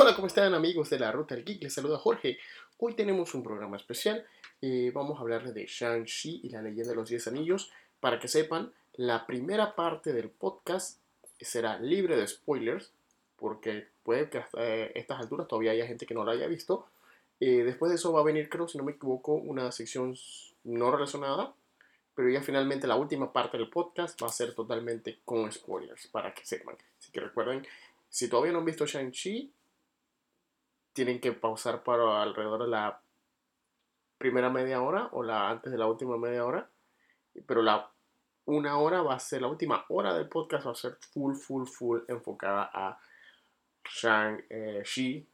Hola, ¿cómo están amigos de la Ruta del Geek? Les saluda Jorge. Hoy tenemos un programa especial. Eh, vamos a hablar de Shang-Chi y la leyenda de los 10 anillos. Para que sepan, la primera parte del podcast será libre de spoilers, porque puede que hasta eh, estas alturas todavía haya gente que no la haya visto. Eh, después de eso va a venir, creo, si no me equivoco, una sección no relacionada, pero ya finalmente la última parte del podcast va a ser totalmente con spoilers, para que sepan. Así que recuerden, si todavía no han visto Shang-Chi, tienen que pausar para alrededor de la primera media hora o la antes de la última media hora. Pero la una hora va a ser, la última hora del podcast va a ser full, full, full enfocada a Shang-Chi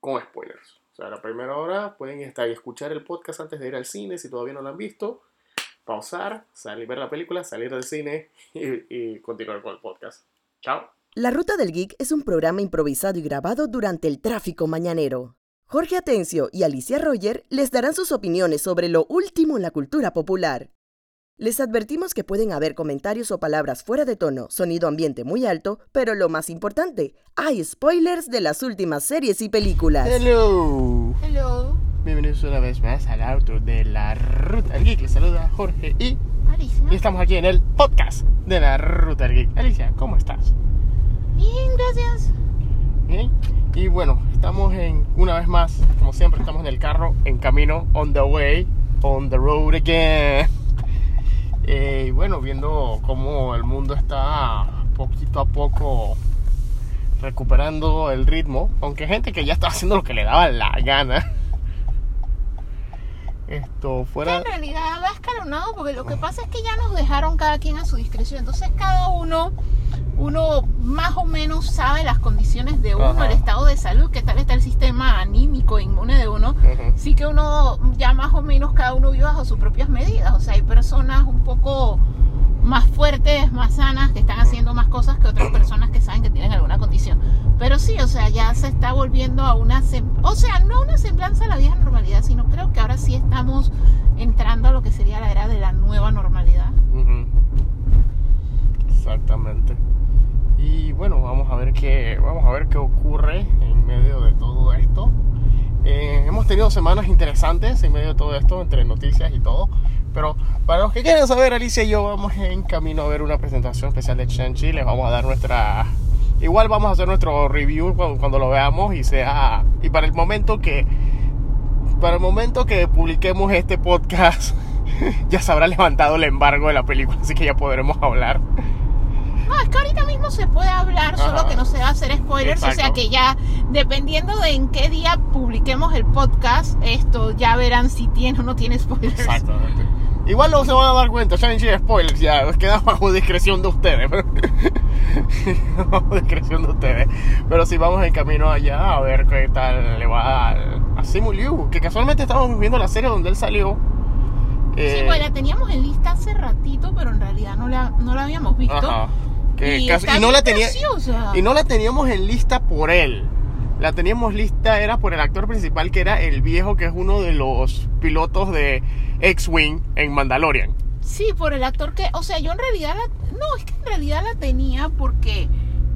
con spoilers. O sea, la primera hora pueden estar y escuchar el podcast antes de ir al cine si todavía no lo han visto. Pausar, salir, ver la película, salir del cine y, y continuar con el podcast. Chao. La Ruta del Geek es un programa improvisado y grabado durante el tráfico mañanero. Jorge Atencio y Alicia Roger les darán sus opiniones sobre lo último en la cultura popular. Les advertimos que pueden haber comentarios o palabras fuera de tono, sonido ambiente muy alto, pero lo más importante, hay spoilers de las últimas series y películas. Hello. Hello, Bienvenidos una vez más al auto de la Ruta del Geek. Les saluda Jorge y, Alicia. y estamos aquí en el podcast de la Ruta del Geek. Alicia, ¿cómo estás? Bien, gracias. Bien. Y bueno, estamos en, una vez más, como siempre, estamos en el carro, en camino, on the way, on the road again. Eh, y bueno, viendo cómo el mundo está poquito a poco recuperando el ritmo, aunque gente que ya está haciendo lo que le daba la gana. Esto fuera... En realidad va escalonado porque lo que pasa es que ya nos dejaron cada quien a su discreción. Entonces cada uno, uno más o menos sabe las condiciones de uno, Ajá. el estado de salud, qué tal está el sistema anímico, inmune de uno. Sí que uno ya más o menos cada uno vive bajo sus propias medidas. O sea, hay personas un poco más fuertes, más sanas, que están haciendo más cosas que otras personas que saben que tienen alguna condición. Pero sí, o sea, ya se está volviendo a una, o sea, no una semblanza a la vieja normalidad, sino creo que ahora sí estamos entrando a lo que sería la era de la nueva normalidad. Ujú. Exactamente. Y bueno, vamos a ver qué, vamos a ver qué ocurre en medio de todo esto. Eh, hemos tenido semanas interesantes en medio de todo esto, entre noticias y todo. Pero para los que quieren saber, Alicia y yo vamos en camino a ver una presentación especial de Shang-Chi. Les vamos a dar nuestra... Igual vamos a hacer nuestro review cuando, cuando lo veamos y sea... Y para el momento que... Para el momento que publiquemos este podcast, ya se habrá levantado el embargo de la película, así que ya podremos hablar. No, es que ahorita mismo se puede hablar, Ajá. solo que no se va a hacer spoilers, o sea que ya dependiendo de en qué día publiquemos el podcast, esto ya verán si tiene o no tiene spoilers. Exactamente. Igual no se van a dar cuenta, Shang-Chi spoilers, ya queda bajo discreción de ustedes. bajo discreción de ustedes. Pero sí vamos en camino allá a ver qué tal le va al- a Simu Liu, que casualmente estábamos viendo la serie donde él salió. Sí, Eh, bueno, la teníamos en lista hace ratito, pero en realidad no la, no la habíamos visto. ajá. Que y, y no la tenía y no la teníamos en lista por él. La teníamos lista era por el actor principal que era el viejo que es uno de los pilotos de X-Wing en Mandalorian. Sí, por el actor que, o sea, yo en realidad la, no, es que en realidad la tenía porque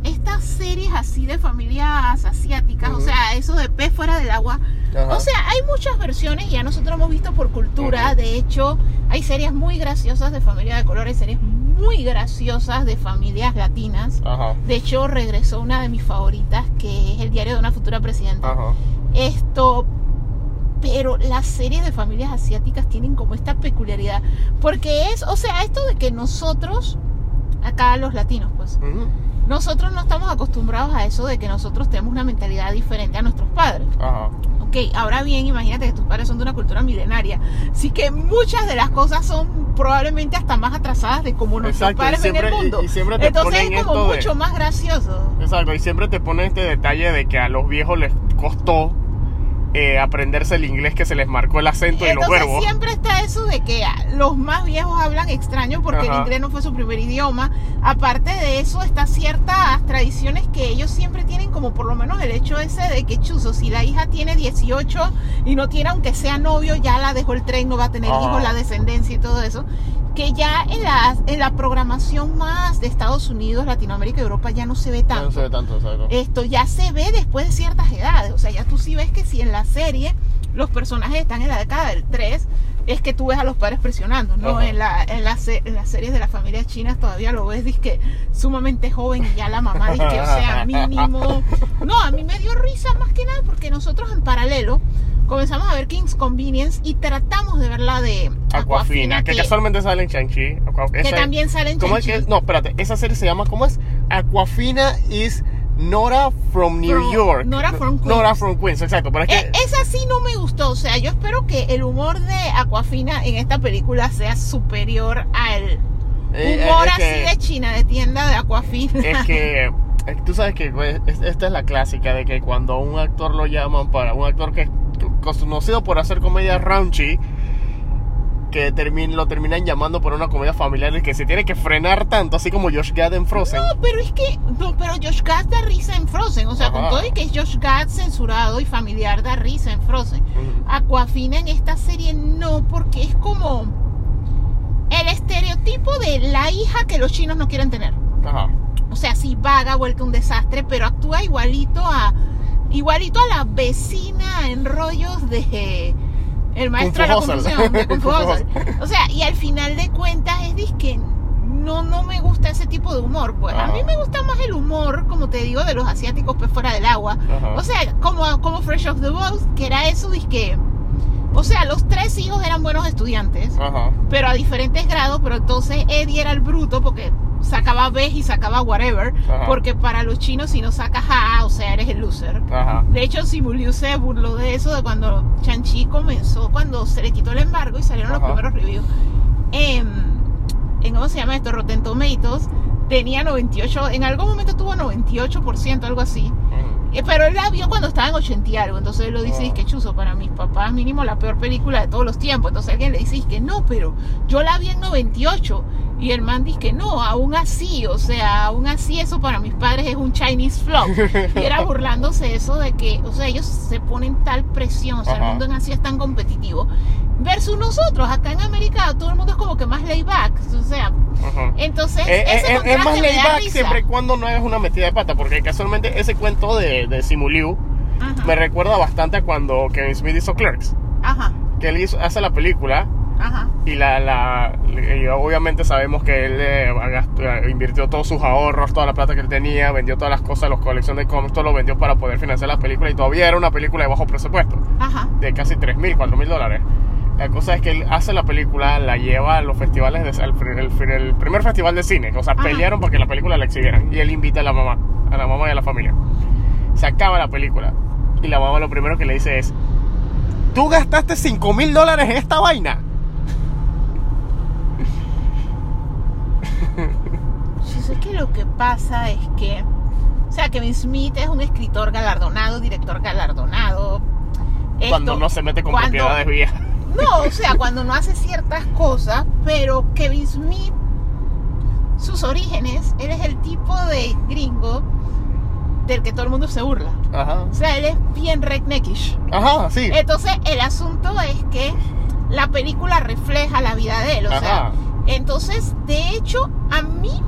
estas series así de familias asiáticas, o sea, eso de pez fuera del agua, o sea, hay muchas versiones, ya nosotros hemos visto por cultura, de hecho, hay series muy graciosas de familia de color, hay series muy graciosas de familias latinas. Ajá. De hecho, regresó una de mis favoritas, que es El diario de una futura presidenta. Ajá. Esto, pero las series de familias asiáticas tienen como esta peculiaridad, porque es, o sea, esto de que nosotros, acá los latinos, pues. Nosotros no estamos acostumbrados a eso de que nosotros tenemos una mentalidad diferente a nuestros padres. Ajá. Ok, ahora bien, imagínate que tus padres son de una cultura milenaria, así que muchas de las cosas son probablemente hasta más atrasadas de como nuestros Exacto, padres ven siempre- el mundo. y- y siempre te Entonces ponen es como esto de- mucho más gracioso. Exacto, y siempre te pone este detalle de que a los viejos les costó eh, aprenderse el inglés que se les marcó el acento y los Entonces verbos. siempre está eso de que los más viejos hablan extraño porque el inglés no fue su primer idioma. Aparte de eso, está ciertas tradiciones que ellos siempre tienen, como por lo menos el hecho ese de que chuzo, si la hija tiene 18 y no tiene aunque sea novio, ya la dejó el tren, no va a tener hijos, la descendencia y todo eso. Que ya en la, en la programación más de Estados Unidos, Latinoamérica y Europa ya no se ve tanto. No se ve tanto, exacto. Esto ya se ve después de ciertas edades. O sea, ya tú sí ves que si en la serie los personajes están en la década del 3, es que tú ves a los padres presionando, ¿no? Ajá. En, la, en, la en las series de las familias chinas todavía lo ves, que sumamente joven y ya la mamá dice que, o sea, mínimo. No, a mí me dio risa más que nada porque nosotros en paralelo comenzamos a ver King's Convenience y tratamos de ver la de Aquafina, que, casualmente sale en Shang-Chi. Aqua- que también sale en ¿Cómo es que- No, espérate, esa serie se llama, ¿cómo es? Aquafina is Nora from New From- York. Nora from Queens. Nora from Queens, exacto. Pero es que, Eh, esa sí no me gustó, o sea, yo espero que el humor de Aquafina en esta película sea superior al eh, humor es así que- de China, de tienda de Aquafina. Es que eh, tú sabes que pues, es- esta es la clásica de que cuando a un actor lo llaman para un actor que es conocido por hacer comedia raunchy, que termin- lo terminan llamando por una comedia familiar y que se tiene que frenar tanto, así como Josh Gad en Frozen. No, pero es que, no, pero Josh Gad da risa en Frozen, o sea, Ajá. con todo y que es Josh Gad censurado y familiar da risa en Frozen. Ujú. Aquafina en esta serie no, porque es como el estereotipo de la hija que los chinos no quieren tener. Ajá. O sea, sí vaga, vuelta un desastre, pero actúa igualito a igualito a la vecina en rollos de el maestro de la Kung Fu Hustle. confusión, de Kung Fu. O sea, y al final de cuentas es disque no no me gusta ese tipo de humor, pues a mí me gusta más el humor, como te digo, de los asiáticos pues fuera del agua. Ajá. O sea, como como Fresh of the Boat, que era eso disque o sea, los tres hijos eran buenos estudiantes Ajá. pero a diferentes grados, pero entonces Eddie era el bruto porque sacaba B y sacaba whatever, Ajá. porque para los chinos si no sacas A, o sea, eres el loser. Ajá. De hecho, Simuliu se burló de eso de cuando Chanchi comenzó, cuando se le quitó el embargo y salieron los primeros reviews. En, en, ¿cómo se llama esto? Rotten Tomatoes tenía 98, en algún momento tuvo 98%, algo así. Eh, Pero él la vio cuando estaba en 80 y algo, entonces él lo dice, es que chuzo, para mis papás mínimo la peor película de todos los tiempos. Entonces alguien le dice, es que no, pero yo la vi en 98. Y el man dice que no, aún así, o sea, aún así eso para mis padres es un Chinese flop. Y era burlándose eso de que, o sea, ellos se ponen tal presión, o sea, el mundo en Asia es tan competitivo. Versus nosotros, acá en América todo el mundo es como que más laid back, o sea, Ajá. entonces Eh, ese eh, es, más me laid da back risa. siempre y cuando no hagas una metida de pata, porque casualmente ese cuento de, de Simuliu Ajá, me recuerda bastante a cuando Kevin Smith hizo Clerks, ajá, que él hizo- hace la película ajá. y la, la y obviamente sabemos que él eh, gastó- eh, invirtió todos sus ahorros, toda la plata que él tenía, vendió todas las cosas, las colecciones de cómics, todo lo vendió para poder financiar la película y todavía era una película de bajo presupuesto, Ajá. de casi 3 mil, 4 mil dólares. La cosa es que él hace la película, la lleva a los festivales, de, al, el, el primer festival de cine, o sea, Ajá. pelearon para que la película la exhibieran y él invita a la mamá, a la mamá y a la familia. Se acaba la película y la mamá lo primero que le dice es, ¿tú gastaste 5 mil dólares en esta vaina? Yo sé que lo que pasa es que, o sea, Kevin Smith es un escritor galardonado, director galardonado. Esto- cuando no se mete con cuando- propiedades viejas. No, o sea, cuando no hace ciertas cosas, pero Kevin Smith, sus orígenes, él es el tipo de gringo del que todo el mundo se burla. Ajá. O sea, él es bien redneckish. Ajá, sí. Entonces, el asunto es que la película refleja la vida de él. O sea, Ajá. entonces, de hecho, a mí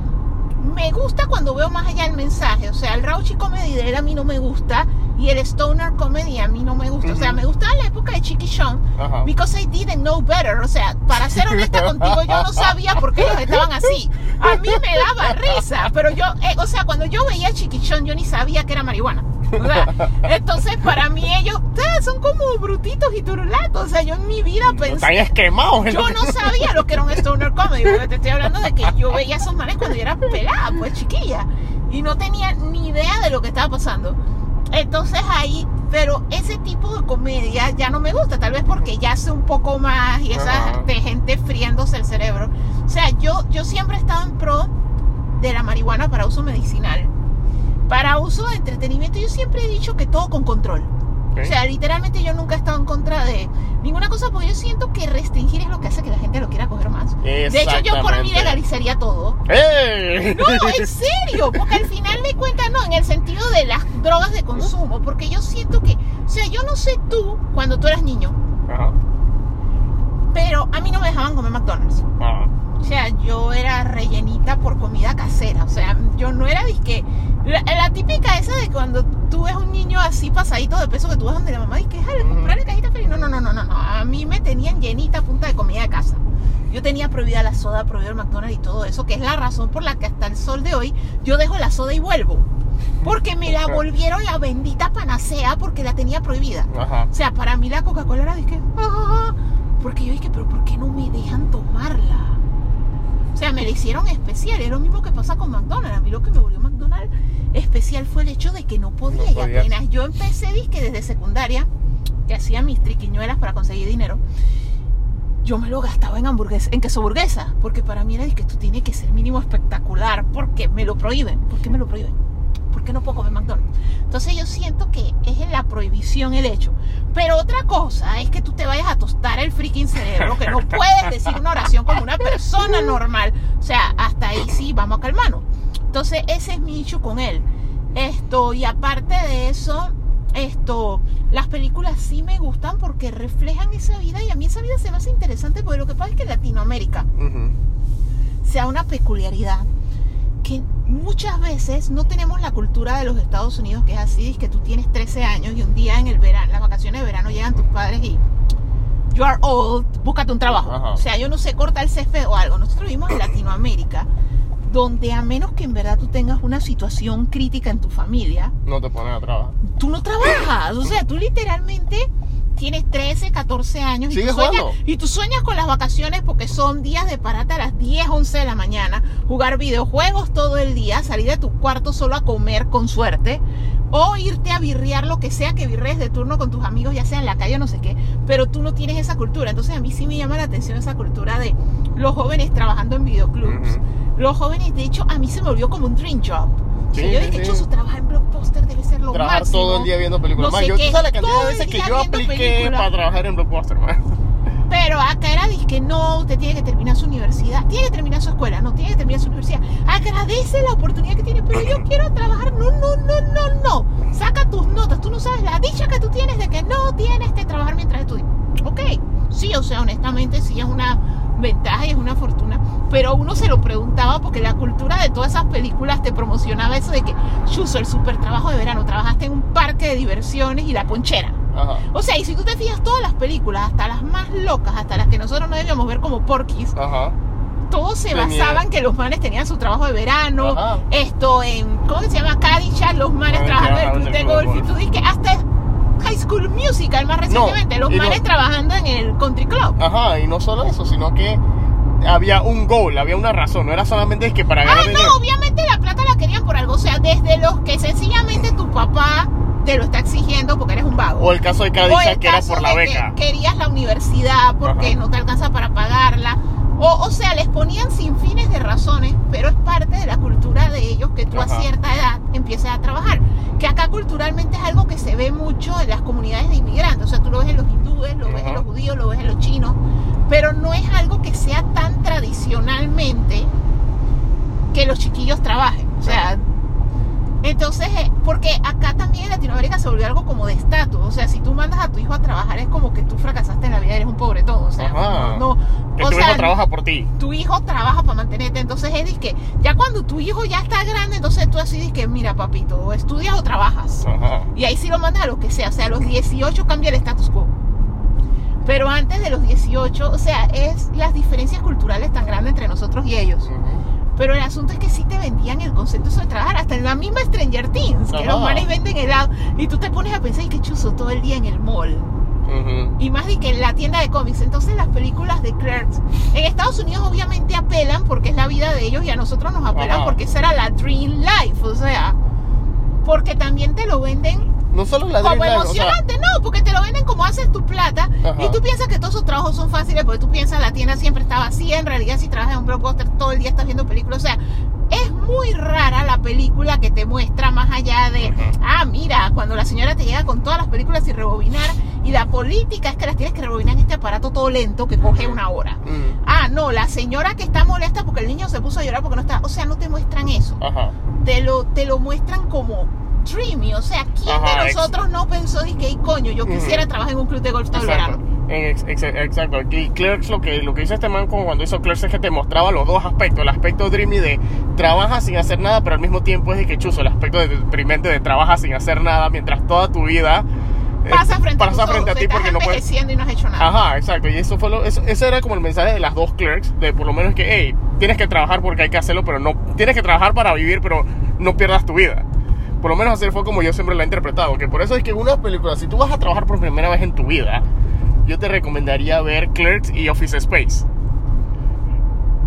me gusta cuando veo más allá el mensaje. O sea, el Rauchi Comedy de él a mí no me gusta y el Stoner Comedy a mí no me gusta. O sea, me gustaba la época de Chiqui Sean Ajá. because I didn't know better. O sea, para ser honesta contigo, yo no sabía por qué ellos estaban así. A mí me daba risa, pero yo, eh, o sea, cuando yo veía Chiqui Sean, yo ni sabía que era marihuana. O sea, entonces para mí ellos son como brutitos y turulatos. O sea, yo en mi vida pensé Están esquemados. yo no sabía lo que era un stoner comedy, porque te estoy hablando de que yo veía esos manes cuando yo era pelada, pues chiquilla, y no tenía ni idea de lo que estaba pasando. Entonces ahí, pero ese tipo de comedia ya no me gusta, tal vez porque ya sé un poco más y esa de gente friéndose el cerebro. O sea, yo, yo siempre he estado en pro de la marihuana para uso medicinal. Para uso de entretenimiento, yo siempre he dicho que todo con control. O sea, literalmente yo nunca he estado en contra de ninguna cosa porque yo siento que restringir es lo que hace que la gente lo quiera coger más. De hecho, yo por mí legalizaría todo. ¡Ey! No, en serio, porque al final de cuentas no, en el sentido de las drogas de consumo, porque yo siento que, o sea, yo no sé tú cuando tú eras niño, Ajá. Pero a mí no me dejaban comer McDonald's. Ajá. O sea, yo era rellenita por comida casera. O sea, yo no era disque. La, la típica esa de cuando tú ves un niño así pasadito de peso que tú ves donde la mamá dice, déjale comprarle cajita feliz. No, no, no, no, no, no. A mí me tenían llenita a punta de comida de casa. Yo tenía prohibida la soda, prohibido el McDonald's y todo eso, que es la razón por la que hasta el sol de hoy yo dejo la soda y vuelvo. Porque me la volvieron la bendita panacea porque la tenía prohibida. Ajá. O sea, para mí la Coca-Cola era dije, "Ah", porque yo dije, pero ¿por qué no me dejan tomarla? O sea, me la hicieron especial. Es lo mismo que pasa con McDonald's. A mí lo que me volvió McDonald's especial fue el hecho de que no podía. No y apenas yo empecé, que desde secundaria, que hacía mis triquiñuelas para conseguir dinero, yo me lo gastaba en hamburguesa, en queso burguesa. Porque para mí era que tú tienes que ser mínimo espectacular. Porque me lo prohíben. ¿Por qué me lo prohíben? ¿Por qué no puedo comer McDonald's? Entonces yo siento que es en la prohibición el hecho. Pero otra cosa es que tú te vayas a tostar el freaking cerebro, que no puedes decir una oración como una persona normal. O sea, hasta ahí sí, vamos a calmarnos. Entonces ese es mi issue con él. Esto, y aparte de eso, esto, las películas sí me gustan porque reflejan esa vida y a mí esa vida se me hace interesante porque lo que pasa es que Latinoamérica sea una peculiaridad que muchas veces no tenemos la cultura de los Estados Unidos que es así, es que tú tienes 13 años y un día en el verano, las vacaciones de verano llegan tus padres y you are old, búscate un trabajo. Ajá. O sea, yo no sé, corta el césped o algo. Nosotros vivimos en Latinoamérica donde a menos que en verdad tú tengas una situación crítica en tu familia, No te ponen a trabajar. tú no trabajas. O sea, tú literalmente tienes 13, 14 años y tú, sueñas, y tú sueñas con las vacaciones porque son días de parate a las 10, 11 de la mañana, jugar videojuegos todo el día, salir de tu cuarto solo a comer con suerte. O irte a birrear lo que sea que birrees de turno con tus amigos, ya sea en la calle o no sé qué, pero tú no tienes esa cultura. Entonces a mí sí me llama la atención esa cultura de los jóvenes trabajando en videoclubs. Los jóvenes, de hecho, a mí se me volvió como un dream job. Sí, yo sí, dije, sí. "Chuzo, trabajar en Blockbuster debe ser lo Trabajar máximo. todo el día viendo películas. No Man, yo, ¿tú qué, sabes la cantidad de veces que yo apliqué para trabajar en Blockbuster, man? Pero acá era que no, usted tiene que terminar su universidad, tiene que terminar su escuela, no tiene que terminar su universidad. Agradece la oportunidad que tiene, pero yo quiero trabajar. No, no, no, no, no. Saca tus notas. Tú no sabes la dicha que tú tienes de que no tienes que trabajar mientras estudias. Ok, sí, o sea, honestamente sí es una ventaja y es una fortuna. Pero uno se lo preguntaba porque la cultura de todas esas películas te promocionaba eso de que, chuzo, el super trabajo de verano, trabajaste en un parque de diversiones y la ponchera. Ajá. O sea, y si tú te fijas, todas las películas, hasta las más locas, hasta las que nosotros no debíamos ver como porquis, Ajá. todos se Tenía- basaban que los manes tenían su trabajo de verano, Ajá. esto en, ¿cómo se llama? Caddyshack, los manes trabajando en el club de golf, y tú dices que hasta High School Musical más recientemente, los no- manes trabajando en el country club. Ajá, y no solo eso, sino que había un goal, había una razón, no era solamente que para Ah, ganar dinero. no, obviamente la plata la querían por algo, o sea, desde los que sencillamente tu papá te lo está exigiendo porque eres un vago. O el caso de el que era por la que beca. querías la universidad porque Ajá. no te alcanza para pagarla. O, o sea, les ponían sin fines de razones, pero es parte de la cultura de ellos que tú Ajá. a cierta edad empieces a trabajar. Que acá culturalmente es algo que se ve mucho en las comunidades de inmigrantes. O sea, tú lo ves en los hindúes, lo ves en los judíos, lo ves en los chinos. Pero no es algo que sea tan tradicionalmente que los chiquillos trabajen. O sea, entonces, eh, porque acá también en Latinoamérica se volvió algo como de estatus. O sea, si tú mandas a tu hijo a trabajar es como que tú fracasaste en la vida, eres un pobretón. O sea, Ajá. no, Que o tu sea, hijo trabaja por ti. tu hijo trabaja para mantenerte. Entonces es que ya cuando tu hijo ya está grande, entonces tú así dices que, mira, papito, o estudias o trabajas. Ajá. Y ahí sí lo mandas a lo que sea. O sea, a los 18 cambia el status quo. Pero antes de los 18, o sea, es las diferencias culturales tan grandes entre nosotros y ellos. Ujú. Pero el asunto es que sí te vendían el concepto de trabajar, hasta en la misma Stranger Things, que Ajá. los manes venden helado. Y tú te pones a pensar, y qué chuzo todo el día en el mall. Y más de que en la tienda de cómics. Entonces las películas de Clerks, en Estados Unidos obviamente apelan porque es la vida de ellos y a nosotros nos apelan Ajá. porque esa era la Dream Life. O sea, porque también te lo venden No solo la como Dream Life, o sea, emocionante, no, porque te lo venden como haces tu plata Ajá. y tú piensas que todos esos trabajos son fáciles porque tú piensas la tienda siempre está vacía, en realidad si trabajas en un blockbuster todo el día estás viendo películas, o sea, es muy rara la película que te muestra más allá de, Ajá. ah, mira, cuando la señora te llega con todas las películas y rebobinar y la política es que las tienes que rebobinar en este aparato todo lento que coge una hora. mm, Ah, no, la señora que está molesta porque el niño se puso a llorar porque no está, o sea, no te muestran eso Ajá. te lo, te lo muestran como dreamy. O sea, ¿quién Ajá, de ex- nosotros no pensó de que, "Ay, coño, yo quisiera Ujú. trabajar en un club de golf todo el verano? Ex- ex- exacto. Y Clerks lo que, lo que hizo este man como cuando hizo Clerks es que te mostraba los dos aspectos. El aspecto dreamy de trabajas sin hacer nada, pero al mismo tiempo es de que chuzo. El aspecto de- deprimente de trabajas sin hacer nada mientras toda tu vida eh, Pasa frente a, pasa tus frente a ti porque no puedes. y no has hecho nada. Ajá, exacto. Y eso fue lo, eso, ese era como el mensaje de las dos clerks, de por lo menos que, hey, tienes que trabajar porque hay que hacerlo, pero no, tienes que trabajar para vivir, pero no pierdas tu vida. Por lo menos así fue como yo siempre lo he interpretado, que por eso es que una película, si tú vas a trabajar por primera vez en tu vida, yo te recomendaría ver Clerks y Office Space.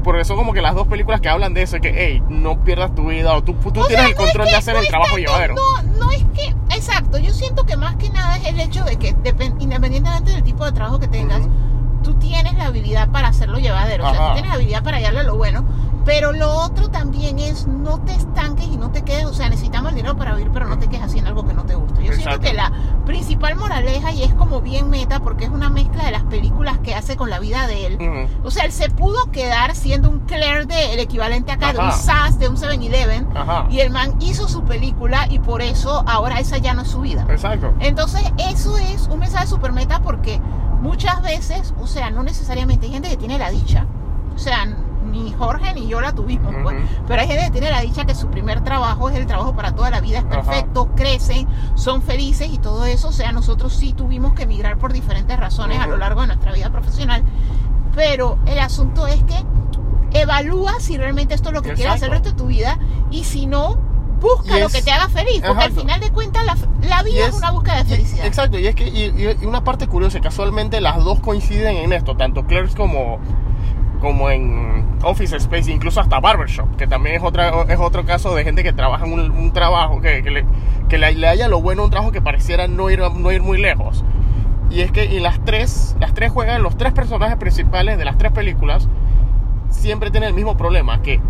Porque son como que las dos películas que hablan de eso, que, hey, no pierdas tu vida, o tú, tú O tienes sea, el no es control que- de hacer no el trabajo llevadero. No, no es que, exacto, yo siento que más que nada es el hecho de que depen- independientemente del tipo de trabajo que tengas, tú tienes la habilidad para hacerlo llevadero, o sea, tú tienes la habilidad para hallarle lo bueno, pero lo otro también es no te estanques y no te quedes, o sea, necesitamos el dinero para vivir, pero no te quedes haciendo algo que no te gusta. Yo siento que la principal moraleja, y es como bien meta, porque es una mezcla de las películas que hace con la vida de él, o sea, él se pudo quedar siendo un Claire de el equivalente acá de un Ajá. SAS, de un 7-Eleven. Ajá. Y el man hizo su película y por eso ahora esa ya no es su vida. Exacto. Entonces, eso es un mensaje super meta porque muchas veces, o sea, no necesariamente hay gente que tiene la dicha. O sea, ni Jorge ni yo la tuvimos, pues. Pero hay gente que tiene la dicha que su primer trabajo es el trabajo para toda la vida, es perfecto, crecen, son felices y todo eso. O sea, nosotros sí tuvimos que emigrar por diferentes razones a lo largo de nuestra vida profesional. Pero el asunto es que evalúa si realmente esto es lo que quieres hacer el Exacto. resto de tu vida y si no, busca lo que te haga feliz. Porque al Exacto. final de cuentas la, vida es, una búsqueda de felicidad. exacto, y es que y, y una parte curiosa, casualmente las dos coinciden en esto, tanto Clerks como, como en Office Space, incluso hasta Barbershop, que también es, otra, es otro caso de gente que trabaja en un, un trabajo, que, que, le, que le, le haya lo bueno a un trabajo que pareciera no ir, no ir muy lejos. Y es que en las tres, las tres juegan, los tres personajes principales de las tres películas siempre tienen el mismo problema, que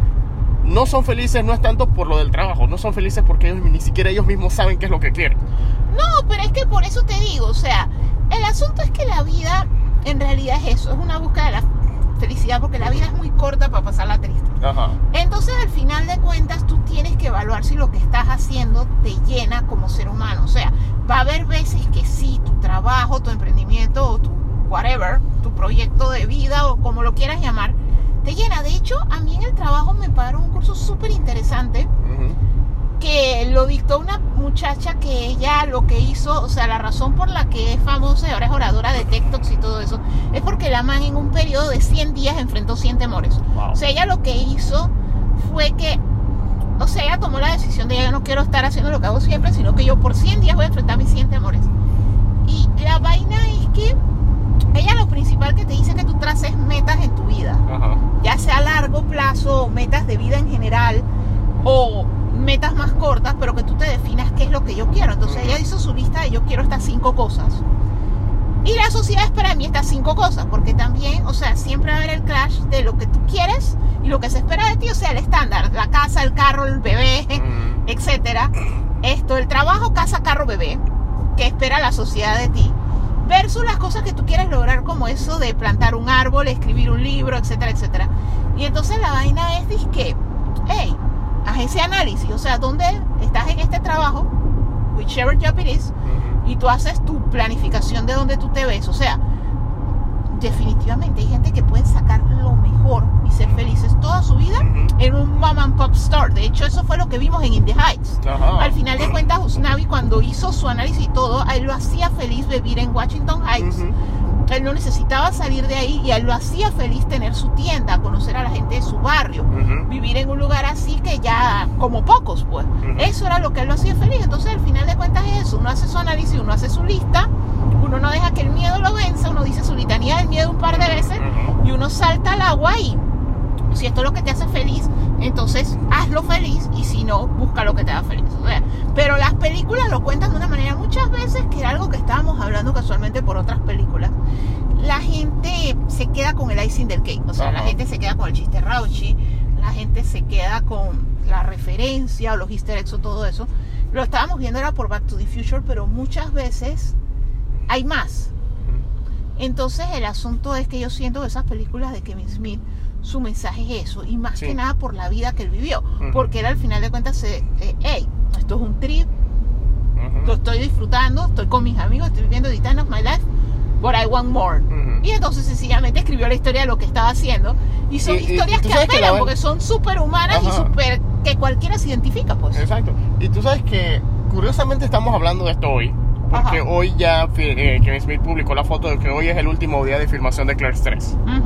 no son felices no es tanto por lo del trabajo, no son felices porque ellos ni siquiera ellos mismos saben qué es lo que quieren. No, pero es que por eso te digo, o sea, el asunto es que la vida en realidad es eso, es una búsqueda de la felicidad porque la vida es muy corta para pasarla triste. Ajá. Entonces, al final de cuentas, tú tienes que evaluar si lo que estás haciendo te llena como ser humano. O sea, va a haber veces que sí, tu trabajo, tu emprendimiento o tu whatever, tu proyecto de vida o como lo quieras llamar, te llena. De hecho, a mí en el trabajo me pagaron un curso súper interesante. Que lo dictó una muchacha que ella lo que hizo, o sea, la razón por la que es famosa y ahora es oradora de TikToks y todo eso, es porque la man en un periodo de 100 días enfrentó 100 temores. Wow. O sea, ella lo que hizo fue que, o sea, ella tomó la decisión de yo no quiero estar haciendo lo que hago siempre, sino que yo por 100 días voy a enfrentar mis 100 temores. Y la vaina es que ella lo principal que te dice es que tú traces metas en tu vida ya sea a largo plazo metas de vida en general o metas más cortas, pero que tú te definas qué es lo que yo quiero. Entonces ella hizo su lista de yo quiero estas cinco cosas. Y la sociedad espera de mí estas cinco cosas, porque también, o sea, siempre va a haber el clash de lo que tú quieres y lo que se espera de ti, o sea, el estándar, la casa, el carro, el bebé, etcétera. Esto, el trabajo, casa, carro, bebé, que espera la sociedad de ti, versus las cosas que tú quieres lograr, como eso de plantar un árbol, escribir un libro, etcétera, etcétera. Y entonces la vaina es, que, hey, haz ese análisis, o sea, ¿dónde estás en este trabajo? Whichever job it is, y tú haces tu planificación de dónde tú te ves, o sea, definitivamente hay gente que puede sacar lo mejor y ser felices toda su vida en un mom and pop store. De hecho, eso fue lo que vimos en In the Heights. Al final de cuentas, Usnavi cuando hizo su análisis y todo, a él lo hacía feliz vivir en Washington Heights. Él no necesitaba salir de ahí y él lo hacía feliz tener su tienda, conocer a la gente de su barrio, vivir en un lugar así que ya, como pocos, pues. Eso era lo que él lo hacía feliz. Entonces, al final de cuentas es eso. Uno hace su análisis, uno hace su lista, uno no deja que el miedo lo venza, uno dice su litanía del miedo un par de veces y uno salta al agua y si esto es lo que te hace feliz, entonces hazlo feliz y si no, busca lo que te haga feliz. O sea, pero las películas lo cuentan de una manera muchas veces que era algo que estábamos hablando casualmente por otras películas. La gente se queda con el icing del cake, o sea, la gente se queda con el chiste rauchi, la gente se queda con la referencia o los easter eggs o todo eso. Lo estábamos viendo era por Back to the Future, pero muchas veces hay más. Entonces el asunto es que yo siento que esas películas de Kevin Smith, su mensaje es eso, y más Sí. que nada por la vida que él vivió, Ujú. porque él al final de cuentas se, eh, hey, esto es un trip, Lo estoy disfrutando, estoy con mis amigos, estoy viviendo the time of my life, but I want more. Ujú. Y entonces sencillamente escribió la historia de lo que estaba haciendo. Y son Y- historias y que que apelan va- porque son súper humanas y súper que cualquiera se identifica, pues. Exacto. Y tú sabes que curiosamente estamos hablando de esto hoy. Porque Ajá. hoy ya eh, Kevin Smith publicó la foto de que hoy es el último día de filmación de Clerks 3. Ujú.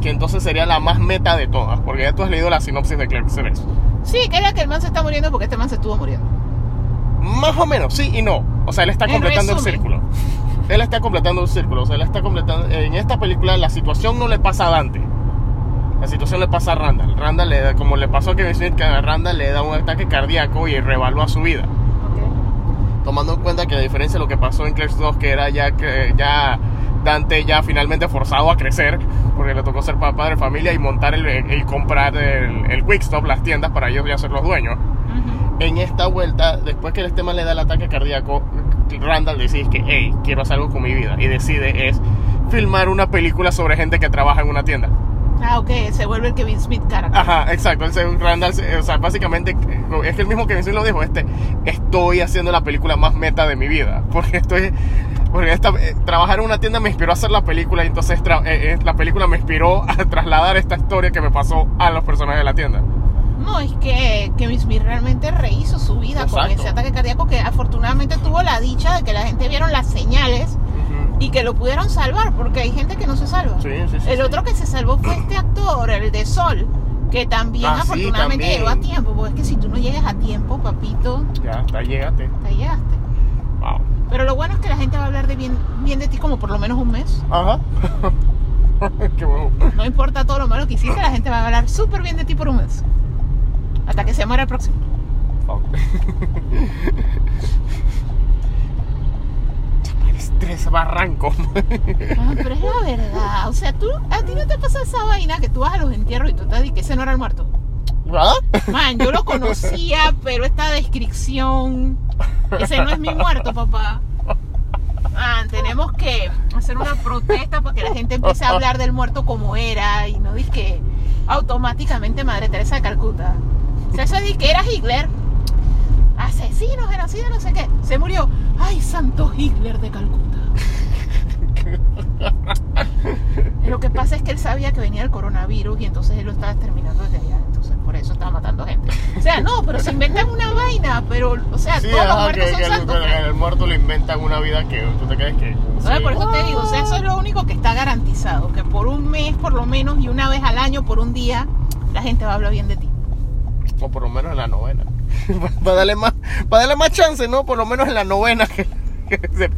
Que entonces sería la más meta de todas. Porque ya tú has leído la sinopsis de Clerks 3. Sí, que era que el man se está muriendo porque este man se estuvo muriendo. Más o menos, sí y no. O sea, él está En completando el círculo. Él está completando un círculo. O sea, él está completando. En esta película la situación no le pasa a Dante. La situación le pasa a Randall. Randall le da, como le pasó a Kevin Smith, que a Randall le da un ataque cardíaco y revalúa su vida. Tomando en cuenta que a diferencia de lo que pasó en Clerks 2, que era ya que ya Dante ya finalmente forzado a crecer, porque le tocó ser pa- padre de familia y montar el, y comprar el, el Quick Stop, las tiendas, para ellos ya ser los dueños Ujú. en esta vuelta, después que este man le da el ataque cardíaco, Randall decide que, hey, quiero hacer algo con mi vida. Y decide es filmar una película sobre gente que trabaja en una tienda. Ah, ok, se vuelve el Kevin Smith character. Ajá, exacto. Se- Randall, o sea, básicamente, es que el mismo Kevin Smith lo dijo, este, estoy haciendo la película más meta de mi vida. Porque estoy... Porque esta, eh, trabajar en una tienda me inspiró a hacer la película y entonces tra- eh, eh, la película me inspiró a trasladar esta historia que me pasó a los personajes de la tienda. No, es que Kevin Smith realmente rehizo su vida con Exacto. ese ataque cardíaco que afortunadamente tuvo la dicha de que la gente vieron las señales y que lo pudieron salvar, porque hay gente que no se salva. Sí, sí, sí, el sí. otro que se salvó fue este actor, el de Sol, que también Ah, sí, afortunadamente también. llegó a tiempo, porque es que si tú no llegas a tiempo, papito, Ya, hasta llegaste. te llegaste. Wow. Pero lo bueno es que la gente va a hablar de bien, bien de ti como por lo menos un mes. Ajá. Qué bueno. No importa todo lo malo que hiciste, la gente va a hablar súper bien de ti por un mes. Hasta que se muera el próximo. Es tres barrancos. Ah, pero es la verdad. O sea, tú, a ti no te pasa esa vaina que tú vas a los entierros y tú te dices que ese no era el muerto. ¿Verdad? Man, yo lo conocía, pero esta descripción, ese no es mi muerto, papá. Man, tenemos que hacer una protesta para que la gente empiece a hablar del muerto como era y no que automáticamente Madre Teresa de Calcuta. O sea, eso de que era Hitler, asesino, genocida, no sé qué, se murió. Ay, santo Hitler de Calcuta. Lo que pasa es que él sabía que venía el coronavirus y entonces él lo estaba exterminando desde allá. Entonces por eso estaba matando gente. O sea, no, pero se inventan una vaina, pero, o sea, Sí, todos los ajá, muertos que, son que santos. que el muerto le inventan una vida que tú te crees que. ¿Sabes? sí. Por eso te digo, o sea, eso es lo único que está garantizado, que por un mes por lo menos y una vez al año, por un día, la gente va a hablar bien de ti. O por lo menos en la novena. para, darle más, para darle más chance, ¿no? Por lo menos en la novena. Que, que se-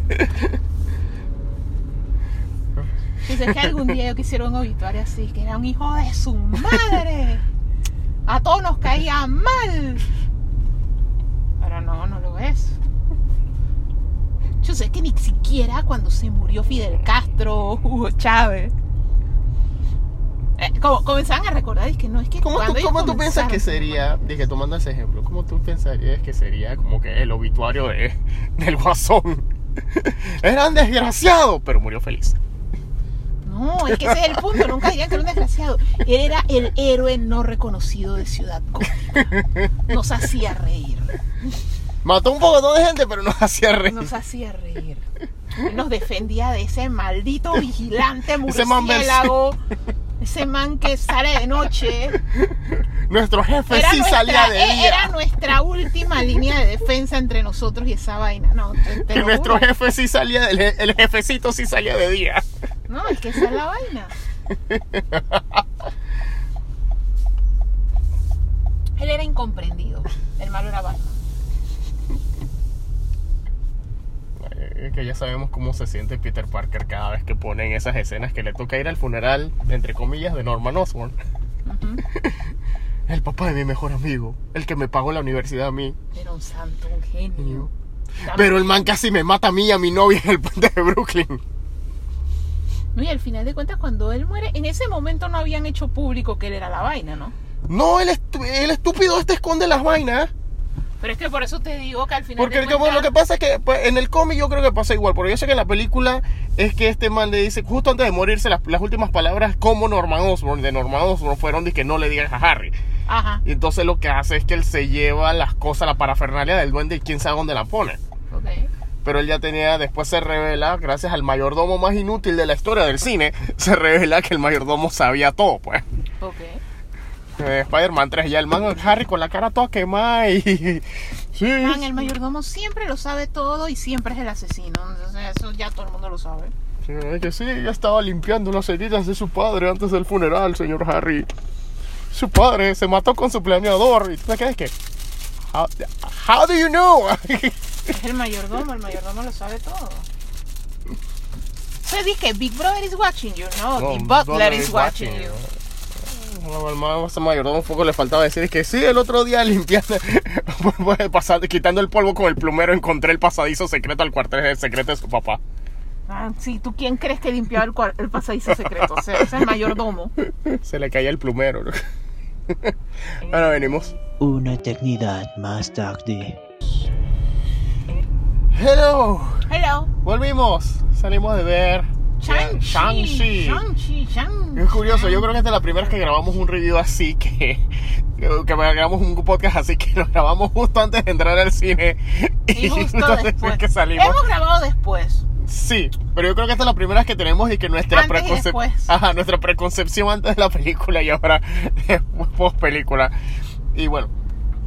Dice que algún día yo quisiera un obituario así, que era un hijo de su madre. A todos nos caía mal. Pero no, no lo es. Yo sé que ni siquiera cuando se murió Fidel Castro, Hugo Chávez, eh, como, comenzaban a recordar, y que no, es que ¿Cómo, tú, cómo tú piensas que sería, dije, tomando ese ejemplo, cómo tú pensarías que sería como que el obituario de, del guasón? Era un desgraciado, pero murió feliz. No, es que ese es el punto, nunca dirían que era un desgraciado. Era el héroe no reconocido de Ciudad Gótica. Nos hacía reír. Mató un poco de gente, pero nos hacía reír. Nos hacía reír. Nos defendía de ese maldito vigilante murciélago. Ese man que sale de noche. Nuestro jefe Era, sí nuestra, salía de eh, día. era nuestra última línea de defensa entre nosotros y esa vaina. No, te- te que nuestro juro. jefe sí salía, el, el jefecito sí salía de día. No, es que esa es la vaina. Él era incomprendido. El malo era Batman. Eh, Que ya sabemos cómo se siente Peter Parker cada vez que ponen esas escenas que le toca ir al funeral, entre comillas, de Norman Osborn. El papá de mi mejor amigo, el que me pagó la universidad a mí. Era un santo, un genio. Pero el man casi me mata a mí y a mi novia en el puente de Brooklyn. No, y al final de cuentas, cuando él muere, en ese momento no habían hecho público que él era la vaina, ¿no? No, el, estu- el estúpido este esconde las vainas. Pero es que por eso te digo que al final. Porque de lo que pasa es que pues, en el cómic yo creo que pasa igual. Porque yo sé que en la película es que este man le dice, justo antes de morirse, las, las últimas palabras como Norman Osborn, de Norman Osborn, fueron de que no le digas a Harry. Ajá. Y entonces lo que hace es que él se lleva las cosas, la parafernalia del duende y quién sabe dónde la pone. Ok. Pero él ya tenía, después se revela, gracias al mayordomo más inútil de la historia del cine, se revela que el mayordomo sabía todo, pues. Ok. Eh, Spider-Man 3, ya el man Harry con la cara toda quemada y... Sí, Man, el mayordomo siempre lo sabe todo y siempre es el asesino. Entonces, eso ya todo el mundo lo sabe. sí, que sí, ya estaba limpiando las heridas de su padre antes del funeral, señor Harry. Su padre se mató con su planeador. ¿Y tú te quedas que? How, how do you know? Es el mayordomo, el mayordomo lo sabe todo. Se dice que Big Brother is watching you, no, No, the butler Butler is watching watching you. No, el mayordomo un poco le faltaba decir que sí, el otro día limpiando, pasando, quitando el polvo con el plumero, encontré el pasadizo secreto al cuartel secreto de su papá. Ah, sí, ¿tú quién crees que limpiaba el, el pasadizo secreto? O sea, ese es el mayordomo. Se le caía el plumero. ¿no? Ahora venimos. Una eternidad más tarde. Hello, Hello. volvimos. Salimos de ver Shang-Chi. Shang-Chi. Es curioso, yo creo que esta es la primera vez que grabamos un review así que, que grabamos un podcast así que lo grabamos justo antes de entrar al cine Y justo entonces después. es que salimos. Hemos grabado después. Sí, pero yo creo que esta es la primera vez que tenemos y que nuestra y preconcep- después. Ajá, nuestra preconcepción antes de la película y ahora post película. Y bueno,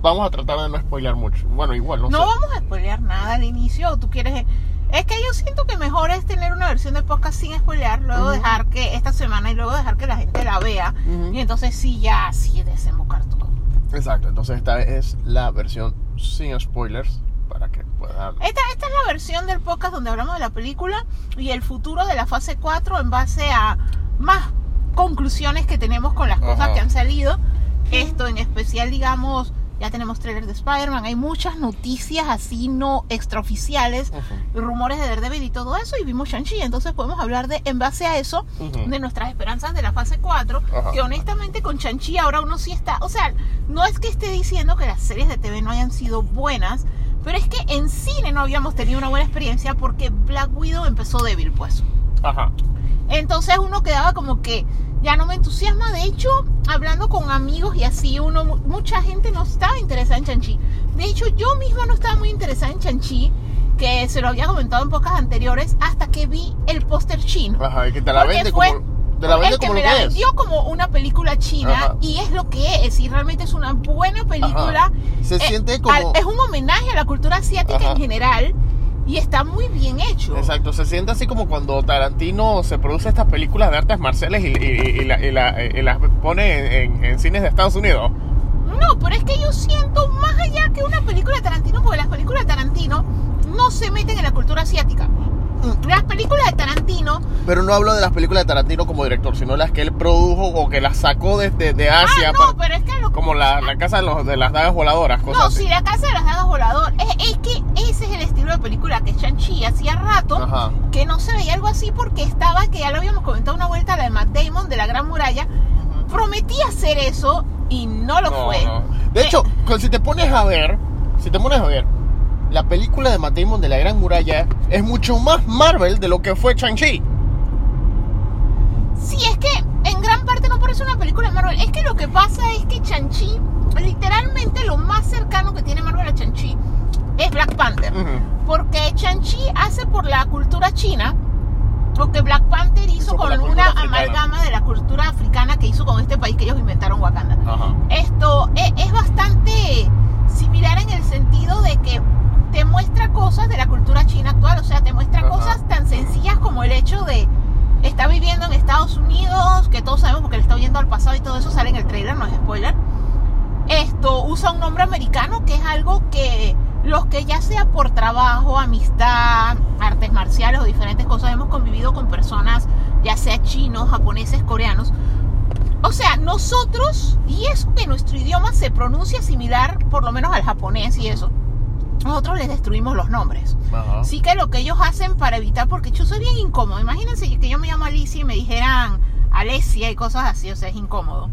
vamos a tratar de no spoilear mucho. Bueno, igual, no, No sé. vamos a spoilear nada al inicio. ¿o ¿Tú quieres.? Es que yo siento que mejor es tener una versión del podcast sin spoilear, luego dejar que esta semana y luego dejar que la gente la vea. Ujú. Y entonces sí, ya así desembocar todo. Exacto, entonces esta es la versión sin spoilers para que puedan... Esta, esta es la versión del podcast donde hablamos de la película y el futuro de la fase 4 en base a más conclusiones que tenemos con las cosas Ajá. que han salido. Esto en especial, digamos, ya tenemos trailer de Spider-Man, hay muchas noticias así no extraoficiales, rumores de Daredevil y todo eso, y vimos Shang-Chi, entonces podemos hablar de, en base a eso, de nuestras esperanzas de la fase 4, Ajá. que honestamente con Shang-Chi ahora uno sí está, o sea, no es que esté diciendo que las series de TV no hayan sido buenas, pero es que en cine no habíamos tenido una buena experiencia porque Black Widow empezó débil, pues. Ajá. Entonces uno quedaba como que ya no me entusiasma. De hecho, hablando con amigos y así, uno mu- mucha gente no estaba interesada en Chanchi. De hecho, yo misma no estaba muy interesada en Chanchi, que se lo había comentado en pocas anteriores, hasta que vi el póster chino. Ajá, y que te la vende fue como... Te la vende el que como lo me la que es. vendió como una película china Ajá. y es lo que es y realmente es una buena película Ajá. Se Eh, siente como... al- es un homenaje a la cultura asiática Ajá. en general y está muy bien hecho Exacto, se siente así como cuando Tarantino se produce estas películas de artes marciales y, y- y la- y la- y las pone en, en cines de Estados Unidos. No, pero es que yo siento más allá que una película de Tarantino, porque las películas de Tarantino no se meten en la cultura asiática. Las películas de Tarantino, Pero no hablo de las películas de Tarantino como director, sino las que él produjo o que las sacó desde de Asia, ah, no, para- pero es que lo como la, la casa de, los- de las dagas voladoras, cosas No, así. sí, la casa de las dagas volador. Es, es que ese es el estilo de película que Shang-Chi hacía rato Ajá. que no se veía algo así porque estaba, que ya lo habíamos comentado una vuelta, la de Matt Damon de la Gran Muralla. Prometía hacer eso y no lo No, fue. no. De Eh, hecho, si te pones a ver, si te pones a ver, la película de Matt Damon de la Gran Muralla es mucho más Marvel de lo que fue Shang-Chi. Sí, es que en gran parte no parece una película de Marvel. Es que lo que pasa es que Chanchi, literalmente lo más cercano que tiene Marvel a Chanchi es Black Panther. Ujú. Porque Chanchi hace por la cultura china lo que Black Panther hizo, Hizo con una africana. amalgama de la cultura africana que hizo con este país que ellos inventaron Wakanda. Ajá. Esto e- es, bastante similar en el sentido de que te muestra cosas de la cultura china actual, o sea, te muestra Ajá. cosas tan sencillas como el hecho de estar viviendo en Estados Unidos, que todos sabemos porque le está oyendo al pasado y todo eso sale en el trailer, no es spoiler. Esto usa un nombre americano que es algo que los que ya sea por trabajo, amistad, artes marciales o diferentes cosas hemos convivido con personas, ya sea chinos, japoneses, coreanos. O sea, nosotros, y eso que nuestro idioma se pronuncia similar, por lo menos al japonés y eso, nosotros les destruimos los nombres. Ajá. Así que lo que ellos hacen para evitar, porque yo soy bien incómodo. Imagínense que yo me llamo Alicia y me dijeran Alesia y cosas así, o sea, es incómodo.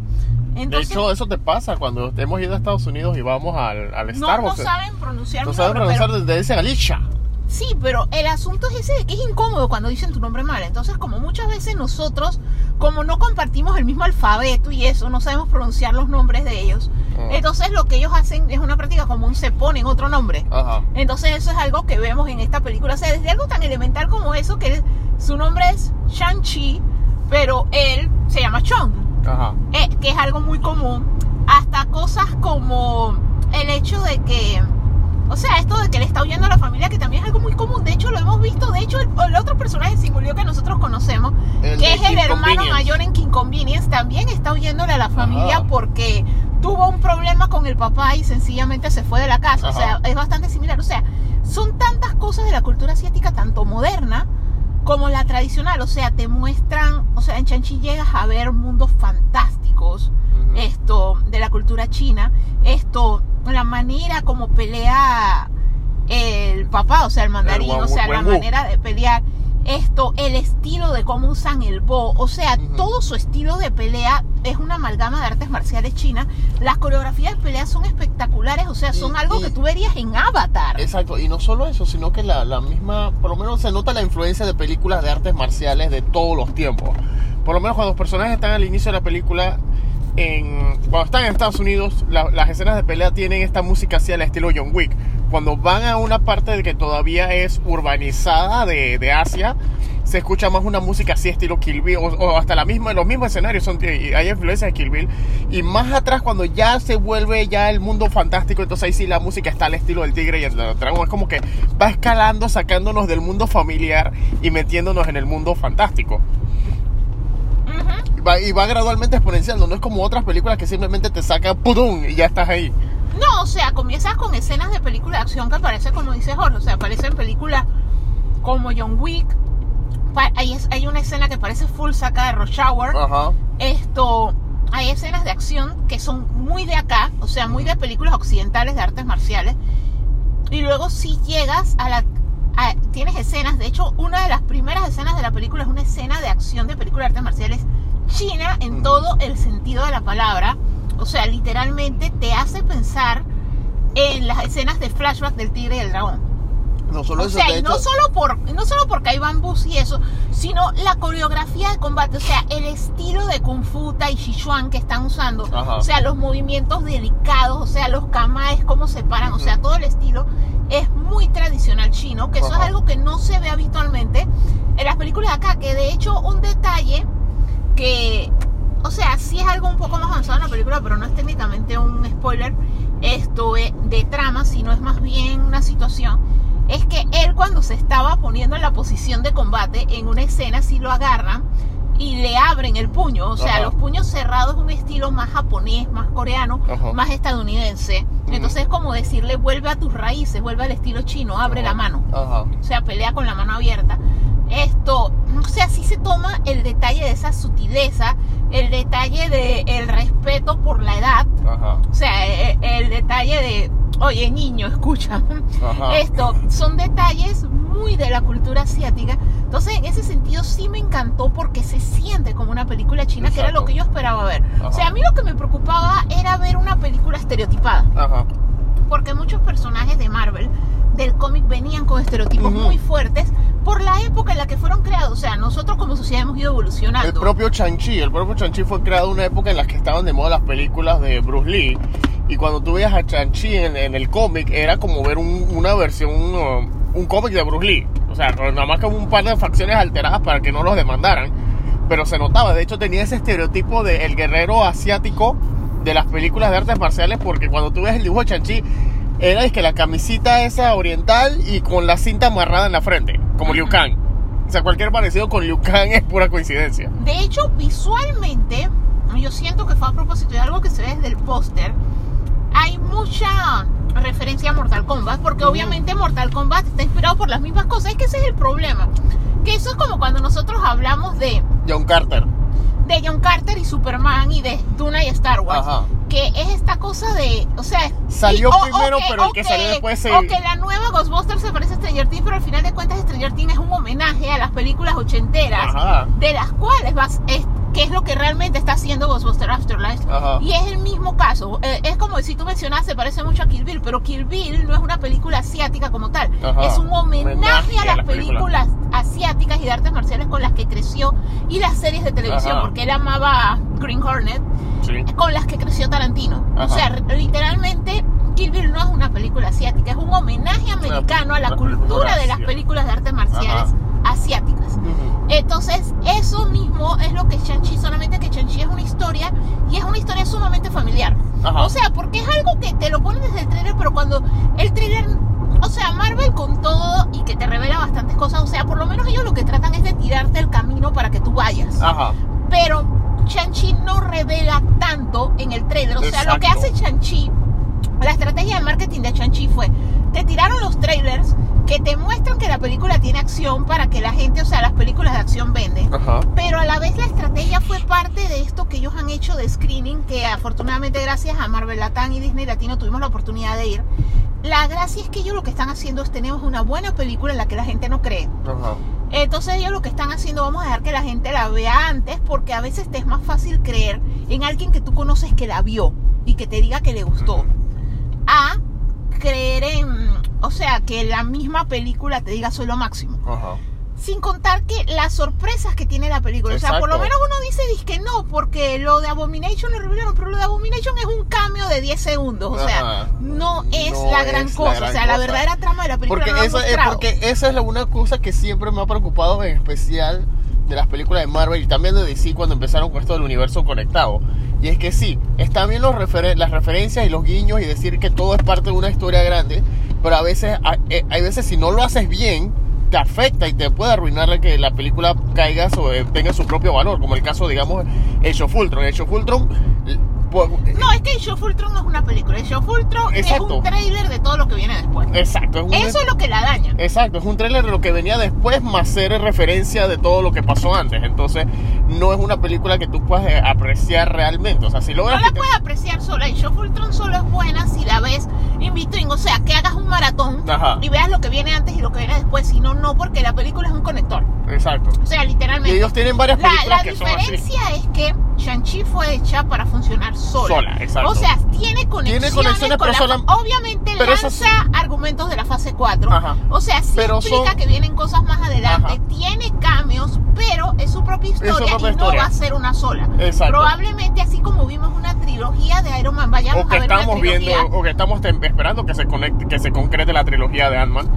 De Entonces, hecho, eso te pasa cuando hemos ido a Estados Unidos y vamos al, al no, no Starbucks. saben pronunciar No saben pronunciar desde dicen Alicia. Sí, pero el asunto es ese de que es incómodo cuando dicen tu nombre mal. Entonces, como muchas veces nosotros, como no compartimos el mismo alfabeto y eso, no sabemos pronunciar los nombres de ellos. Entonces, lo que ellos hacen es una práctica común, se ponen otro nombre. Ajá. Entonces, eso es algo que vemos en esta película. O sea, desde algo tan elemental como eso, que su nombre es Shang-Chi, pero él se llama Chong Ajá. eh, que es algo muy común, hasta cosas como el hecho de que, o sea, esto de que le está huyendo a la familia, que también es algo muy común, de hecho lo hemos visto, de hecho el, el otro personaje singular que nosotros conocemos, El que es el hermano mayor en King Convenience, también está huyéndole a la familia Ajá. porque tuvo un problema con el papá y sencillamente se fue de la casa, o sea, es bastante similar, o sea, son tantas cosas de la cultura asiática, tanto moderna, como la tradicional, o sea, te muestran, o sea, en Chanchi llegas a ver mundos fantásticos, esto, de la cultura china, esto, la manera como pelea el papá, o sea, el mandarín, o sea, la manera de pelear, esto, el estilo de cómo usan el bo, o sea, todo su estilo de pelea es una amalgama de artes marciales chinas, las coreografías de pelea son espectaculares, o sea, son Y- algo y- que tú verías en Avatar. Exacto, y no solo eso, sino que la, la misma, por lo menos se nota la influencia de películas de artes marciales de todos los tiempos. Por lo menos cuando los personajes están al inicio de la película, en, cuando están en Estados Unidos, la- las escenas de pelea tienen esta música así al estilo John Wick. Cuando van a una parte que todavía es urbanizada de, de Asia, se escucha más una música así estilo Kill Bill, o, o hasta la misma, los mismos escenarios son, hay influencias de Kill Bill. Y más atrás, cuando ya se vuelve ya el mundo fantástico, entonces ahí sí la música está al estilo del tigre y el dragón. Es como que va escalando, sacándonos del mundo familiar y metiéndonos en el mundo fantástico. Va, y va gradualmente exponenciando, no es como otras películas que simplemente te sacan ¡pudum! y ya estás ahí. No, o sea, comienzas con escenas de película de acción que aparece como dice Jorge, o sea, aparecen películas como John Wick. Hay, es- hay una escena que parece full saca de Rush Hour. Ajá. Esto, hay escenas de acción que son muy de acá, o sea, muy de películas occidentales de artes marciales. Y luego si llegas a la... a- tienes escenas, de hecho, una de las primeras escenas de la película es una escena de acción de película de artes marciales china en todo el sentido de la palabra. O sea, literalmente te hace pensar en las escenas de flashback del tigre y el dragón. No solo O eso, sea, y no hecho- solo por no solo porque hay bambús y eso, sino la coreografía de combate, o sea, el estilo de kung fu tai chi chuan que están usando, Ajá. o sea, los movimientos delicados, o sea, los kamaes cómo se paran, o sea, todo el estilo es muy tradicional chino, que eso Ajá. es algo que no se ve habitualmente en las películas de acá, que de hecho un detalle que o sea, sí es algo un poco más avanzado en la película, pero no es técnicamente un spoiler esto es de trama, sino es más bien una situación. Es que él cuando se estaba poniendo en la posición de combate en una escena, sí lo agarran y le abren el puño. O sea, Ajá. los puños cerrados es un estilo más japonés, más coreano, Ajá. más estadounidense. Entonces es como decirle, vuelve a tus raíces, vuelve al estilo chino, abre Ajá. la mano o sea, pelea con la mano abierta. Esto, o sea, sí se toma el detalle de esa sutileza, el detalle de el respeto por la edad, Ajá. o sea, e- el, detalle de, oye niño, escucha. Ajá. Esto, son detalles muy de la cultura asiática. Entonces, en ese sentido sí me encantó porque se siente como una película china, que era Exacto. lo que yo esperaba ver. O sea, Ajá. a mí lo que me preocupaba era ver una película estereotipada Ajá. porque muchos personajes de Marvel del cómic venían con estereotipos Ujú. muy fuertes por la época en la que fueron creados. O sea, nosotros como sociedad hemos ido evolucionando. El propio Chanchi, el propio Chanchi fue creado en una época en la que estaban de moda las películas de Bruce Lee. Y cuando tú veías a Chanchi en, en el cómic, era como ver un- una versión, un, un cómic de Bruce Lee. O sea, nada más como un par de facciones alteradas para que no los demandaran. Pero se notaba, de hecho tenía ese estereotipo de el guerrero asiático de las películas de artes marciales, porque cuando tú ves el dibujo de Chanchi, era es que la camisita esa oriental y con la cinta amarrada en la frente, como Liu Kang. O sea, cualquier parecido con Liu Kang es pura coincidencia. De hecho, visualmente, yo siento que fue a propósito de algo que se ve desde el póster. Hay mucha referencia a Mortal Kombat, porque obviamente Mortal Kombat está inspirado por las mismas cosas. Es que ese es el problema. Que eso es como cuando nosotros hablamos de, John Carter. de John Carter y Superman y de Duna y Star Wars. Ajá. Que es esta cosa de, o sea, Salió y- primero, pero el que salió después se- O que la nueva Ghostbusters se parece a Stranger Things, pero al final de cuentas Stranger Things es un homenaje a las películas ochenteras, Ajá. de las cuales vas, es- que es lo que realmente está haciendo Ghostbuster Afterlife. Ajá. Y es el mismo caso. Eh, es como si tú mencionaste, parece mucho a Kill Bill, pero Kill Bill no es una película asiática como tal. Ajá. Es un homenaje, Homenaje a a las las películas. películas asiáticas y de artes marciales con las que creció y las series de televisión, Ajá. porque él amaba Green Hornet, Sí. con las que creció Tarantino. O Ajá. sea, literalmente Kill Bill no es una película asiática, es un homenaje americano a la película cultura de las películas de artes marciales asiáticas. Entonces, eso mismo es lo que es Shang-Chi, solamente que Shang-Chi es una historia y es una historia sumamente familiar. Ajá. O sea, porque es algo que te lo ponen desde el trailer, pero cuando el trailer, o sea, Marvel con todo y que te revela bastantes cosas, o sea, por lo menos ellos lo que tratan es de tirarte el camino para que tú vayas. Ajá. Pero Shang-Chi no revela tanto en el trailer. O sea, lo que Exacto. hace Shang-Chi, la estrategia de marketing de Shang-Chi fue, te tiraron los trailers que te muestran que la película tiene acción para que la gente, o sea, las películas de acción venden. Ajá. Pero a la vez la estrategia fue parte de esto que ellos han hecho de screening, que afortunadamente gracias a Marvel Latam y Disney Latino tuvimos la oportunidad de ir. La gracia es que ellos lo que están haciendo es tenemos una buena película en la que la gente no cree. Ajá. Entonces ellos lo que están haciendo, vamos a dejar que la gente la vea antes, porque a veces te es más fácil creer en alguien que tú conoces que la vio y que te diga que le gustó, a creer en, o sea, que la misma película te diga soy lo máximo. Ajá. Sin contar que las sorpresas que tiene la película. O sea, por lo Exacto. menos uno dice que no, porque lo de Abomination lo revelaron, pero lo de Abomination es un cambio de 10 segundos. O sea, Ajá. no es No la gran es la cosa. gran o sea, la cosa. verdadera trama de la película Porque, no la esa, es, porque esa es la- una cosa que siempre me ha preocupado, en especial de las películas de Marvel y también de DC cuando empezaron con esto del universo conectado. Y es que sí, están bien los referen- las referencias y los guiños y decir que todo es parte de una historia grande, pero a veces, eh, hay veces si no lo haces bien, te afecta y te puede arruinar que la película caiga eh, tenga su propio valor, como el caso, digamos, Age of Ultron. Age No, es que el Show of Ultron no es una película. El Show Ultron Exacto. es un trailer de todo lo que viene después. exacto, es un- Eso es lo que la daña. Exacto, es un tráiler de lo que venía después más ser referencia de todo lo que pasó antes. Entonces, no es una película que tú puedas eh, apreciar realmente. O sea, si No logras la que te- puedes apreciar sola. El Show of Ultron solo es buena si la ves in between. O sea, que hagas un maratón Ajá. y veas lo que viene antes y lo que viene después. Si no, no, porque la película es un conector. Exacto. O sea, Y literalmente. ellos tienen varias La, películas la que son así. diferencia es que Shang-Chi fue hecha para funcionar sola. Sola, exacto. O sea, tiene conexiones, conexiones, con pero la sola- Obviamente pero esas- lanza argumentos de la fase 4. Ajá. O sea, sí Pero explica son- que vienen cosas más adelante. Ajá. Tiene cambios, pero es su propia historia propia y no historia. va a ser una sola. Exacto. Probablemente así como vimos una trilogía de Iron Man, vayamos O que a ver estamos una trilogía. viendo, o que estamos esperando que se conecte, que se concrete la trilogía de Ant-Man.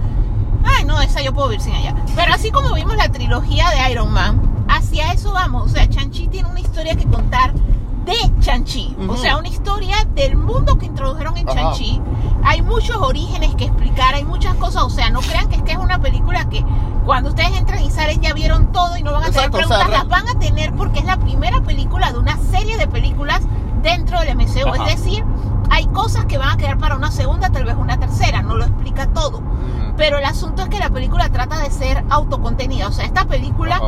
Ay, no, esa yo puedo vivir sin ella. Pero así como vimos la trilogía de Iron Man, hacia eso vamos. O sea, Chanchi tiene una historia que contar de Chanchi. O Ujú. sea, una historia del mundo que introdujeron en Ajá. Chanchi. Hay muchos orígenes que explicar, hay muchas cosas. O sea, no crean que es que es una película que cuando ustedes entran y salen ya vieron todo y no van a tener o sea, preguntas. re- las van a tener porque es la primera película de una serie de películas dentro del MCU. Ajá. Es decir, hay cosas que van a quedar para una segunda, tal vez una tercera. No lo explica todo. Pero el asunto es que la película trata de ser autocontenida. O sea, esta película,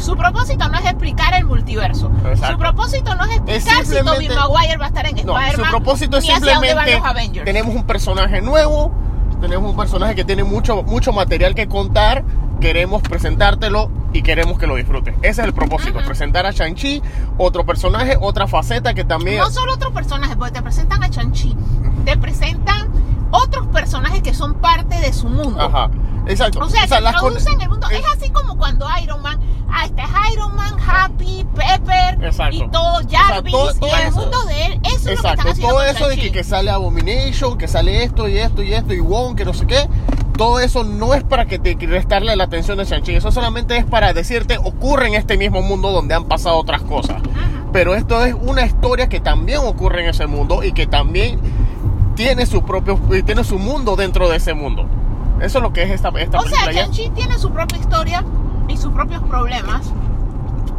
su propósito no es explicar el multiverso. Exacto. Su propósito no es explicar si simplemente- Tobey Maguire va a estar en No, Spider-Man. su propósito es ni hacia dónde van simplemente los Avengers. tenemos un personaje nuevo, tenemos un personaje que tiene mucho, mucho material que contar, queremos presentártelo y queremos que lo disfrutes. Ese es el propósito, presentar a Shang-Chi, otro personaje, otra faceta que también... No solo otros personajes, porque te presentan a Chanchi, te presentan otros personajes que son parte de su mundo. Ajá, exacto. O sea, se las con- introducen el mundo. es- Es así como cuando Iron Man, ah, este es Iron Man, Happy, Pepper Exacto. y todo, Jarvis, todo- todo y el eso. mundo de él. Eso es lo que están Exacto, haciendo todo eso de que, Shang-Chi. que sale Abomination, que sale esto y esto y esto y Wong, que no sé qué, todo eso no es para que te restarle la atención de Shang-Chi, eso solamente es para decirte ocurre en este mismo mundo donde han pasado otras cosas. Pero esto es una historia que también ocurre en ese mundo y que también tiene su propio y tiene su mundo dentro de ese mundo. Eso es lo que es esta, esta O sea, película. ya. Shang-Chi tiene su propia historia y sus propios problemas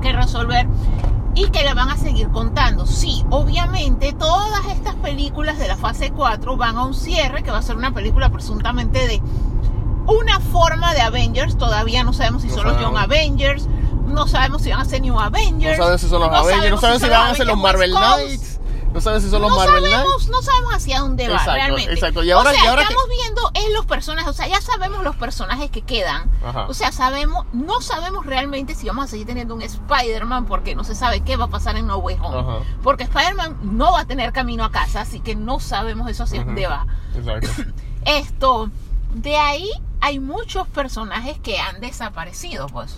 que resolver y que le van a seguir contando. Sí, obviamente todas estas películas de la fase 4 van a un cierre que va a ser una película presuntamente de una forma de Avengers. Todavía no sabemos si No son los sabemos. Young Avengers, no sabemos si van a ser New No Avengers. saben si son los no Avengers, no sabemos si van a ser los Marvel Coast. Knights, No sabes si son los no Marvel sabemos, no sabemos hacia dónde va Exacto, realmente. exacto. Y ahora- o sea, y ahora estamos viendo en los personajes, o sea, ya sabemos los personajes que quedan. Ajá. O sea, sabemos, no sabemos realmente si vamos a seguir teniendo un Spider-Man porque no se sabe qué va a pasar en No Way Home. Ajá. Porque Spider-Man no va a tener camino a casa, así que no sabemos eso hacia dónde va. Exacto. Esto, de ahí hay muchos personajes que han desaparecido, pues.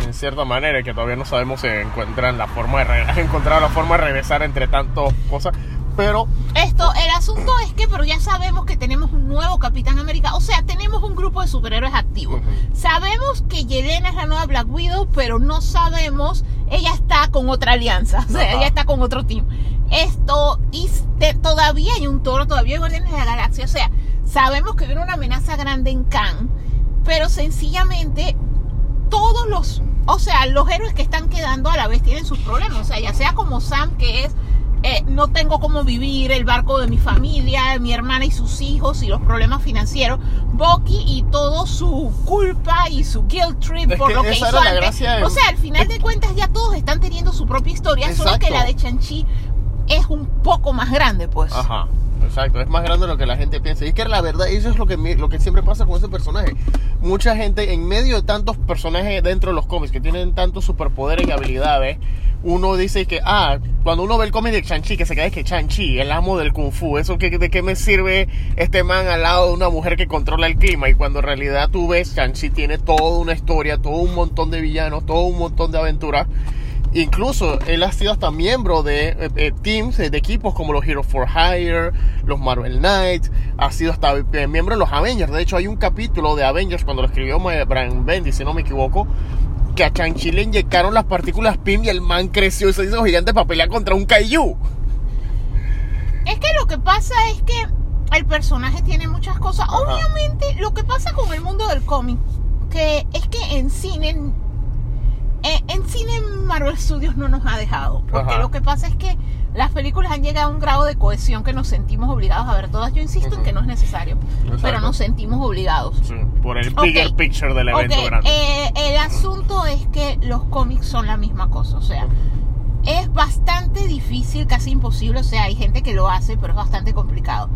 En cierta manera, que todavía no sabemos si encuentran la forma de re- encontrar la forma de regresar entre tantas cosas. Pero Esto, el asunto es que, pero ya sabemos que tenemos un nuevo Capitán América, o sea, tenemos un grupo de superhéroes activos. Sabemos que Yelena es la nueva Black Widow, pero no sabemos, ella está con otra alianza, o sea, ella está con otro team. Esto, y te- todavía hay un toro, todavía hay Guardianes de la Galaxia, o sea, sabemos que viene una amenaza grande en Khan, pero sencillamente todos los, o sea, los héroes que están quedando a la vez tienen sus problemas. O sea, ya sea como Sam, que es, eh, no tengo cómo vivir, el barco de mi familia, mi hermana y sus hijos y los problemas financieros. Bucky y todo su culpa y su guilt trip Es por que lo que hizo antes. de- O sea, al final de cuentas ya todos están teniendo su propia historia, solo que la de Chanchi es un poco más grande, pues. Ajá, exacto, es más grande de lo que la gente piensa. Y es que la verdad, eso es lo que, lo que siempre pasa con ese personaje. Mucha gente, en medio de tantos personajes dentro de los cómics que tienen tantos superpoderes y habilidades, uno dice que, ah, cuando uno ve el cómic de Chanchi, que se cree que Chanchi, el amo del Kung Fu, ¿eso que, de qué me sirve este man al lado de una mujer que controla el clima? Y cuando en realidad tú ves, Chanchi tiene toda una historia, todo un montón de villanos, todo un montón de aventuras. Incluso él ha sido hasta miembro de eh, eh, teams, eh, de equipos como los Hero for Hire, los Marvel Knights, ha sido hasta eh, miembro de los Avengers. De hecho, hay un capítulo de Avengers cuando lo escribió Brian Bendy, si no me equivoco, que a Chanchi le inyectaron las partículas PIM y el man creció y se hizo gigante para pelear contra un Kaiju. Es que lo que pasa es que el personaje tiene muchas cosas. Ajá. Obviamente, lo que pasa con el mundo del cómic, que es que en cine, en, en cine Marvel Studios no nos ha dejado. Porque Ajá. lo que pasa es que las películas han llegado a un grado de cohesión que nos sentimos obligados a ver todas. Yo insisto en que no es necesario, pero nos sentimos obligados. Sí, por el bigger picture del evento grande. eh, el asunto es que los cómics son la misma cosa, o sea, es bastante difícil, casi imposible, o sea, hay gente que lo hace, pero es bastante complicado.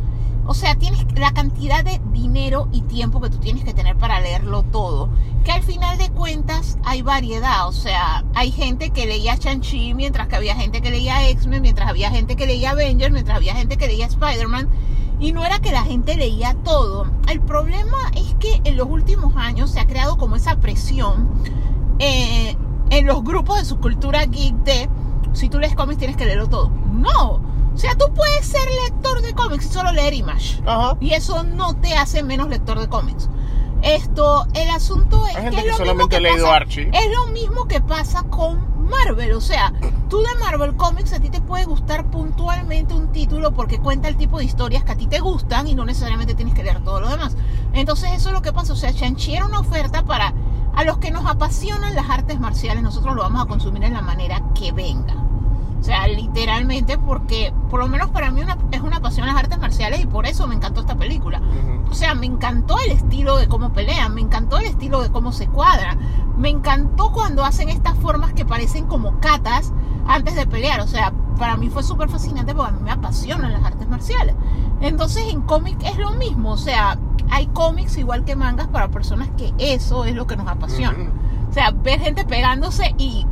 O sea, tienes la cantidad de dinero y tiempo que tú tienes que tener para leerlo todo, que al final de cuentas hay variedad, o sea, hay gente que leía Shang-Chi, mientras que había gente que leía X-Men, mientras había gente que leía Avengers, mientras había gente que leía Spider-Man, y no era que la gente leía todo. El problema es que en los últimos años se ha creado como esa presión eh, en los grupos de su cultura geek de si tú lees cómics tienes que leerlo todo. No. O sea, tú puedes ser lector de cómics y solo leer Image. Ajá. Y eso no te hace menos lector de cómics. Esto, el asunto es Hay gente que, que es lo solamente mismo ha que leído pasa- Archie. Es lo mismo que pasa con Marvel. O sea, tú de Marvel Comics a ti te puede gustar puntualmente un título porque cuenta el tipo de historias que a ti te gustan y no necesariamente tienes que leer todo lo demás. Entonces eso es lo que pasa. O sea, Shang-Chi era una oferta para a los que nos apasionan las artes marciales. Nosotros lo vamos a consumir en la manera que venga. O sea, literalmente porque, por lo menos para mí una- es una pasión las artes marciales y por eso me encantó esta película. O sea, me encantó el estilo de cómo pelean, me encantó el estilo de cómo se cuadran, me encantó cuando hacen estas formas que parecen como catas antes de pelear. O sea, para mí fue súper fascinante porque a mí me apasionan las artes marciales. Entonces en cómic es lo mismo, o sea, hay cómics igual que mangas para personas que eso es lo que nos apasiona. O sea, ver gente pegándose y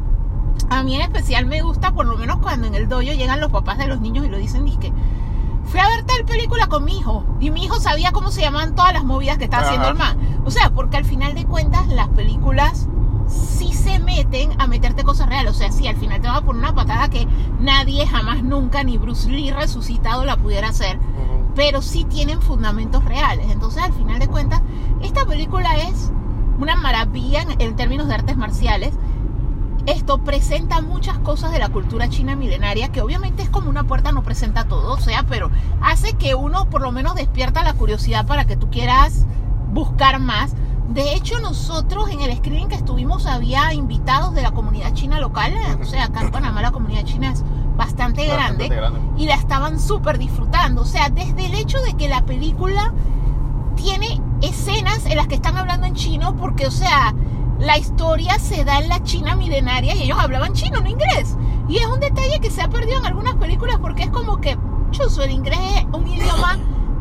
a mí en especial me gusta, por lo menos cuando en el dojo llegan los papás de los niños y lo dicen, que fui a ver tal película con mi hijo y mi hijo sabía cómo se llamaban todas las movidas que estaba haciendo el man. O sea, porque al final de cuentas las películas sí se meten a meterte cosas reales. O sea, sí, al final te va a poner una patada que nadie jamás nunca, ni Bruce Lee resucitado la pudiera hacer pero sí tienen fundamentos reales. Entonces, al final de cuentas, esta película es una maravilla en, en términos de artes marciales. Esto presenta muchas cosas de la cultura china milenaria, que obviamente es como una puerta, no presenta todo, o sea, pero hace que uno por lo menos despierta la curiosidad para que tú quieras buscar más. De hecho, nosotros en el screening que estuvimos había invitados de la comunidad china local, eh, o sea, acá en Panamá la comunidad china es bastante grande Bastante grande. y la estaban súper disfrutando. O sea, desde el hecho de que la película tiene escenas en las que están hablando en chino, porque, o sea, la historia se da en la China milenaria y ellos hablaban chino, no inglés. Y es un detalle que se ha perdido en algunas películas porque es como que, chuzo, el inglés es un idioma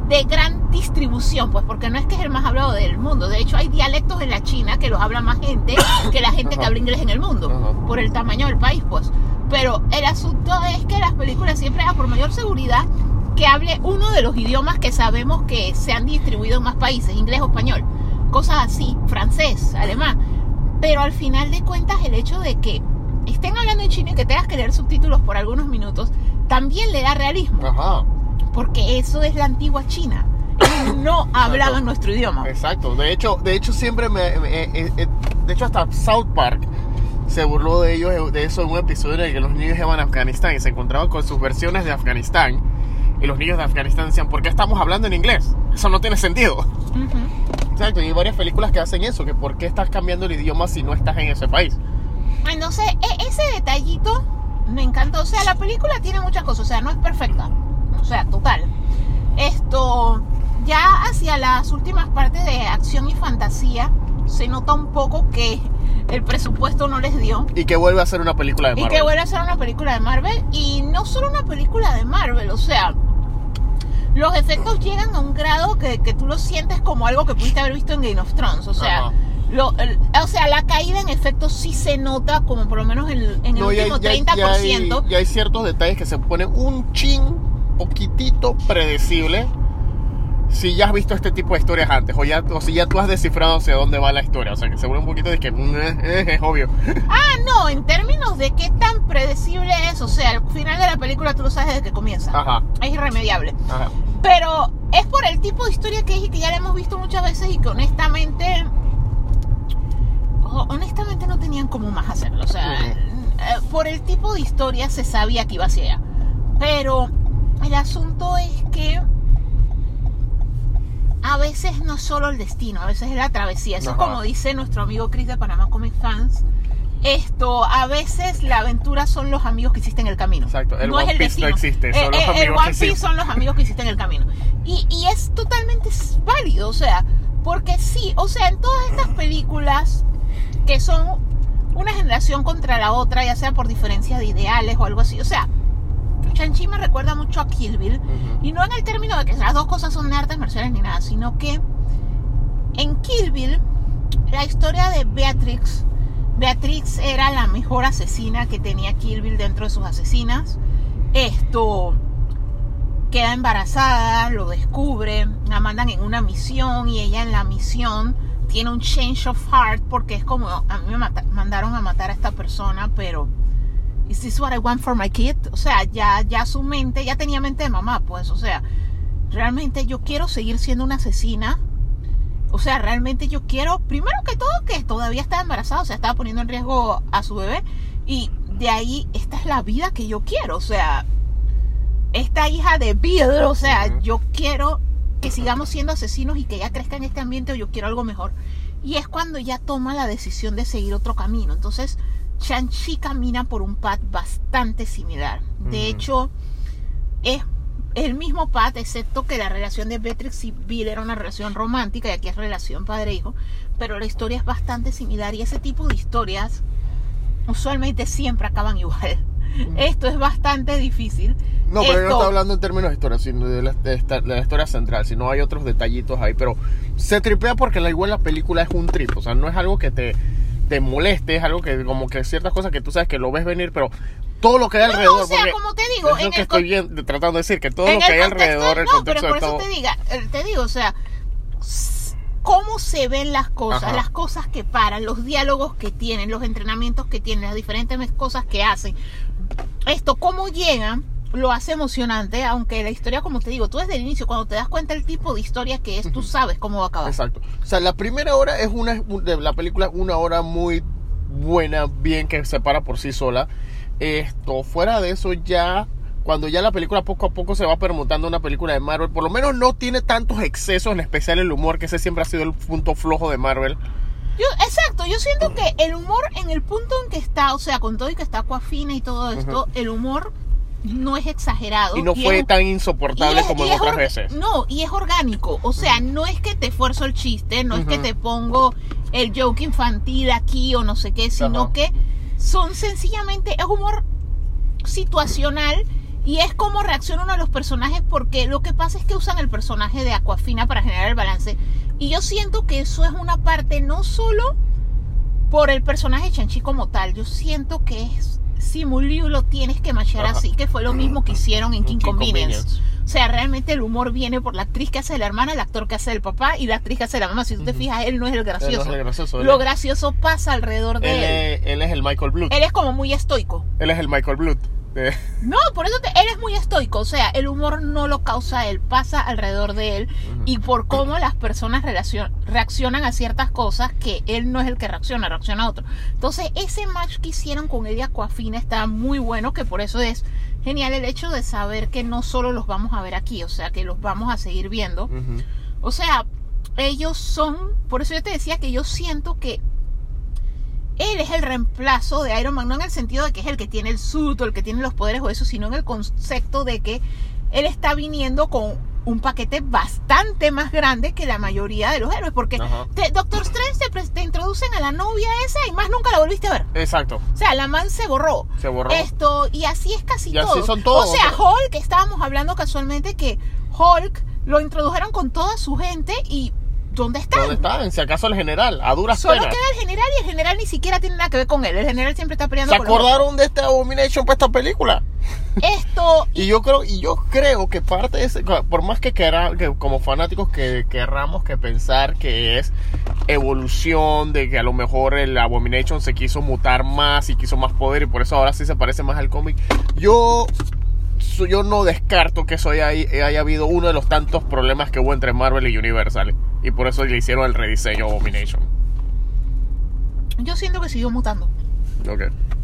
de gran distribución, pues porque no es que es el más hablado del mundo. De hecho, hay dialectos en la China que los habla más gente que la gente que habla inglés en el mundo, Ajá. por el tamaño del país, pues. Pero el asunto es que las películas siempre, a por mayor seguridad, que hable uno de los idiomas que sabemos que se han distribuido en más países, inglés o español, cosas así, francés, alemán. Pero al final de cuentas, el hecho de que estén hablando en chino y que tengas que leer subtítulos por algunos minutos, también le da realismo Ajá. porque eso es la antigua China. No hablaban nuestro idioma. Exacto. De hecho, de hecho siempre me, me- eh, eh, de hecho hasta South Park se burló de ellos de eso en un episodio en el que los niños iban a Afganistán y se encontraban con sus versiones de Afganistán y los niños de Afganistán decían, ¿por qué estamos hablando en inglés? Eso no tiene sentido. Ujú. Exacto, y hay varias películas que hacen eso, que por qué estás cambiando el idioma si no estás en ese país. Entonces, ese detallito me encantó. O sea, la película tiene muchas cosas. O sea, no es perfecta. O sea, total. Esto, ya hacia las últimas partes de acción y fantasía, se nota un poco que el presupuesto no les dio. Y que vuelve a ser una película de Y Marvel. que vuelve a ser una película de Marvel. Y no solo una película de Marvel, o sea, los efectos llegan a un grado que, que tú lo sientes como algo que pudiste haber visto en Game of Thrones. O sea, Ajá. lo- el- o sea la caída en efectos sí se nota, como por lo menos en, el- en el No, ya, último ya- 30%. ya hay, ya hay ciertos detalles que se ponen un chin poquitito predecible si ya has visto este tipo de historias antes o, ya, o si ya tú has descifrado hacia dónde va la historia. O sea, que se vuelve un poquito de que mm, eh, eh, es obvio. Ah, no, en términos de qué tan predecible es, o sea, al final de la película tú lo sabes desde que comienza. Ajá, Es irremediable. ajá. Pero es por el tipo de historia que es y que ya la hemos visto muchas veces y que honestamente, ho- honestamente no tenían cómo más hacerlo. O sea, Ujú. eh, por el tipo de historia se sabía que iba hacia allá. Pero el asunto es que a veces no es solo el destino, a veces es la travesía. Eso es Ajá. como dice nuestro amigo Chris de Panamá Comic Fans. Esto, a veces la aventura son los amigos que hiciste en el camino. Exacto, el no One es el Piece no destino. existe, son Eh, los eh, el amigos One que Piece son los amigos que hiciste en el camino. Y, y es totalmente válido, o sea, porque sí, o sea, en todas estas películas que son una generación contra la otra, ya sea por diferencias de ideales o algo así, o sea, Shang-Chi me recuerda mucho a Kill Bill, y no en el término de que las dos cosas son artes marciales ni nada, sino que en Kill Bill, la historia de Beatrix, Beatrix era la mejor asesina que tenía Kill Bill dentro de sus asesinas. Esto queda embarazada, lo descubre, la mandan en una misión y ella en la misión tiene un change of heart porque es como a mí me mandaron a matar a esta persona, pero is this what I want for my kid? O sea, ya ya su mente, ya tenía mente de mamá, pues, o sea, realmente yo quiero seguir siendo una asesina. O sea, realmente yo quiero, primero que todo, que todavía estaba embarazada, o sea, estaba poniendo en riesgo a su bebé. Y de ahí, esta es la vida que yo quiero. O sea, esta hija de Bill, o sea, yo quiero que sigamos siendo asesinos y que ella crezca en este ambiente o yo quiero algo mejor. Y es cuando ella toma la decisión de seguir otro camino. Entonces, Shang-Chi camina por un path bastante similar. De hecho, es el mismo path, excepto que la relación de Beatrix y Bill era una relación romántica y aquí es relación padre-hijo. Pero la historia es bastante similar y ese tipo de historias usualmente siempre acaban igual. Esto es bastante difícil. No, pero yo no Esto- estoy hablando en términos de historia, sino de la, de esta- de la historia central, sino hay otros detallitos ahí, pero se tripea porque la igual la película es un trip, o sea, no es algo que te, te moleste, es algo que como que ciertas cosas que tú sabes que lo ves venir, pero todo lo que hay No, alrededor, o sea, como te digo, es lo que estoy bien, tratando de decir, que todo lo que hay alrededor, el no, contexto pero por de eso todo... te diga, eh, te digo, o sea, cómo se ven las cosas, Ajá. las cosas que paran, los diálogos que tienen, los entrenamientos que tienen, las diferentes cosas que hacen. Esto, cómo llegan, lo hace emocionante, aunque la historia, como te digo, tú desde el inicio, cuando te das cuenta el tipo de historia que es, tú sabes cómo va a acabar. Exacto. O sea, la primera hora es una de la película una hora muy buena, bien que se para por sí sola. Esto, fuera de eso ya cuando ya la película poco a poco se va permutando a una película de Marvel, por lo menos no tiene tantos excesos, en especial el humor, que ese siempre ha sido el punto flojo de Marvel. Yo, exacto, yo siento que el humor en el punto en que está, o sea, con todo y que está Aquafina y todo esto, el humor no es exagerado. Y no y fue es- tan insoportable es- como en otras veces. No, y es orgánico. O sea, no es que te esfuerzo el chiste, no es que te pongo el joke infantil aquí o no sé qué, sino que son sencillamente, es humor situacional y es como reacciona uno de los personajes porque lo que pasa es que usan el personaje de Aquafina para generar el balance y yo siento que eso es una parte no solo por el personaje de Chanchi como tal, yo siento que es Simuliu lo tienes que machar Ajá. así, que fue lo mismo que hicieron en King King Convenience. Convenience. O sea, realmente el humor viene por la actriz que hace de la hermana, el actor que hace del papá y la actriz que hace de la mamá. Si tú te fijas, él no es el Él no gracioso. es el gracioso, él Lo es- gracioso pasa alrededor de él, él. es, él es el Michael Blood. Él es como muy estoico. Él es el Michael Blood. De- No, por eso te- él es muy estoico. O sea, el humor no lo causa él, pasa alrededor de él y por cómo las personas reaccionan a ciertas cosas que él no es el que reacciona, reacciona a otro. Entonces, ese match que hicieron con Eddie Aquafina está muy bueno, que por eso es genial el hecho de saber que no solo los vamos a ver aquí, o sea, que los vamos a seguir viendo. O sea, ellos son, por eso yo te decía que yo siento que él es el reemplazo de Iron Man, no en el sentido de que es el que tiene el suit o el que tiene los poderes o eso, sino en el concepto de que él está viniendo con un paquete bastante más grande que la mayoría de los héroes, porque te- Doctor Strange te, introducen a la novia esa y más nunca la volviste a ver. Exacto. O sea, la man se borró. Se borró. Esto, y así es casi Y así todo. son todos, o sea. Hulk, estábamos hablando casualmente que Hulk lo introdujeron con toda su gente y ¿dónde están? ¿Dónde está? Si acaso el general, a duras Solo penas. queda el general y el general ni siquiera tiene nada que ver con él. El general siempre está peleando ¿Se con acordaron de esta Abomination para esta película? Esto, Y yo creo, y yo creo que parte de ese, por más que, quera- que como fanáticos que querramos que pensar que es evolución, de que a lo mejor el Abomination se quiso mutar más y quiso más poder y por eso ahora sí se parece más al cómic. Yo yo no descarto que eso haya, haya habido uno de los tantos problemas que hubo entre Marvel y Universal y por eso le hicieron el rediseño Abomination. yo siento que siguió mutando. Ok.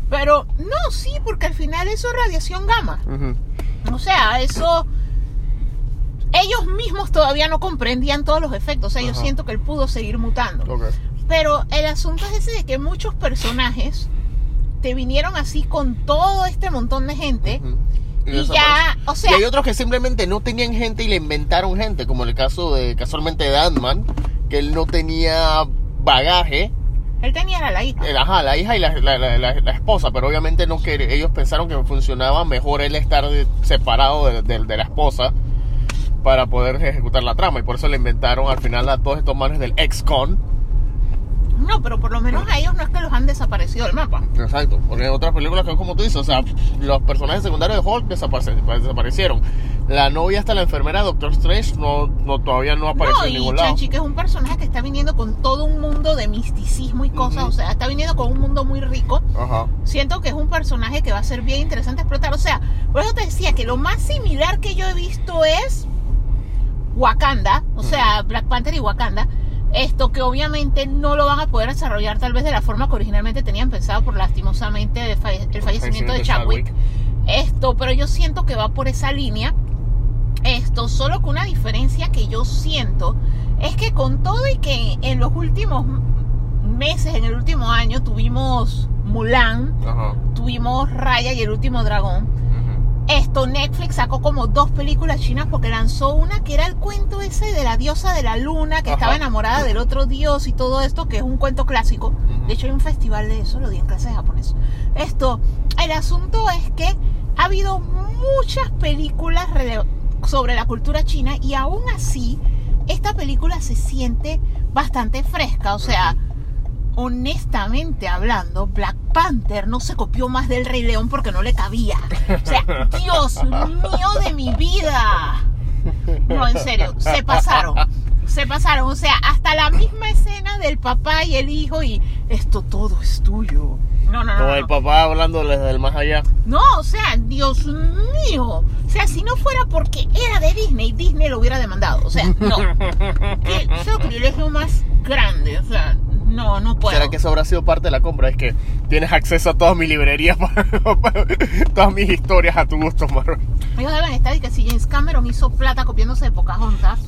Pero no, sí, porque al final eso es radiación gamma. O sea, eso. Ellos mismos todavía no comprendían todos los efectos. O sea, yo siento que él pudo seguir mutando. Ok. Pero el asunto es ese de que muchos personajes te vinieron así con todo este montón de gente. Ujú. Y ya, o sea, y hay otros que simplemente no tenían gente y le inventaron gente, como el caso de casualmente de Ant-Man, que él no tenía bagaje, él tenía a la hija. ajá, la hija y la, la- la- la- esposa, pero obviamente no que ellos pensaron que funcionaba mejor él estar separado de, de- de la esposa para poder ejecutar la trama y por eso le inventaron al final a todos estos manes del ex-con. No, pero por lo menos a ellos no es que los han desaparecido del mapa. Exacto, porque otras películas que como tú dices, o sea, los personajes secundarios de Hulk desaparece- desaparecieron. La novia hasta la enfermera Doctor Strange no, no todavía no apareció No, en ningún lado. Chanchi, que es un personaje que está viniendo con todo un mundo de misticismo y cosas. Ujú. O sea, está viniendo con un mundo muy rico. Ajá. Siento que es un personaje que va a ser bien interesante explotar. O sea, por eso te decía que lo más similar que yo he visto es Wakanda, o sea, Black Panther y Wakanda. Esto que obviamente no lo van a poder desarrollar tal vez de la forma que originalmente tenían pensado por lastimosamente el, falle- el fallecimiento de Chadwick. Esto, pero yo siento que va por esa línea. Esto, solo con una diferencia que yo siento es que con todo y que en los últimos meses, en el último año, tuvimos Mulan, Ajá. tuvimos Raya y el último dragón. Esto, Netflix sacó como dos películas chinas porque lanzó una que era el cuento ese de la diosa de la luna que Ajá. estaba enamorada del otro dios y todo esto, que es un cuento clásico. De hecho, hay un festival de eso, lo di en clase de japonés. Esto, el asunto es que ha habido muchas películas sobre la cultura china y aún así, esta película se siente bastante fresca. O sea, honestamente hablando, Black Panther no se copió más del Rey León porque no le cabía. O sea, Dios mío de mi vida. No, en serio, se pasaron. Se pasaron. O sea, hasta la misma escena del papá y el hijo y esto todo es tuyo. No, no, no. Como no. el papá hablando desde el más allá. No, o sea, Dios mío. O sea, si no fuera porque era de Disney, Disney lo hubiera demandado. O sea, no. Qué sacrilegio más grande. O sea, no, no puedo. ¿Será que eso habrá sido parte de la compra? Es que tienes acceso a todas mis librerías, todas mis historias a tu gusto, Marvel. Ellos deben estar y que si James Cameron hizo plata copiándose de Pocahontas,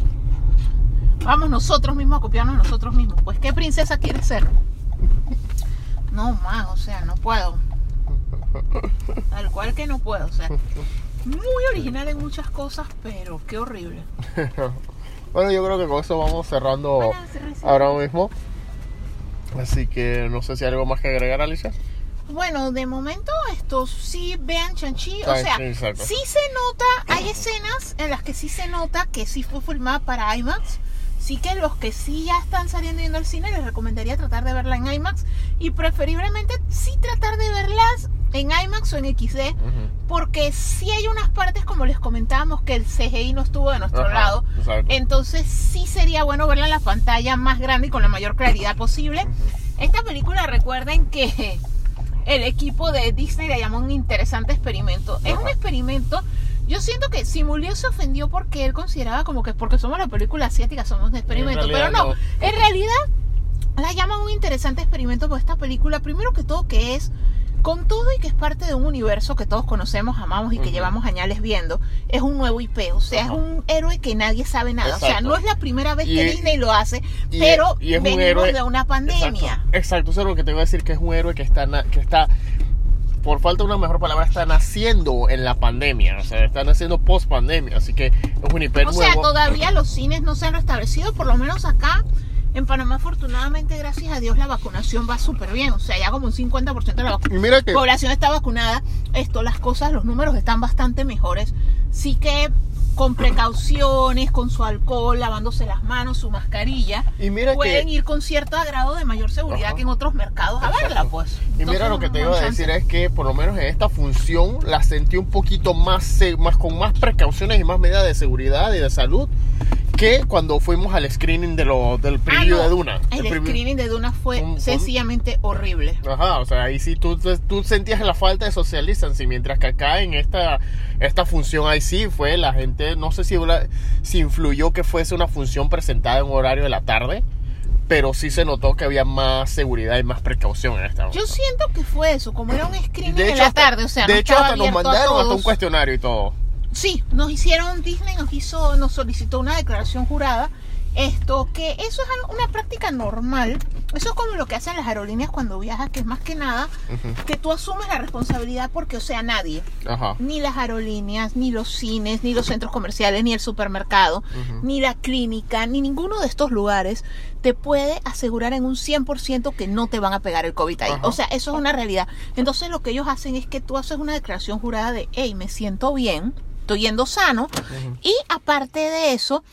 vamos nosotros mismos a copiarnos nosotros mismos. Pues, ¿qué princesa quieres ser? No, man, o sea, no puedo. Tal cual que no puedo, o sea. Muy original en muchas cosas, pero qué horrible. Bueno, yo creo que con eso vamos cerrando Bueno, cierre. ahora mismo. Así que no sé si hay algo más que agregar, Alicia. Bueno, de momento estos sí vean Chanchi, o sea, sí, sí se nota, hay escenas en las que sí se nota que sí fue filmada para IMAX. Sí que los que sí ya están saliendo yendo al cine les recomendaría tratar de verla en IMAX y preferiblemente sí tratar de verlas en IMAX o en XD porque sí hay unas partes como les comentábamos que el CGI no estuvo de nuestro Ajá, lado. exacto. Entonces sí sería bueno verla en la pantalla más grande y con la mayor claridad posible. Esta película recuerden que el equipo de Disney la llamó un interesante experimento. Es un experimento. Yo siento que Simulio se ofendió porque él consideraba como que porque somos la película asiática somos un experimento. Pero no, no. en realidad la llaman un interesante experimento por esta película. Primero que todo que es con todo y que es parte de un universo que todos conocemos, amamos y que llevamos añales viendo, es un nuevo IP, o sea, es un héroe que nadie sabe nada, o sea, no es la primera vez Y que es- Disney lo hace, y pero es- y es un venimos héroe- de una pandemia. Exacto, exacto, eso es lo que te iba a decir, que es un héroe que está, que está por falta de una mejor palabra, está naciendo en la pandemia, o sea, está naciendo post pandemia, así que es un hiper O sea, todavía los cines no se han restablecido, por lo menos acá. En Panamá, afortunadamente, gracias a Dios, la vacunación va súper bien. O sea, ya como un 50% de la mira que población está vacunada. Esto, las cosas, los números están bastante mejores. Sí que con precauciones, con su alcohol, lavándose las manos, su mascarilla, y mira pueden que ir con cierto grado de mayor seguridad Ajá. que en otros mercados a verla, pues. Y mira lo que te iba a decir es que por lo menos en esta función la sentí un poquito más, más con más precauciones y más medidas de seguridad y de salud que cuando fuimos al screening de lo, del Ah, preview no, de Duna. El, preview- screening de Duna fue Un- un- sencillamente horrible. Ajá, o sea, ahí sí tú, tú sentías la falta de social distancing, mientras que acá en esta, esta función ahí sí fue la gente, no sé si, si influyó que fuese una función presentada en un horario de la tarde, pero sí se notó que había más seguridad y más precaución en esta. Yo siento que fue eso, como era un screening de en hecho, la hasta- tarde, o sea, de no hecho hasta nos mandaron hasta un cuestionario y todo. Sí, nos hicieron, Disney nos hizo, nos solicitó una declaración jurada. Esto, que eso es una práctica normal. Eso es como lo que hacen las aerolíneas cuando viajas, que es más que nada que tú asumes la responsabilidad porque, o sea, nadie, Ajá. ni las aerolíneas, ni los cines, ni los centros comerciales, ni el supermercado, ni la clínica, ni ninguno de estos lugares te puede asegurar en un 100% que no te van a pegar el COVID ahí. Ajá. O sea, eso es una realidad. Entonces lo que ellos hacen es que tú haces una declaración jurada de, hey, me siento bien, estoy yendo sano, y aparte de eso,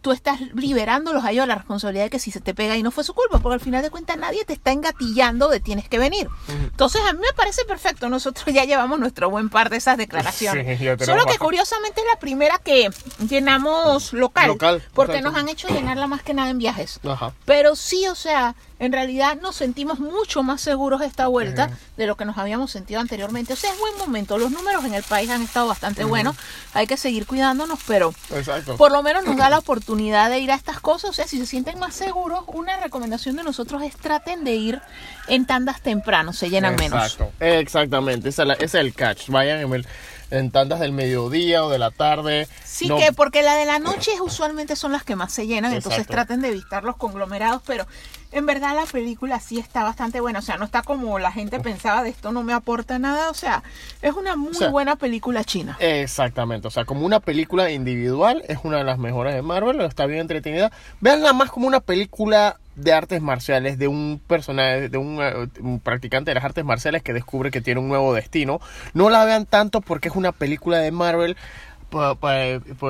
tú estás liberándolos a ellos de la responsabilidad de que si se te pega y no fue su culpa, porque al final de cuentas nadie te está engatillando de tienes que venir. Entonces a mí me parece perfecto, nosotros ya llevamos nuestro buen par de esas declaraciones. Sí, Solo que curiosamente es la primera que llenamos local, Local, porque exacto. nos han hecho llenarla más que nada en viajes. Ajá. Pero sí, o sea, en realidad nos sentimos mucho más seguros esta vuelta de lo que nos habíamos sentido anteriormente. O sea, es buen momento. Los números en el país han estado bastante buenos. Hay que seguir cuidándonos, pero Exacto. por lo menos nos da la oportunidad de ir a estas cosas. O sea, si se sienten más seguros, una recomendación de nosotros es traten de ir en tandas temprano, se llenan menos. Exacto. Exactamente, es, la- ese es el catch. Vayan en, el- en tandas del mediodía o de la tarde. Sí No- que porque la de la noche usualmente son las que más se llenan, entonces traten de evitar los conglomerados, pero en verdad la película sí está bastante buena, o sea, no está como la gente pensaba de esto no me aporta nada, o sea, es una muy sea, buena película china. Exactamente, o sea, como una película individual, es una de las mejores de Marvel, está bien entretenida. Veanla más como una película de artes marciales, de un personaje, de un, eh, un practicante de las artes marciales que descubre que tiene un nuevo destino. No la vean tanto porque es una película de Marvel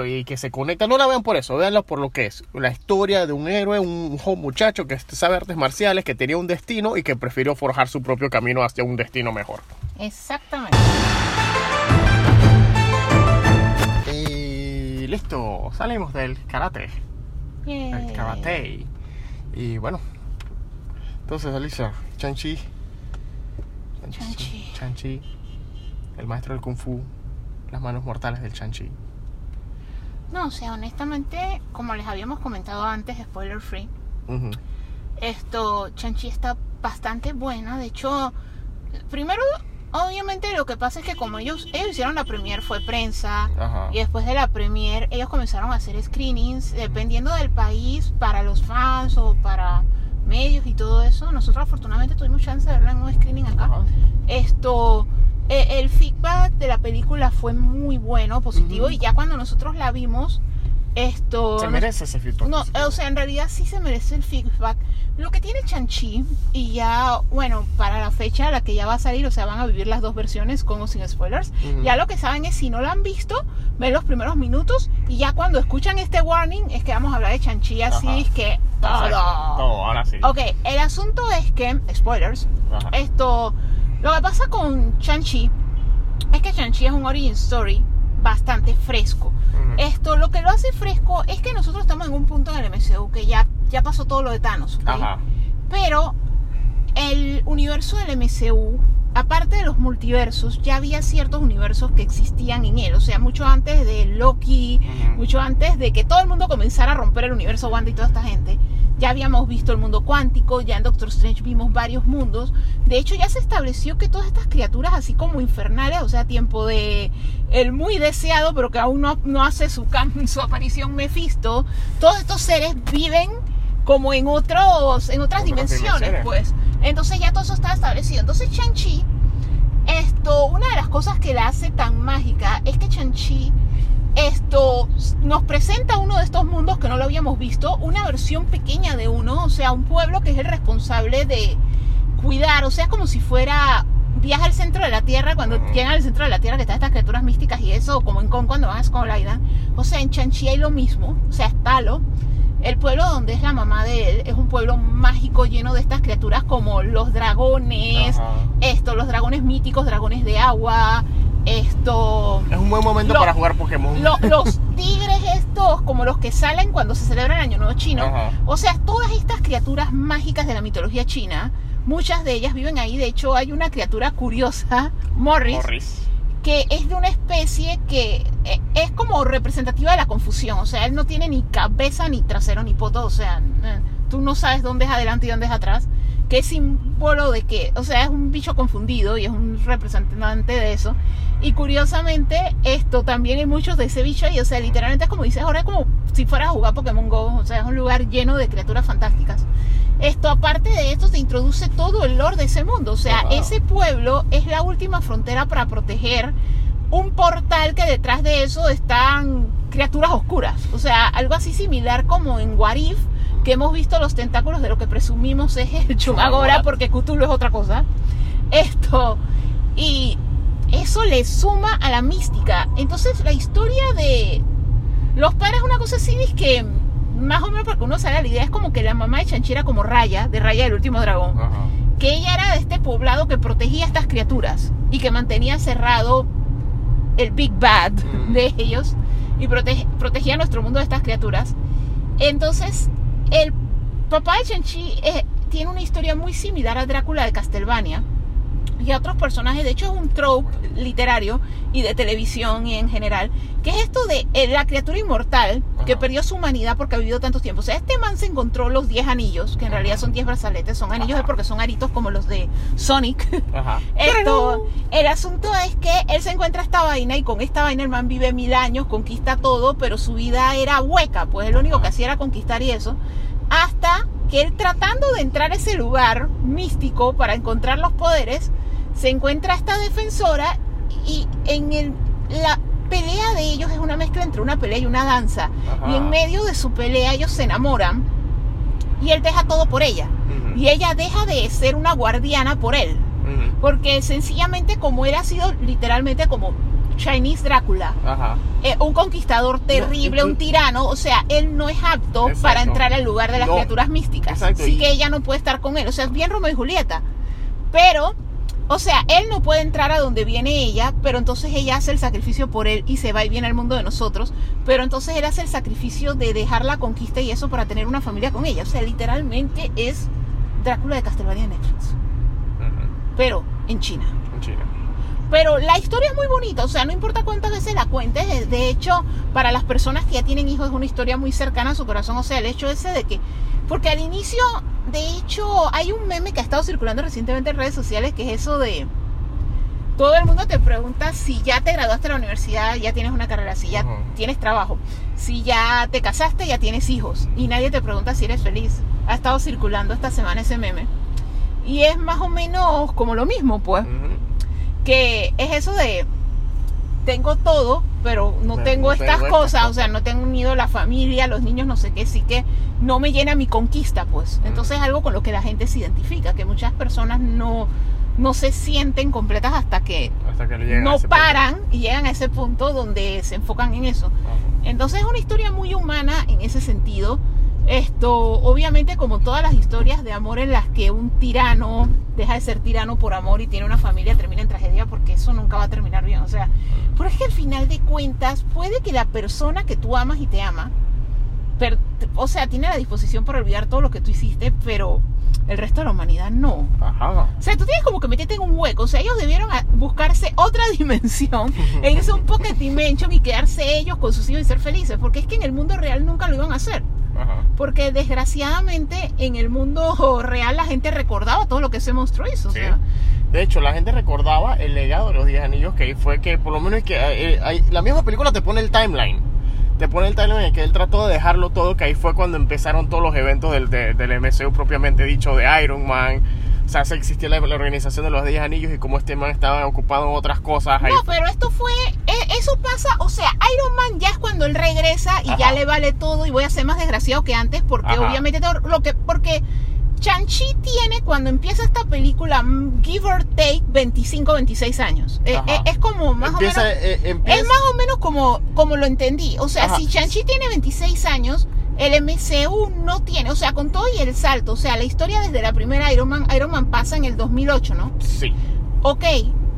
y que se conecta. No la vean por eso, veanla por lo que es. La historia de un héroe, un joven muchacho que sabe artes marciales, que tenía un destino y que prefirió forjar su propio camino hacia un destino mejor. Exactamente. Y listo, salimos del karate. El Yay. karate. Y bueno. Entonces, Alicia, Chanchi. Chanchi. Chanchi. El maestro del kung fu. Las manos mortales del Chanchi. No, o sea, honestamente, como les habíamos comentado antes, spoiler free, Ujú. esto, Chanchi está bastante buena. De hecho, primero, obviamente lo que pasa es que como ellos, ellos hicieron la premier fue prensa. Ajá. Y después de la premier, ellos comenzaron a hacer screenings, dependiendo del país, para los fans o para medios y todo eso. Nosotros afortunadamente tuvimos chance de verla en un screening acá. Ajá. Esto, eh, el feedback de la película fue muy bueno, positivo, y ya cuando nosotros la vimos, Esto. Se merece ese feedback. No, o sea, en realidad sí se merece el feedback. Lo que tiene Chanchi, y ya, bueno, para la fecha a la que ya va a salir, o sea, van a vivir las dos versiones con o sin spoilers. Ujú. Ya lo que saben es, si no lo han visto, ven los primeros minutos y ya cuando escuchan este warning es que vamos a hablar de Chanchi así, Ajá. es que Exacto. todo. Todo, ahora sí. Ok, el asunto es que, spoilers, Ajá. esto, lo que pasa con Chanchi es que Chanchi es un origin story bastante fresco. Esto, lo que lo hace fresco es que nosotros estamos en un punto en el MCU que ya, ya pasó todo lo de Thanos. Pero el universo del MCU, aparte de los multiversos, ya había ciertos universos que existían en él. O sea, mucho antes de Loki, mucho antes de que todo el mundo comenzara a romper el universo Wanda y toda esta gente. Ya habíamos visto el mundo cuántico, ya en Doctor Strange vimos varios mundos. De hecho, ya se estableció que todas estas criaturas, así como infernales, o sea, tiempo de el muy deseado, pero que aún no, no hace su, su aparición Mephisto, todos estos seres viven como en otros en otras dimensiones. pues. Entonces ya todo eso está establecido. Entonces Chanchi, esto, una de las cosas que la hace tan mágica es que Chanchi esto nos presenta uno de estos mundos que no lo habíamos visto, una versión pequeña de uno, o sea, un pueblo que es el responsable de cuidar, o sea, como si fuera viaja al centro de la Tierra, cuando llegan al centro de la Tierra que están estas criaturas místicas y eso, como en Kong cuando van a Island, o sea, en Chanchi hay lo mismo, o sea, es Talo, el pueblo donde es la mamá de él, es un pueblo mágico lleno de estas criaturas como los dragones, Ajá. esto, los dragones míticos, dragones de agua, esto, Es un buen momento para jugar Pokémon. lo- los tigres estos, como los que salen cuando se celebra el Año Nuevo Chino. Ajá. O sea, todas estas criaturas mágicas de la mitología china, muchas de ellas viven ahí. De hecho, hay una criatura curiosa, Morris, Morris. que es de una especie que eh, es como representativa de la confusión. O sea, él no tiene ni cabeza, ni trasero, ni poto. O sea, eh, tú no sabes dónde es adelante y dónde es atrás. Que es símbolo de que, o sea, es un bicho confundido y es un representante de eso. Y curiosamente, esto también hay muchos de ese bicho ahí. O sea, literalmente es como dices ahora, es como si fueras a jugar Pokémon Go. O sea, es un lugar lleno de criaturas fantásticas. Esto, aparte de esto, se introduce todo el lore de ese mundo. O sea, Oh, wow. ese pueblo es la última frontera para proteger un portal que detrás de eso están criaturas oscuras. O sea, algo así similar como en Warif, que hemos visto los tentáculos de lo que presumimos es el Chumagora, porque Cthulhu es otra cosa. Esto. Y eso le suma a la mística. Entonces, la historia de los padres es una cosa así, es que más o menos porque uno sale a la idea, es como que la mamá de Chanchi era como Raya, de Raya del último dragón que ella era de este poblado que protegía a estas criaturas y que mantenía cerrado el Big Bad Mm. de ellos y protege- protegía nuestro mundo de estas criaturas. Entonces, el papá de Chanchi eh, tiene una historia muy similar a Drácula de Castlevania y a otros personajes. De hecho, es un trope literario y de televisión y en general, que es esto de eh, la criatura inmortal que Ajá. perdió su humanidad porque ha vivido tantos tiempos. O sea, este man se encontró los 10 anillos, que en realidad son 10 brazaletes, son anillos porque son aritos como los de Sonic. Ajá. Esto, el asunto es que él se encuentra esta vaina y con esta vaina el man vive mil años, conquista todo, pero su vida era hueca, pues lo único que hacía era conquistar y eso. Hasta que él tratando de entrar a ese lugar místico para encontrar los poderes, se encuentra esta defensora y en el, la pelea de ellos es una mezcla entre una pelea y una danza. Ajá. Y en medio de su pelea ellos se enamoran y él deja todo por ella. Y ella deja de ser una guardiana por él. Porque sencillamente como él ha sido literalmente como Chinese Drácula, Ajá. eh, un conquistador terrible, y- un tirano, o sea, él no es apto Exacto. para entrar al lugar de las No, criaturas místicas. exacto, Así y- que ella no puede estar con él, o sea, es bien Romeo y Julieta. Pero, o sea, él no puede entrar a donde viene ella, pero entonces ella hace el sacrificio por él y se va y viene al mundo de nosotros. Pero entonces él hace el sacrificio de dejar la conquista y eso para tener una familia con ella. O sea, literalmente es Drácula de Castlevania de Netflix, pero en China. En China. Pero la historia es muy bonita, o sea, no importa cuántas veces la cuentes, de- de hecho, para las personas que ya tienen hijos es una historia muy cercana a su corazón, o sea, el hecho ese de que, porque al inicio, de hecho, hay un meme que ha estado circulando recientemente en redes sociales, que es eso de, todo el mundo te pregunta si ya te graduaste de la universidad, ya tienes una carrera, si ya tienes trabajo, si ya te casaste, ya tienes hijos, y nadie te pregunta si eres feliz. Ha estado circulando esta semana ese meme. Y es más o menos como lo mismo, pues. Que es eso de tengo todo, pero no Pero tengo no estas tengo cosas, o sea, no tengo unido la familia, los niños, no sé qué, sí que no me llena mi conquista, pues. Entonces es algo con lo que la gente se identifica, que muchas personas no, no se sienten completas hasta que Hasta no punto. paran y llegan a ese punto donde se enfocan en eso. Ajá. Entonces es una historia muy humana en ese sentido. Esto, obviamente, como todas las historias de amor en las que un tirano deja de ser tirano por amor y tiene una familia, termina en tragedia porque eso nunca va a terminar bien. O sea, pero es que al final de cuentas, puede que la persona que tú amas y te ama, per- o sea, tiene la disposición para olvidar todo lo que tú hiciste, pero el resto de la humanidad no. Ajá. O sea, tú tienes como que meterte en un hueco. O sea, ellos debieron buscarse otra dimensión, e irse un pocket dimension y quedarse ellos con sus hijos y ser felices. Porque es que en el mundo real nunca lo iban a hacer. Ajá. Porque desgraciadamente en el mundo real la gente recordaba todo lo que ese monstruo hizo. O Sí. sea, De hecho, la gente recordaba el legado de los 10 anillos que ahí fue que por lo menos que eh, hay- la misma película te pone el timeline. Te pone el timeline en que él trató de dejarlo todo, que ahí fue cuando empezaron todos los eventos del, de- del MCU propiamente dicho, de Iron Man. O sea, se existía la, la organización de los 10 anillos y como este man estaba ocupado en otras cosas. Ahí no, pero esto fue, e- eso pasa, o sea, Iron Man ya es cuando él regresa y ya Ajá. le vale todo y voy a ser más desgraciado que antes porque Ajá. obviamente lo que, porque Chanchi tiene cuando empieza esta película, mm, give or take, 25, 26 años. Eh, eh, es como más empieza, o menos... eh, empieza- Es más o menos como, como lo entendí. O sea, Ajá. si Chanchi tiene 26 años, el MCU no tiene. O sea, con todo y el salto. O sea, la historia desde la primera Iron Man, Iron Man pasa en el 2008, ¿no? Sí. Ok,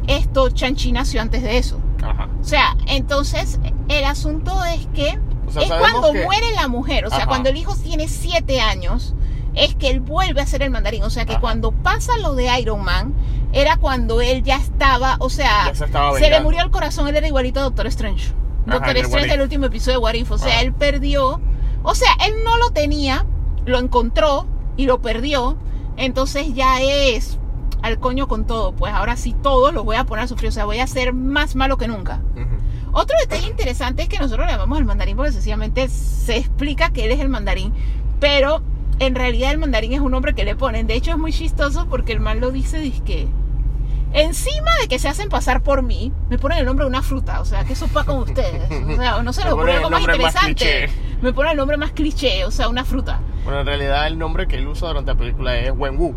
esto Chanchi nació antes de eso. Ajá. O sea, entonces el asunto es que O sea, es cuando que- muere la mujer. O sea, cuando el hijo tiene 7 años, es que él vuelve a ser el mandarín. O sea, que Ajá. cuando pasa lo de Iron Man, era cuando él ya estaba, o sea, se se le murió el corazón, él era igualito a Doctor Strange. Doctor Strange What es el If. último episodio de What If. O sea, él perdió, o sea, él no lo tenía, lo encontró y lo perdió. Entonces ya es al coño con todo. Pues ahora sí todos los voy a poner a sufrir. O sea, voy a ser más malo que nunca. Otro detalle interesante es que nosotros le llamamos el mandarín porque sencillamente se explica que él es el mandarín, pero en realidad el mandarín es un nombre que le ponen. De hecho es muy chistoso porque el man lo dice, que encima de que se hacen pasar por mí, me ponen el nombre de una fruta, o sea, que eso pa con ustedes. O sea, no se les ocurre algo más más interesante. cliché. me ponen el nombre más cliché, o sea, una fruta. Bueno, en realidad el nombre que él usa durante la película es Wenwu.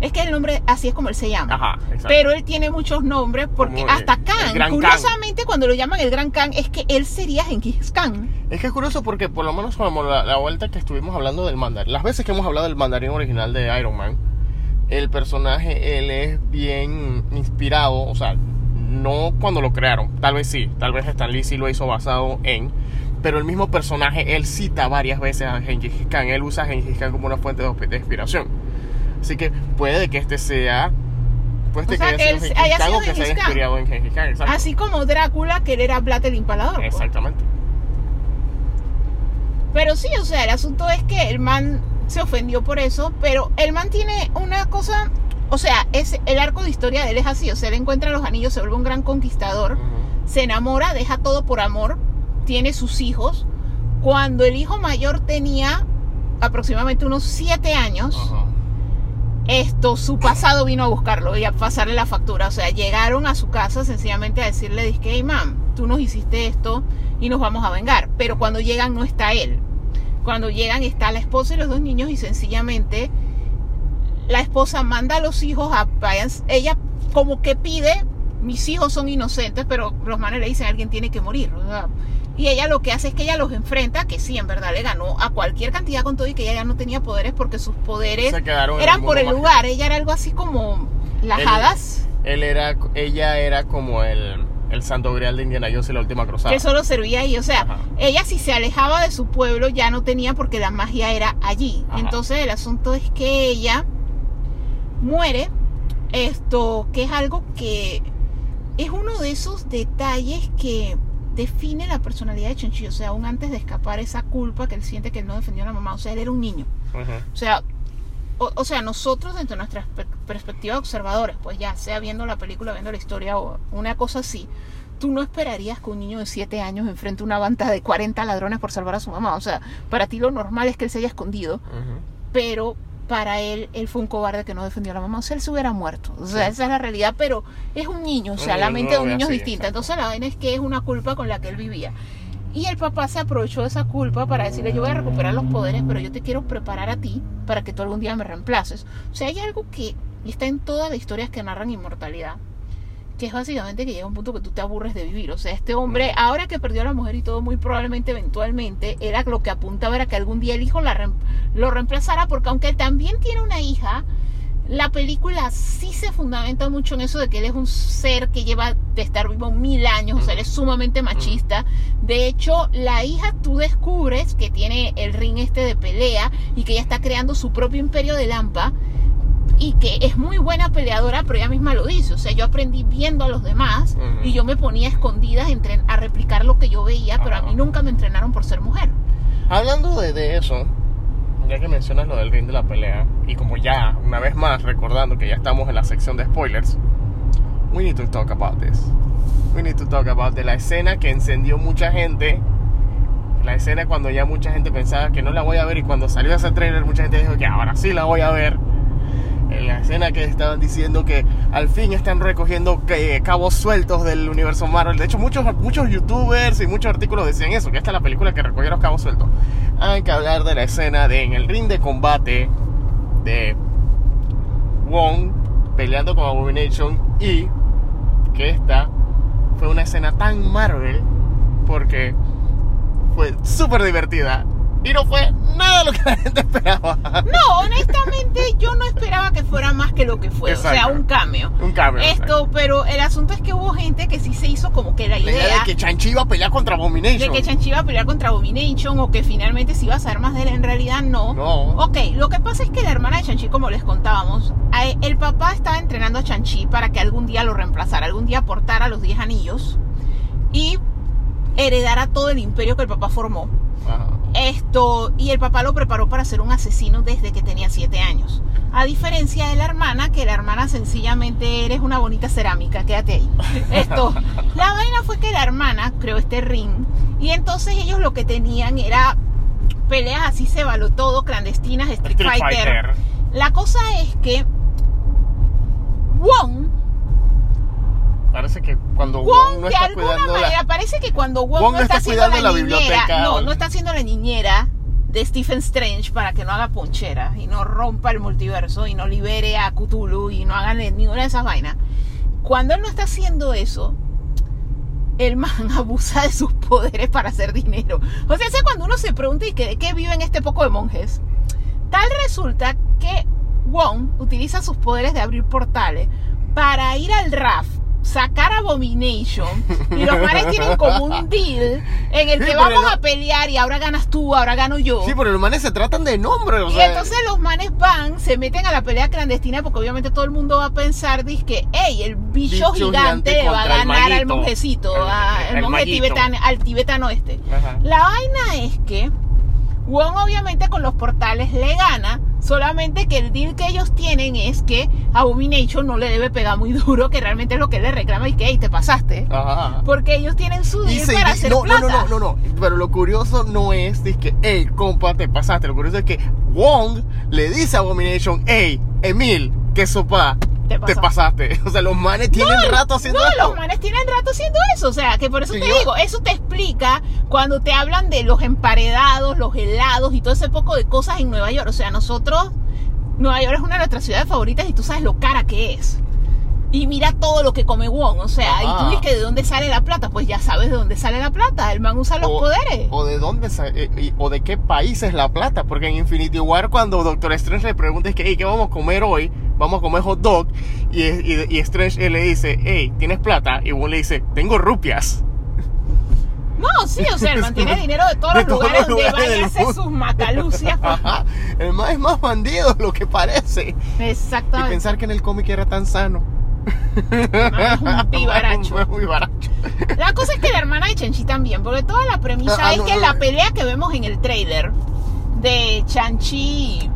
Es que el nombre así es como él se llama. Ajá, exacto. Pero él tiene muchos nombres porque Como hasta Khan. curiosamente cuando lo llaman el Gran Khan es que él sería Genghis Khan. Es que es curioso porque por lo menos como la, la vuelta que estuvimos hablando del mandarín, las veces que hemos hablado del mandarín original de Iron Man, el personaje, él es bien inspirado, o sea, no cuando lo crearon, tal vez sí, tal vez Stan Lee sí lo hizo basado en, pero el mismo personaje, él cita varias veces a Genghis Khan, él usa a Khan como una fuente de, inspiración. Así que puede que este sea, puede O que sea, haya que él haya sido que se haya inspirado en Genghis Khan, exacto. Así como Drácula, que él era Vlad el Impalador. pues. Exactamente. Pero sí, o sea, el asunto es que el man se ofendió por eso, pero el man tiene una cosa, o sea, es el arco de historia de él es así, o sea, él encuentra los anillos, se vuelve un gran conquistador, se enamora, deja todo por amor, tiene sus hijos. Cuando el hijo mayor tenía aproximadamente unos siete años, Ajá. esto, su pasado vino a buscarlo y a pasarle la factura. O sea, llegaron a su casa sencillamente a decirle, dizque, hey, mam, tú nos hiciste esto y nos vamos a vengar. Pero cuando llegan no está él. Cuando llegan está la esposa y los dos niños y sencillamente la esposa manda a los hijos a ella como que pide, mis hijos son inocentes, pero los manes le dicen, alguien tiene que morir. y ella lo que hace es que ella los enfrenta, que sí, en verdad le ganó a cualquier cantidad con todo y que ella ya no tenía poderes porque sus poderes eran por el lugar. Ella era algo así como las hadas, Él era, ella era como el, el santo grial de Indiana Jones y la última cruzada. que solo servía ahí. O sea, Ajá. ella si se alejaba de su pueblo ya no tenía porque la magia era allí. Ajá. Entonces el asunto es que ella muere. Esto, que es algo que es uno de esos detalles que define la personalidad de Chenchi. O sea, aún antes de escapar esa culpa que él siente que él no defendió a la mamá. O sea, él era un niño. O sea, o, o sea, nosotros desde nuestra per- perspectiva de observadores, pues ya sea viendo la película, viendo la historia o una cosa así, tú no esperarías que un niño de 7 años enfrente a una banda de 40 ladrones por salvar a su mamá. O sea, para ti lo normal es que él se haya escondido, pero para él, él fue un cobarde que no defendió a la mamá. O sea, él se hubiera muerto. O sea, esa es la realidad, pero es un niño. O sea, Un la mente de un niño es distinta. exacto. Entonces la vaina es que es una culpa con la que él vivía. Y el papá se aprovechó de esa culpa para decirle, yo voy a recuperar los poderes, pero yo te quiero preparar a ti para que tú algún día me reemplaces. O sea, hay algo que está en todas las historias que narran inmortalidad, que es básicamente que llega un punto que tú te aburres de vivir. O sea, este hombre, ahora que perdió a la mujer y todo, muy probablemente, eventualmente, era lo que apuntaba era que algún día el hijo la lo reemplazara, porque aunque él también tiene una hija, la película sí se fundamenta mucho en eso de que él es un ser que lleva de estar vivo mil años, o sea, él es sumamente machista. De hecho, la hija tú descubres que tiene el ring este de pelea y que ella está creando su propio imperio de Lampa y que es muy buena peleadora, pero ella misma lo dice. O sea, yo aprendí viendo a los demás y yo me ponía escondidas a replicar lo que yo veía, pero a mí nunca me entrenaron por ser mujer. Hablando de, de eso, ya que mencionas lo del ring de la pelea, y como ya, una vez más, recordando que ya estamos en la sección de spoilers, we need to talk about this. We need to talk about de la escena que encendió mucha gente. La escena cuando ya mucha gente pensaba que no la voy a ver y cuando salió ese trailer mucha gente dijo que ahora sí la voy a ver. En la escena que estaban diciendo que al fin están recogiendo eh, cabos sueltos del universo Marvel. De hecho, muchos, muchos youtubers y muchos artículos decían eso, que esta es la película que recogió cabos sueltos. Hay que hablar de la escena de en el ring de combate de Wong peleando con Abomination y que esta fue una escena tan Marvel porque fue súper divertida y no fue nada de lo que la gente esperaba. No, honestamente yo no esperaba que fuera más que lo que fue, o sea, un cameo. Un cambio. Esto, pero el asunto es que hubo gente que sí se hizo como que la La idea de que Chanchi iba a pelear contra Abomination. de que Chanchi iba a pelear contra Abomination o que finalmente se iba a saber más de él, en realidad no. No. Ok, lo que pasa es que la hermana de Chanchi, como les contábamos, a- el papá estaba entrenando a Chanchi para que algún día lo reemplazara, algún día aportara los 10 anillos y heredara todo el imperio que el papá formó. Ajá. Esto, y el papá lo preparó para ser un asesino desde que tenía 7 años. A diferencia de la hermana, que la hermana sencillamente eres una bonita cerámica, quédate ahí. Esto, la vaina fue que la hermana creó este ring y entonces ellos lo que tenían era peleas así se való todo, clandestinas, Street, Street Fighter. Fighter. La cosa es que Wong, Parece que cuando Wong Wong no de está alguna cuidando manera, la... parece que cuando Wong, Wong no está, está haciendo la, cuidando la niñera, biblioteca, no, o- no está haciendo la niñera de Stephen Strange para que no haga ponchera y no rompa el multiverso y no libere a Cthulhu y no hagan ninguna de esas vainas. Cuando él no está haciendo eso, el man abusa de sus poderes para hacer dinero. O sea, es cuando uno se pregunta y que de qué viven este poco de monjes. Tal resulta que Wong utiliza sus poderes de abrir portales para ir al RAF, sacar Abomination, y los manes tienen como un deal en el Sí, que vamos a pelear y ahora ganas tú, ahora gano yo. Sí, pero los manes se tratan de nombre, o Y sea... entonces los manes van, se meten a la pelea clandestina porque obviamente todo el mundo va a pensar, que, hey, el bicho, Bicho gigante, va a ganar al monjecito, a- el, el monje tibetano, al tibetano este. Ajá. La vaina es que Wong obviamente con los portales le gana, solamente que el deal que ellos tienen es que Abomination no le debe pegar muy duro, que realmente es lo que él le reclama y que, hey, te pasaste. Ajá. Porque ellos tienen su deal se- para hacer no, plata. no, no, no, no, Pero lo curioso no es de que, hey, compa, te pasaste. Lo curioso es que Wong le dice a Abomination, hey, Emil, que sopa, Te te pasaste. O sea, los manes tienen rato haciendo No, esto. los manes tienen rato haciendo eso, o sea, que por eso Sí, te yo- digo, eso te explica cuando te hablan de los emparedados, los helados y todo ese poco de cosas en Nueva York. O sea, nosotros, Nueva York es una de nuestras ciudades favoritas y tú sabes lo cara que es. Y mira todo lo que come Wong, o sea, y tú Ajá. dices que de dónde sale la plata, pues ya sabes de dónde sale la plata, el man usa los o, poderes. o de dónde eh, y- o de qué país es la plata porque en Infinity War cuando Doctor Strange le pregunta es que hey, qué vamos a comer hoy vamos a comer hot dog y, y, y Strange eh, le dice hey tienes plata y Wong le dice tengo rupias No, sí, o sea, el man tiene dinero de todos De los todos lugares los donde lugares vaya a hacer sus macalucias. pues. Ajá. el más es más bandido de lo que parece y Exactamente. pensar que en el cómic era tan sano es un. Es muy baracho La cosa es que la hermana de Chanchi también, porque toda la premisa Ah, es no, que no, la no. pelea que vemos en el trailer de Chanchi,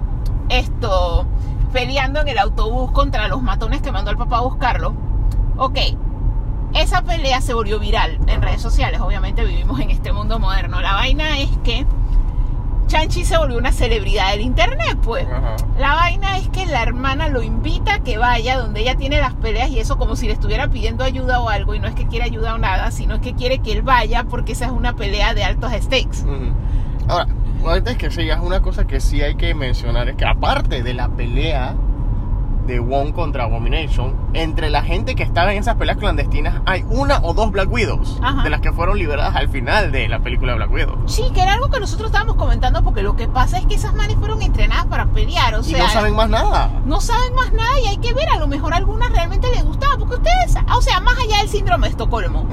esto, peleando en el autobús contra los matones que mandó el papá a buscarlo, ok, esa pelea se volvió viral en redes sociales, obviamente vivimos en este mundo moderno. La vaina es que Chanchi se volvió una celebridad del internet, pues. Ajá. La vaina es que la hermana lo invita a que vaya donde ella tiene las peleas y eso como si le estuviera pidiendo ayuda o algo y no es que quiere ayuda o nada, sino es que quiere que él vaya porque esa es una pelea de altos stakes. Ujú. Ahora, antes que sigas, una cosa que sí hay que mencionar es que aparte de la pelea de Wong contra Abomination, entre la gente que estaba en esas peleas clandestinas hay una o dos Black Widows, Ajá. de las que fueron liberadas al final de la película Black Widow. Sí, que era algo que nosotros estábamos comentando porque lo que pasa es que esas manes fueron entrenadas para pelear, o y sea, no saben más nada. no saben más nada y hay que ver, a lo mejor a algunas realmente les gustaba, porque ustedes, o sea, más allá del síndrome de Estocolmo,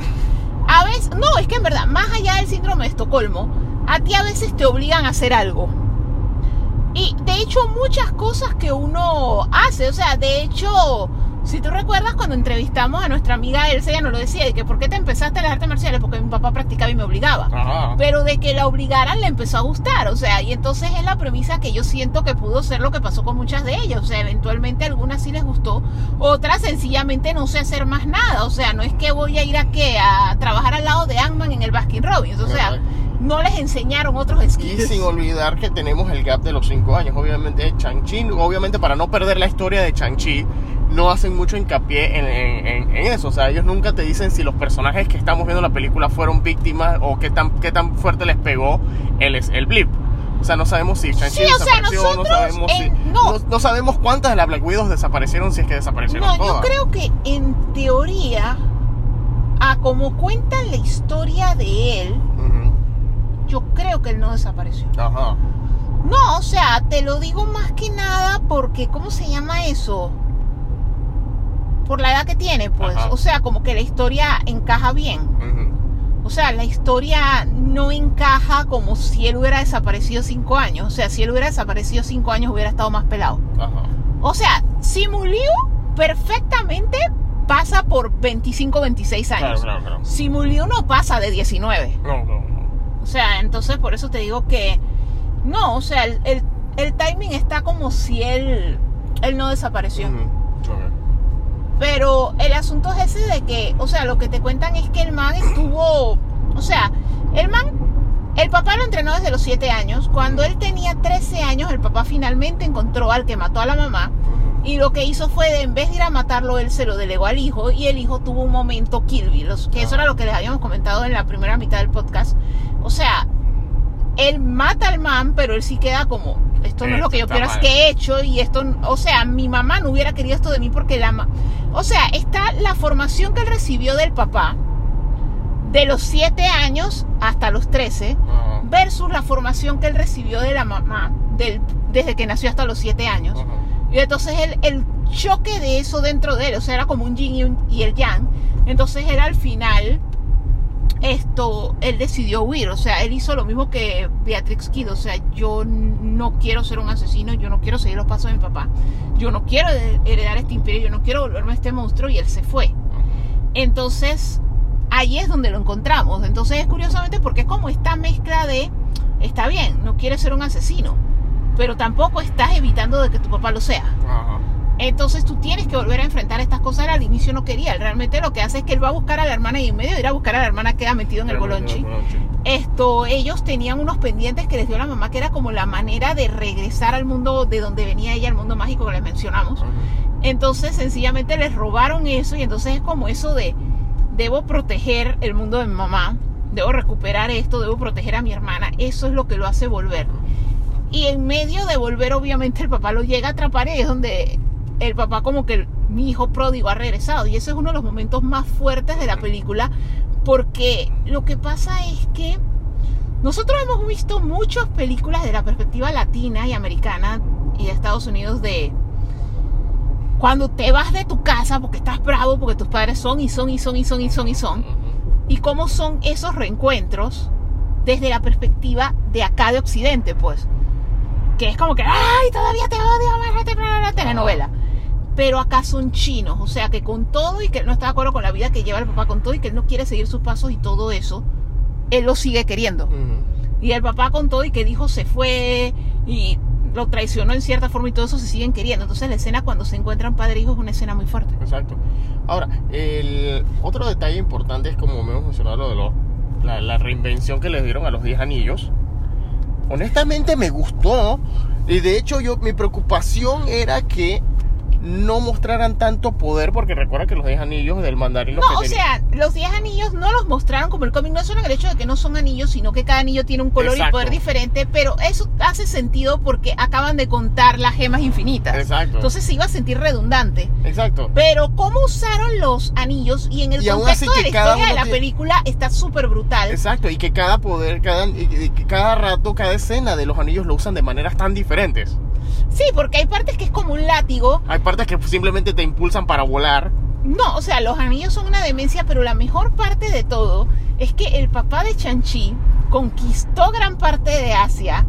a veces, no, es que en verdad, más allá del síndrome de Estocolmo, a ti a veces te obligan a hacer algo. Y de hecho muchas cosas que uno hace, o sea, de hecho, si tú recuerdas cuando entrevistamos a nuestra amiga Elsa, ella nos lo decía, de que ¿por qué te empezaste a las artes marciales? Porque mi papá practicaba y me obligaba Ajá. pero de que la obligaran le empezó a gustar, o sea, y entonces es la premisa que yo siento que pudo ser lo que pasó con muchas de ellas, o sea, eventualmente algunas sí les gustó, otras sencillamente no sé hacer más nada, o sea, no es que voy a ir a qué, a trabajar al lado de Ant-Man en el Baskin Robbins, o sea, Ajá. No les enseñaron otros Y skills. sin olvidar que tenemos el gap de los 5 años, obviamente Chang-Chi, obviamente para no perder la historia de Chang-Chi, no hacen mucho hincapié en, en- en- eso, o sea, ellos nunca te dicen si los personajes que estamos viendo en la película fueron víctimas o qué tan, qué tan fuerte les pegó el, el blip. O sea, no sabemos si Shang-Chi Sí, o sea, desapareció, no sabemos si. en- no. no- no sabemos cuántas de las Black Widows desaparecieron, si es que desaparecieron No, yo todas. creo que en teoría, a como cuentan la historia de él. Yo creo que él no desapareció. Ajá. No, o sea, te lo digo más que nada porque, ¿cómo se llama eso? Por la edad que tiene, pues. Ajá. O sea, como que la historia encaja bien. O sea, la historia no encaja como si él hubiera desaparecido cinco años. O sea, si él hubiera desaparecido cinco años hubiera estado más pelado. Ajá. O sea, Simuliu perfectamente pasa por 25, 26 Claro, años. claro, claro. Simuliu no pasa de 19. No, no, no. O sea, entonces por eso te digo que no, o sea, el, el- el timing está como si él, él no desapareció. Pero el asunto es ese de que, o sea, lo que te cuentan es que el man estuvo, o sea, el man, el papá lo entrenó desde los 7 años. Cuando él tenía 13 años, el papá finalmente encontró al que mató a la mamá. Y lo que hizo fue, de, en vez de ir a matarlo, él se lo delegó al hijo. Y el hijo tuvo un momento Kill Bill, que eso Ah. era lo que les habíamos comentado en la primera mitad del podcast. O sea, él mata al man, pero él sí queda como, esto no es lo que yo quiero que he hecho. Y esto, o sea, mi mamá no hubiera querido esto de mí porque la... O sea, está la formación que él recibió del papá, de los 7 años hasta los 13 Ajá. versus la formación que él recibió de la mamá del, desde que nació hasta los 7 años. Y entonces el, el choque de eso dentro de él, o sea, era como un yin y, un- y el yang. Entonces él al final, esto, él decidió huir, o sea, él hizo lo mismo que Beatrix Kidd, o sea, yo no quiero ser un asesino, yo no quiero seguir los pasos de mi papá, yo no quiero heredar este imperio, yo no quiero volverme este monstruo y él se fue. Entonces, ahí es donde lo encontramos. Entonces es curiosamente porque es como esta mezcla de, está bien, no quieres ser un asesino, pero tampoco estás evitando de que tu papá lo sea. Ajá. Entonces tú tienes que volver a enfrentar estas cosas. Él al inicio no quería. Él realmente lo que hace es que él va a buscar a la hermana y en medio de ir a buscar a la hermana queda metido en el bolonchi. Esto, ellos tenían unos pendientes que les dio la mamá que era como la manera de regresar al mundo de donde venía ella, al mundo mágico que les mencionamos. Ajá. Entonces sencillamente les robaron eso y entonces es como eso de debo proteger el mundo de mi mamá, debo recuperar esto, debo proteger a mi hermana. Eso es lo que lo hace volver. Y en medio de volver obviamente el papá lo llega a atrapar y es donde el papá como que mi hijo pródigo ha regresado. Y ese es uno de los momentos más fuertes de la película porque lo que pasa es que nosotros hemos visto muchas películas de la perspectiva latina y americana y de Estados Unidos de cuando te vas de tu casa porque estás bravo, porque tus padres son y son y son y son y son y son, y cómo son esos reencuentros desde la perspectiva de acá de Occidente, pues. Que es como que, ¡ay, todavía te odio! bla", telenovela. Pero acá son chinos, o sea que con todo y que él no está de acuerdo con la vida que lleva el papá, con todo y que él no quiere seguir sus pasos y todo eso, él lo sigue queriendo. Y el papá con todo y que dijo se fue y lo traicionó en cierta forma y todo eso se siguen queriendo. Entonces la escena cuando se encuentran padre e hijo es una escena muy fuerte. Exacto. Ahora, el otro detalle importante es como hemos mencionado lo de los, la, la reinvención que les dieron a los 10 anillos. Honestamente me gustó. Y de hecho yo mi preocupación era que no mostraran tanto poder porque recuerda que los 10 anillos del mandarín los No, que o sea, los 10 anillos no los mostraron como el cómic, no solo en el hecho de que no son anillos, sino que cada anillo tiene un color Exacto. y poder diferente, pero eso hace sentido porque acaban de contar las gemas infinitas. Exacto. Entonces se iba a sentir redundante. Exacto. Pero cómo usaron los anillos y en el Y contexto de la historia de la tiene- película está súper brutal. Exacto, y que cada poder, cada, y cada rato, cada escena de los anillos lo usan de maneras tan diferentes. Sí, porque hay partes que es como un látigo. Hay partes que simplemente te impulsan para volar. No, o sea, los anillos son una demencia, pero la mejor parte de todo es que el papá de Chanchi conquistó gran parte de Asia.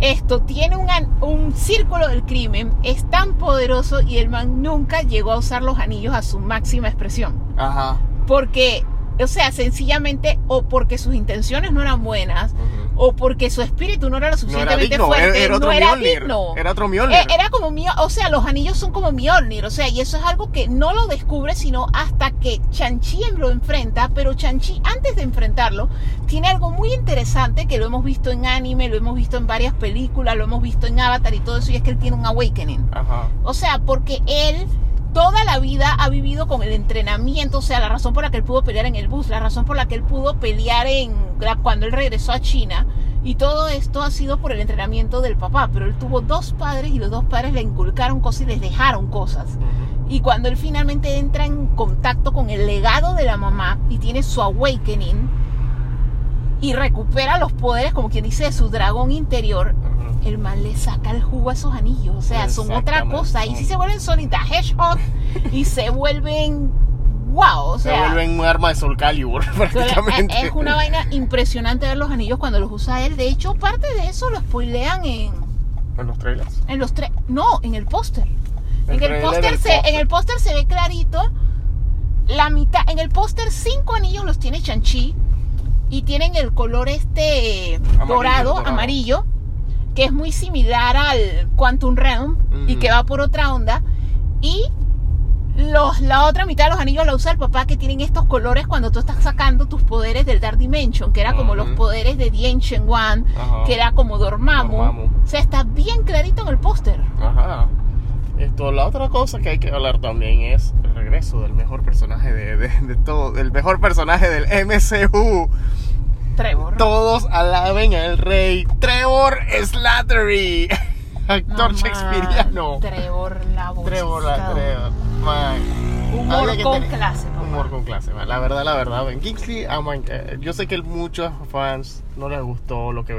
Esto tiene un, un círculo del crimen, es tan poderoso y el man nunca llegó a usar los anillos a su máxima expresión. Ajá. Porque, o sea, sencillamente o porque sus intenciones no eran buenas o porque su espíritu no era lo No era suficientemente digno, fuerte, era otro no era Mjolnir. digno. Era otro Mjolnir. Eh, Era como mío, o sea, los anillos son como Mjolnir, o sea, y eso es algo que no lo descubre sino hasta que Chanchi lo enfrenta, pero Chanchi antes de enfrentarlo tiene algo muy interesante que lo hemos visto en anime, lo hemos visto en varias películas, lo hemos visto en Avatar y todo eso, y es que él tiene un awakening. Ajá. O sea, porque él toda la vida ha vivido con el entrenamiento, o sea, la razón por la que él pudo pelear en el bus, la razón por la que él pudo pelear en la- cuando él regresó a China, y todo esto ha sido por el entrenamiento del papá, pero él tuvo dos padres y los dos padres le inculcaron cosas y les dejaron cosas. Y cuando él finalmente entra en contacto con el legado de la mamá y tiene su awakening y recupera los poderes, como quien dice, de su dragón interior. El man le saca el jugo a esos anillos. O sea, son otra cosa. Y si se vuelven Sonic the Hedgehog y se vuelven. ¡Wow! O Se sea, vuelve un arma de Soul Calibur, prácticamente. es una vaina impresionante ver los anillos cuando los usa él. De hecho, parte de eso lo spoilean en, En los trailers. en los tres. No, en el póster. En el póster se, en el póster se ve clarito la mitad. En el póster cinco anillos los tiene Chanchi y tienen el color este Amarillo, dorado, dorado. amarillo, que es muy similar al Quantum Realm y que va por otra onda. Y los, la otra mitad de los anillos la usa el papá que tienen estos colores cuando tú estás sacando tus poderes del Dark Dimension, que era como los Ujú. poderes de The Ancient One, Ajá. que era como Dormammu. Dormammu. O sea, está bien clarito en el póster. Ajá. Esto, la otra cosa que hay que hablar también es el regreso del mejor personaje de, de, de todo, del mejor personaje del MCU. Trevor. Todos alaben al rey Trevor Slattery, actor man, shakespeariano. Trevor la voz. Trevor, la Trevor. Man. Humor Había con clase, papá. Humor con clase, man. la verdad, la verdad. Ben Kingsley, eh, yo sé que a muchos fans no les gustó lo que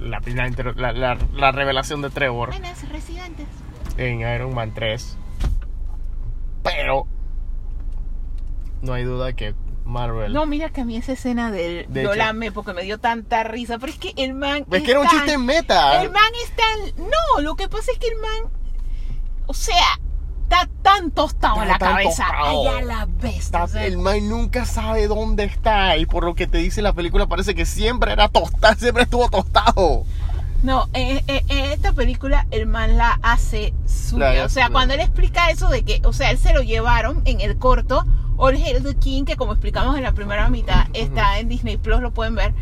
la, la, la, la- la revelación de Trevor Buenas residentes. en Iron Man 3. Pero no hay duda que Marvel. No, mira que a mí esa escena del De yo hecho- la amé porque me dio tanta risa. Pero es que el man. es que era un tan- chiste meta. El man es tan. No, lo que pasa es que el man. O sea, está tan tostado en Está la tan cabeza. tostado. Allá la bestia. Está- o sea, el man nunca sabe dónde está y por lo que te dice la película parece que siempre era tostado, siempre estuvo tostado. No, en, en- en esta película el man la hace suya. La- o sea, la- cuando él explica eso de que, o sea, él se lo llevaron en el corto All Hail the King, que como explicamos en la primera mitad, está en Disney Plus, lo pueden ver.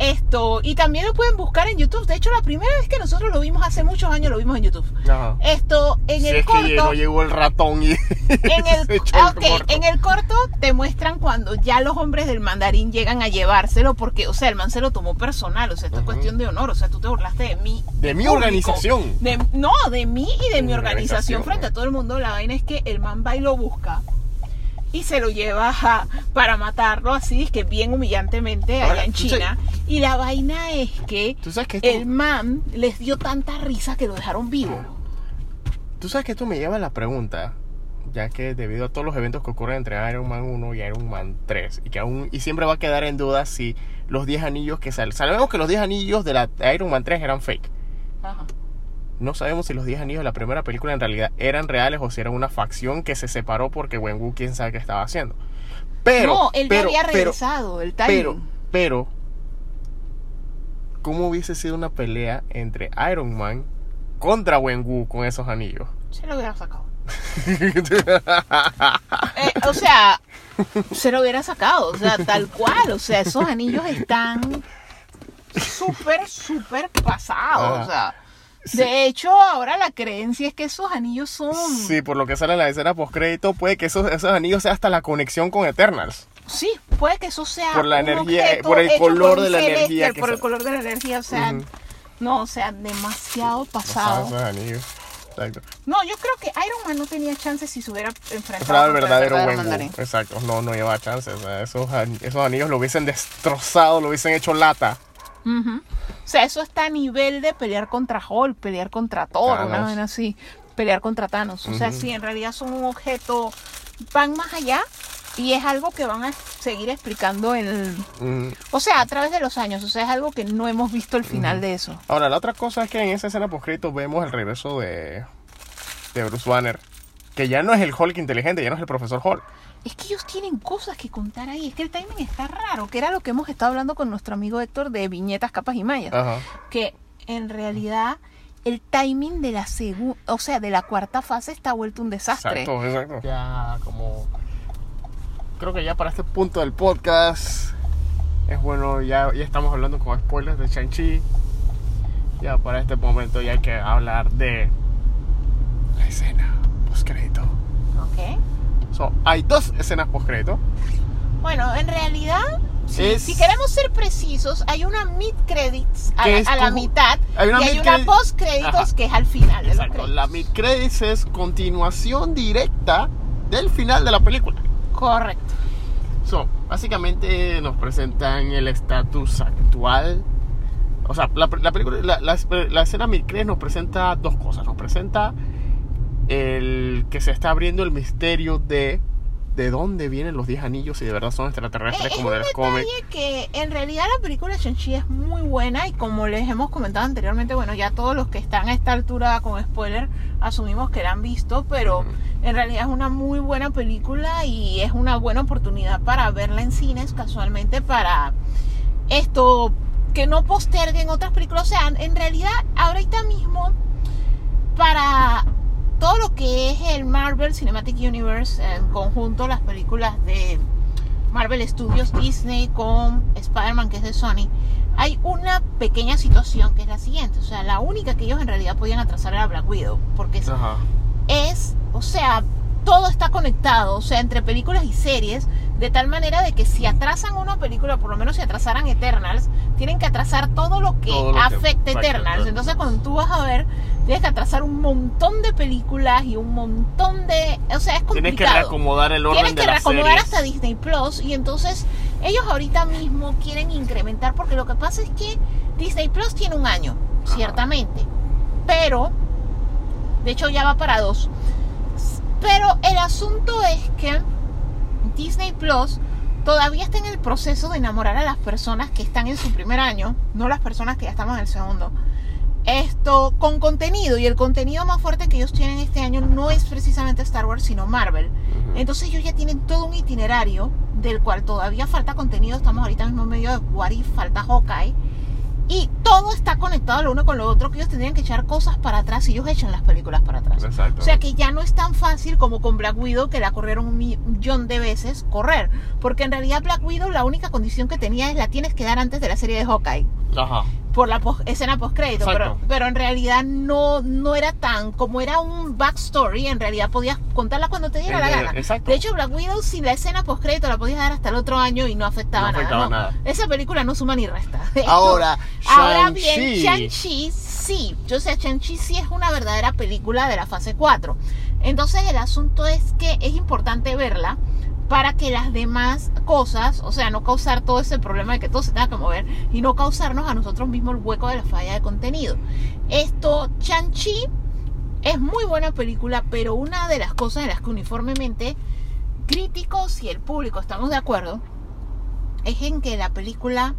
Esto, y también lo pueden buscar en YouTube. De hecho, la primera vez que nosotros lo vimos hace muchos años, lo vimos en YouTube. Ajá. Esto, en si el es que corto. no llegó el ratón y En el, se echó el ok, corto. en el corto te muestran cuando ya los hombres del mandarín llegan a llevárselo porque, o sea, el man se lo tomó personal, o sea, esto es cuestión de honor, o sea, tú te burlaste de mí. De mi público. organización. De- no, de mí y de De mi organización. frente a todo el mundo. La vaina es que el man va y lo busca y se lo lleva a- para matarlo así, es que bien humillantemente allá en China. Y la vaina es que Tú sabes que esto, el man les dio tanta risa que lo dejaron vivo. tú sabes que esto me lleva a la pregunta, ya que debido a todos los eventos que ocurren entre Iron Man 1 y Iron Man 3 y que aún y siempre va a quedar en duda si los 10 anillos que salen, sabemos que los 10 anillos de la de Iron Man 3 eran fake. Ajá. No sabemos si los 10 anillos de la primera película en realidad eran reales o si era una facción que se separó porque Wenwu quién sabe qué estaba haciendo. Pero, no, él pero, ya había pero, regresado, el timing. pero, pero, ¿cómo hubiese sido una pelea entre Iron Man contra Wenwu con esos anillos? Se lo hubiera sacado. Eh, o sea, se lo hubiera sacado, o sea, tal cual. O sea, esos anillos están súper, súper pasado. Ajá. O sea, Sí. de hecho, ahora la creencia es que esos anillos son. Sí, por lo que sale en la escena postcrédito, puede que esos, esos anillos sea hasta la conexión con Eternals. Sí, puede que eso sea. Por la un energía, objeto por el color de la energía que Por el color de la energía, o sea. Ujú. No, o sea, demasiado pasado. esos anillos. Exacto. No, yo creo que Iron Man no tenía chance si se hubiera enfrentado contra verdadero mandarín. Exacto, no, no lleva chances. o sea, esos, esos anillos lo hubiesen destrozado, lo hubiesen hecho lata. O sea, eso está a nivel de pelear contra Hulk, pelear contra Thor, una vez así, pelear contra Thanos. O sea, sí, en realidad son un objeto, van más allá y es algo que van a seguir explicando en, Mm. o sea, a través de los años. O sea, es algo que no hemos visto el final de eso. Ahora, la otra cosa es que en esa escena postcrédito vemos el regreso de, de Bruce Banner. Que ya no es el Hulk inteligente, ya no es el profesor Hulk. Es que ellos tienen cosas que contar ahí. Es que el timing está raro, que era lo que hemos estado hablando con nuestro amigo Héctor de viñetas, capas y mallas. Ajá. que en realidad el timing de la segunda, o sea, de la cuarta fase está vuelto un desastre. Exacto, exacto. Ya como... Creo que ya para este punto del podcast es bueno, ya, ya estamos hablando con spoilers de Shang-Chi. Ya para este momento ya hay que hablar de la escena postcrédito. Ok. So, hay dos escenas postcrédito. Bueno, en realidad, si, Es- si queremos ser precisos, hay una mid credits a, la- a la mitad hay una y hay una post créditos Ajá. que es al final de Exacto. créditos. La mid credits es continuación directa del final de la película. Correcto. So, básicamente nos presentan el estatus actual. O sea, la, la película, la, la- la escena mid credits nos presenta dos cosas. Nos presenta el que se está abriendo el misterio de de dónde vienen los 10 anillos y de verdad son extraterrestres Eh, Es como de los cómics. que en realidad la película de Shang-Chi es muy buena y como les hemos comentado anteriormente, bueno, ya todos los que están a esta altura con spoiler asumimos que la han visto, pero en realidad es una muy buena película y es una buena oportunidad para verla en cines casualmente para esto que no posterguen otras películas. O sea, en realidad ahorita mismo para todo lo que es el Marvel Cinematic Universe en conjunto, las películas de Marvel Studios Disney con Spider-Man que es de Sony, hay una pequeña situación que es la siguiente. O sea, la única que ellos en realidad podían atrasar era Black Widow, porque es, es, o sea, todo está conectado, o sea, entre películas y series, de tal manera de que si atrasan una película, por lo menos si atrasaran Eternals, tienen que atrasar todo lo que Todo lo que afecte afecte Eternals. Entonces, cuando tú vas a ver, tienes que atrasar un montón de películas y un montón de, o sea, es complicado. Tienes que reacomodar el orden Tienes de que las reacomodar hasta Disney Plus y entonces ellos ahorita mismo quieren incrementar porque lo que pasa es que Disney Plus tiene un año, Ajá. ciertamente, pero de hecho ya va para dos. Pero el asunto es que Disney Plus todavía está en el proceso de enamorar a las personas que están en su primer año, no las personas que ya estamos en el segundo. Esto con contenido y el contenido más fuerte que ellos tienen este año no es precisamente Star Wars, sino Marvel. Entonces ellos ya tienen todo un itinerario del cual todavía falta contenido. Estamos ahorita mismo en medio de What If, falta Hawkeye. Y todo está conectado lo uno con lo otro que ellos tendrían que echar cosas para atrás y ellos echan las películas para atrás. Exacto. O sea que ya no es tan fácil como con Black Widow que la corrieron un millón de veces correr. Porque en realidad Black Widow la única condición que tenía es la tienes que dar antes de la serie de Hawkeye Ajá. Por la pos- escena post crédito, pero, pero en realidad no, no era tan, como era un backstory, en realidad podías contarla cuando te diera la Eh, gana. exacto. De hecho, Black Widow sin la escena post crédito la podías dar hasta el otro año y no afectaba, No afectaba nada, nada. Esa película no suma ni resta. Esto- Ahora, Ahora bien. Shang-Chi sí, yo sé, Shang-Chi sí es una verdadera película de la fase 4. Entonces el asunto es que es importante verla para que las demás cosas, o sea, no causar todo ese problema de que todo se tenga que mover y no causarnos a nosotros mismos el hueco de la falla de contenido. Esto, Shang-Chi es muy buena película, pero una de las cosas en las que uniformemente críticos y el público estamos de acuerdo es en que la película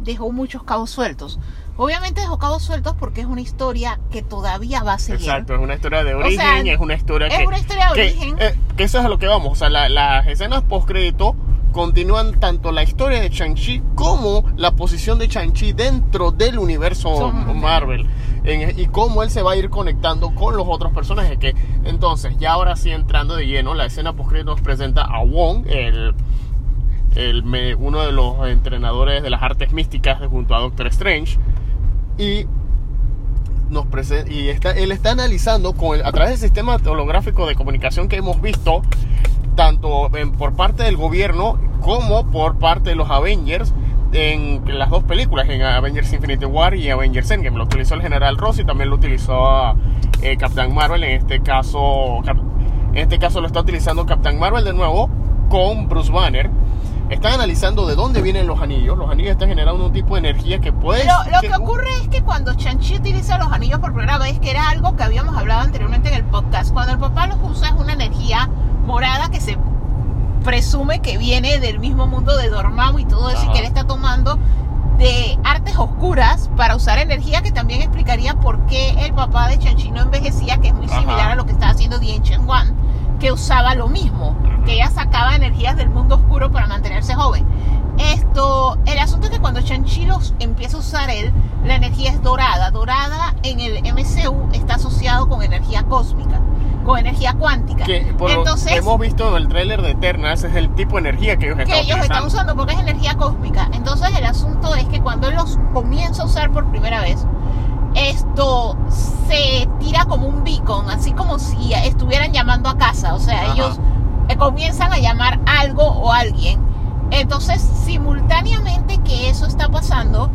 dejó muchos cabos sueltos. Obviamente dejó cabos sueltos porque es una historia que todavía va a seguir. Exacto, es una historia de O origen, sea, es una historia es que... una historia de que, origen. eh, que eso es a lo que vamos, o sea, la- las escenas post-crédito continúan tanto la historia de Shang-Chi como la posición de Shang-Chi dentro del universo Son- Marvel en- y cómo él se va a ir conectando con los otros personajes que entonces ya ahora sí entrando de lleno la escena post-crédito nos presenta a Wong el el, me- uno de los entrenadores de las artes místicas junto a Doctor Strange. Y nos prese- y está, él está analizando con a través del sistema holográfico de comunicación que hemos visto, tanto por parte del gobierno como por parte de los Avengers en las dos películas, en Avengers Infinity War y Avengers Endgame. Lo utilizó el general Ross y también lo utilizó eh, Captain Marvel. En este caso, en este caso lo está utilizando Captain Marvel de nuevo con Bruce Banner. Están analizando de dónde vienen los anillos. Los anillos están generando un tipo de energía que puede. Lo, lo que ocurre es que cuando Chanchi utiliza los anillos por primera vez, que era algo que habíamos hablado anteriormente en el podcast, cuando el papá los usa es una energía morada que se presume que viene del mismo mundo de Dormammu y todo eso, y que él está tomando de artes oscuras para usar energía que también explicaría por qué el papá de Chanchi no envejecía, que es muy Ajá. similar a lo que estaba haciendo Dien Chen Wan, que usaba lo mismo, que ella sacaba energías del mundo oscuro para mantenerse joven. Esto, el asunto es que cuando Chanchi los empieza a usar él, la energía es dorada. Dorada en el MCU está asociado con energía cósmica, con energía cuántica. que por Entonces, hemos visto en el tráiler de Eternals es el tipo de energía que ellos están que ellos están usando porque es energía cósmica. Entonces el asunto es que cuando él los comienza a usar por primera vez, esto se tira como un beacon, así como si estuvieran llamando a casa. O sea, Ajá. ellos eh, comienzan a llamar algo o alguien. Entonces, simultáneamente que eso está pasando,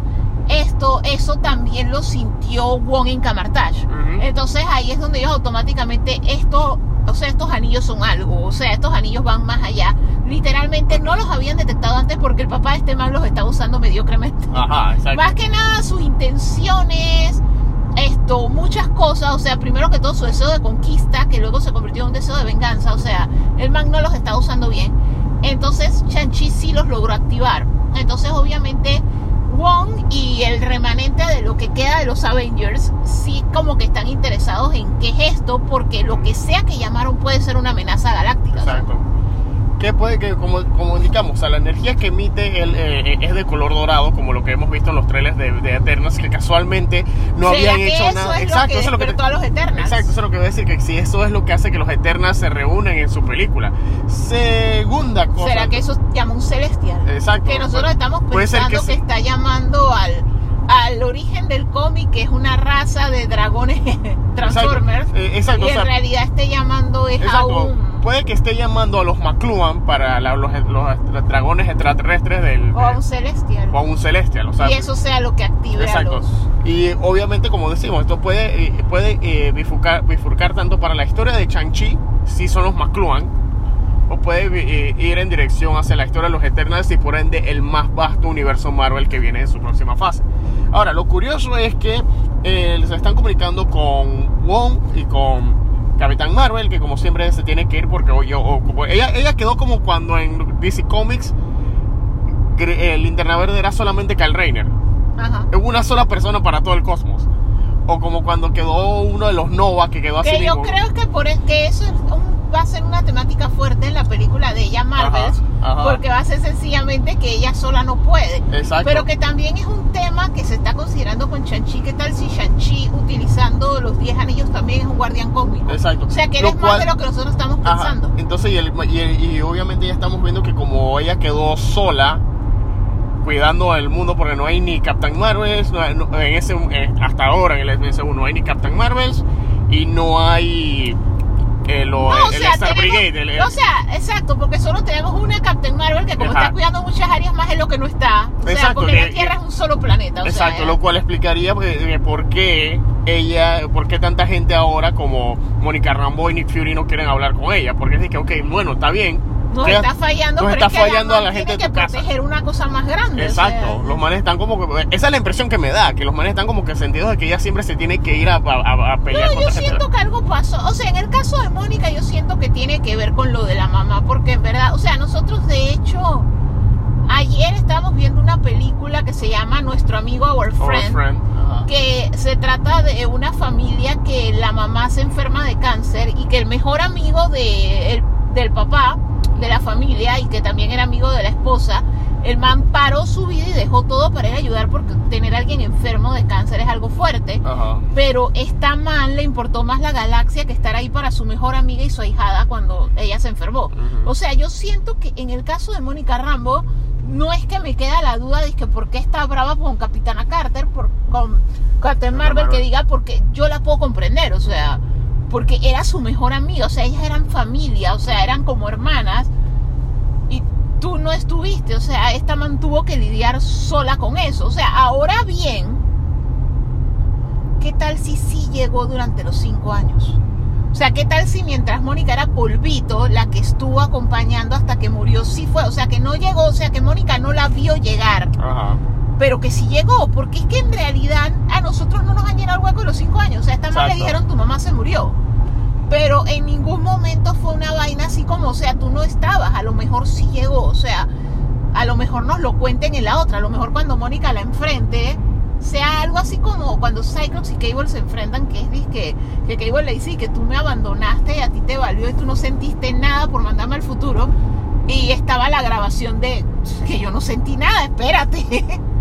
esto, eso también lo sintió Wong en Camartage. Ujú. Entonces ahí es donde ellos automáticamente esto, o sea, estos anillos son algo, o sea, estos anillos van más allá. Literalmente no los habían detectado antes porque el papá de este man los estaba usando mediocremente. Ajá, exacto. Más que nada sus intenciones, esto, muchas cosas, o sea, primero que todo su deseo de conquista, que luego se convirtió en un deseo de venganza, o sea, el man no los estaba usando bien. Entonces Chanchi sí los logró activar. Entonces obviamente Wong y el remanente de lo que queda de los Avengers sí como que están interesados en qué es esto, porque lo que sea que llamaron puede ser una amenaza galáctica. Exacto. Que puede que, como, como indicamos, o sea, la energía que emite él, eh, es de color dorado, como lo que hemos visto en los trailers de, de Eternals, que casualmente no ¿Será habían que hecho eso nada. es Exacto, que eso es lo que a los Eternals. Exacto, eso es lo que voy a decir, que si eso es lo que hace que los Eternals se reúnen en su película. Segunda cosa. ¿Será que eso llama un celestial? Exacto. que nosotros estamos pensando que, sí. está llamando al, al origen del cómic, que es una raza de dragones Transformers. Exacto, eh, exacto, y o en sea, realidad esté llamando es a un, Puede que esté llamando a los McLuhan para la- los, los dragones extraterrestres del. o a un celestial. o a un celestial. O sea, y eso sea lo que active a Exacto. los... Y obviamente, como decimos, esto puede, eh, puede eh, bifurcar, bifurcar tanto para la historia de Chang-Chi, si son los McLuhan, o puede eh, ir en dirección hacia la historia de los Eternals y por ende el más vasto universo Marvel que viene en su próxima fase. Ahora, lo curioso es que eh, se están comunicando con Wong y con Capitán Marvel, que como siempre se tiene que ir porque o yo- o ella, ella quedó como cuando en DC Comics el Linterna Verde era solamente Kyle Rayner Ajá. una sola persona para todo el cosmos. O como cuando quedó uno de los Nova que quedó así Que yo mismo. creo que, por, e, que eso es un- va a ser una temática fuerte en la película de ella, Marvel, Ajá, ajá. porque va a ser sencillamente que ella sola no puede. Exacto. Pero que también es un tema que se está considerando con Shang-Chi. ¿Qué tal si Shang-Chi, utilizando los 10 anillos, también es un guardián cósmico? Exacto. O sea, que él es más de lo que nosotros estamos Ajá. pensando. Entonces, y, el- y el- y obviamente ya estamos viendo que como ella quedó sola cuidando el mundo porque no hay ni Captain Marvels, no hay- no- en ese, hasta ahora en el MCU no hay ni Captain Marvels y no hay eh, lo- No, o el sea, Star tenemos- Brigade. el- o sea, exacto, porque solo tenemos una Captain Marvel que como Ajá. está cuidando muchas áreas más es lo que no está. O sea, Exacto, porque que- la Tierra es un solo planeta. o Exacto, sea, lo cual explicaría eh, por qué ella, por qué tanta gente ahora como Mónica Rambo y Nick Fury no quieren hablar con ella, porque es que, ok, bueno, está bien. Nos está fallando, nos pero está es que fallando a la gente de tiene tu que casa. proteger una cosa más grande. o Exacto, sea. los manes están como que, esa es la impresión que me da, que los manes están como que sentidos de que ella siempre se tiene que ir a, a- a- pelear No, yo gente. siento que algo pasó. O sea, en el caso de Mónica, yo siento que tiene que ver con lo de la mamá, porque en verdad, o sea, nosotros de hecho, ayer estábamos viendo una película que se llama Nuestro amigo Our Our Friend, que se trata de una familia que la mamá se enferma de cáncer y que el mejor amigo de el- del papá, de la familia, y que también era amigo de la esposa, el man paró su vida y dejó todo para ir a ayudar porque tener a alguien enfermo de cáncer es algo fuerte. Ajá. Pero esta man le importó más la galaxia que estar ahí para su mejor amiga y su ahijada cuando ella se enfermó. O sea, yo siento que en el caso de Mónica Rambo, no es que me queda la duda de que por qué está brava con Capitana Carter, por, con Captain Marvel, Marvel. que diga porque yo la puedo comprender, o sea, porque era su mejor amiga, o sea, ellas eran familia, o sea, eran como hermanas y tú no estuviste, o sea, esta man tuvo que lidiar sola con eso, o sea, ahora bien, ¿qué tal si sí llegó durante los cinco años? O sea, ¿qué tal si mientras Mónica era polvito, la que estuvo acompañando hasta que murió, sí fue? O sea, que no llegó, o sea, que Mónica no la vio llegar, Ajá. Pero que sí llegó, porque es que en realidad a nosotros no nos han llenado el hueco de los cinco años. O sea, esta man le dijeron tu mamá se murió. Pero en ningún momento fue una vaina así como, o sea, tú no estabas, a lo mejor sí llegó, o sea, a lo mejor nos lo cuenten en la otra, a lo mejor cuando Mónica la enfrente, sea algo así como cuando Cyclops y Cable se enfrentan, que es disque, que Cable le dice que tú me abandonaste y a ti te valió y tú no sentiste nada por mandarme al futuro. Y estaba la grabación de que yo no sentí nada, espérate.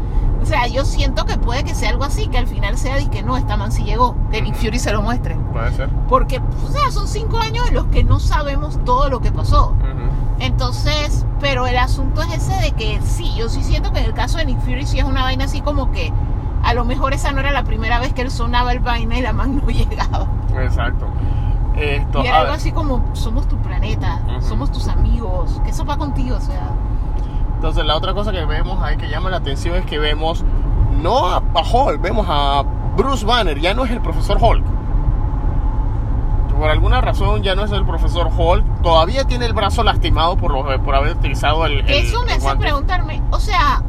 o sea, yo siento que puede que sea algo así, que al final sea de que no, esta man sí llegó, que Nick Fury se lo muestre. Puede ser. Porque, o sea, son cinco años en los que no sabemos todo lo que pasó. Entonces, pero el asunto es ese de que sí, yo sí siento que en el caso de Nick Fury sí es una vaina así como que a lo mejor esa no era la primera vez que él sonaba el vaina y la man no llegaba. Exacto. Esto, Y era algo así como, somos tu planeta, somos tus amigos, que eso va contigo, o sea. Entonces la otra cosa que vemos ahí que llama la atención es que vemos no a, a Hulk, vemos a Bruce Banner, ya no es el profesor Hulk. Por alguna razón ya no es el profesor Hulk, todavía tiene el brazo lastimado por, lo- por haber utilizado el... Que el- eso me el hace guante. preguntarme, o sea,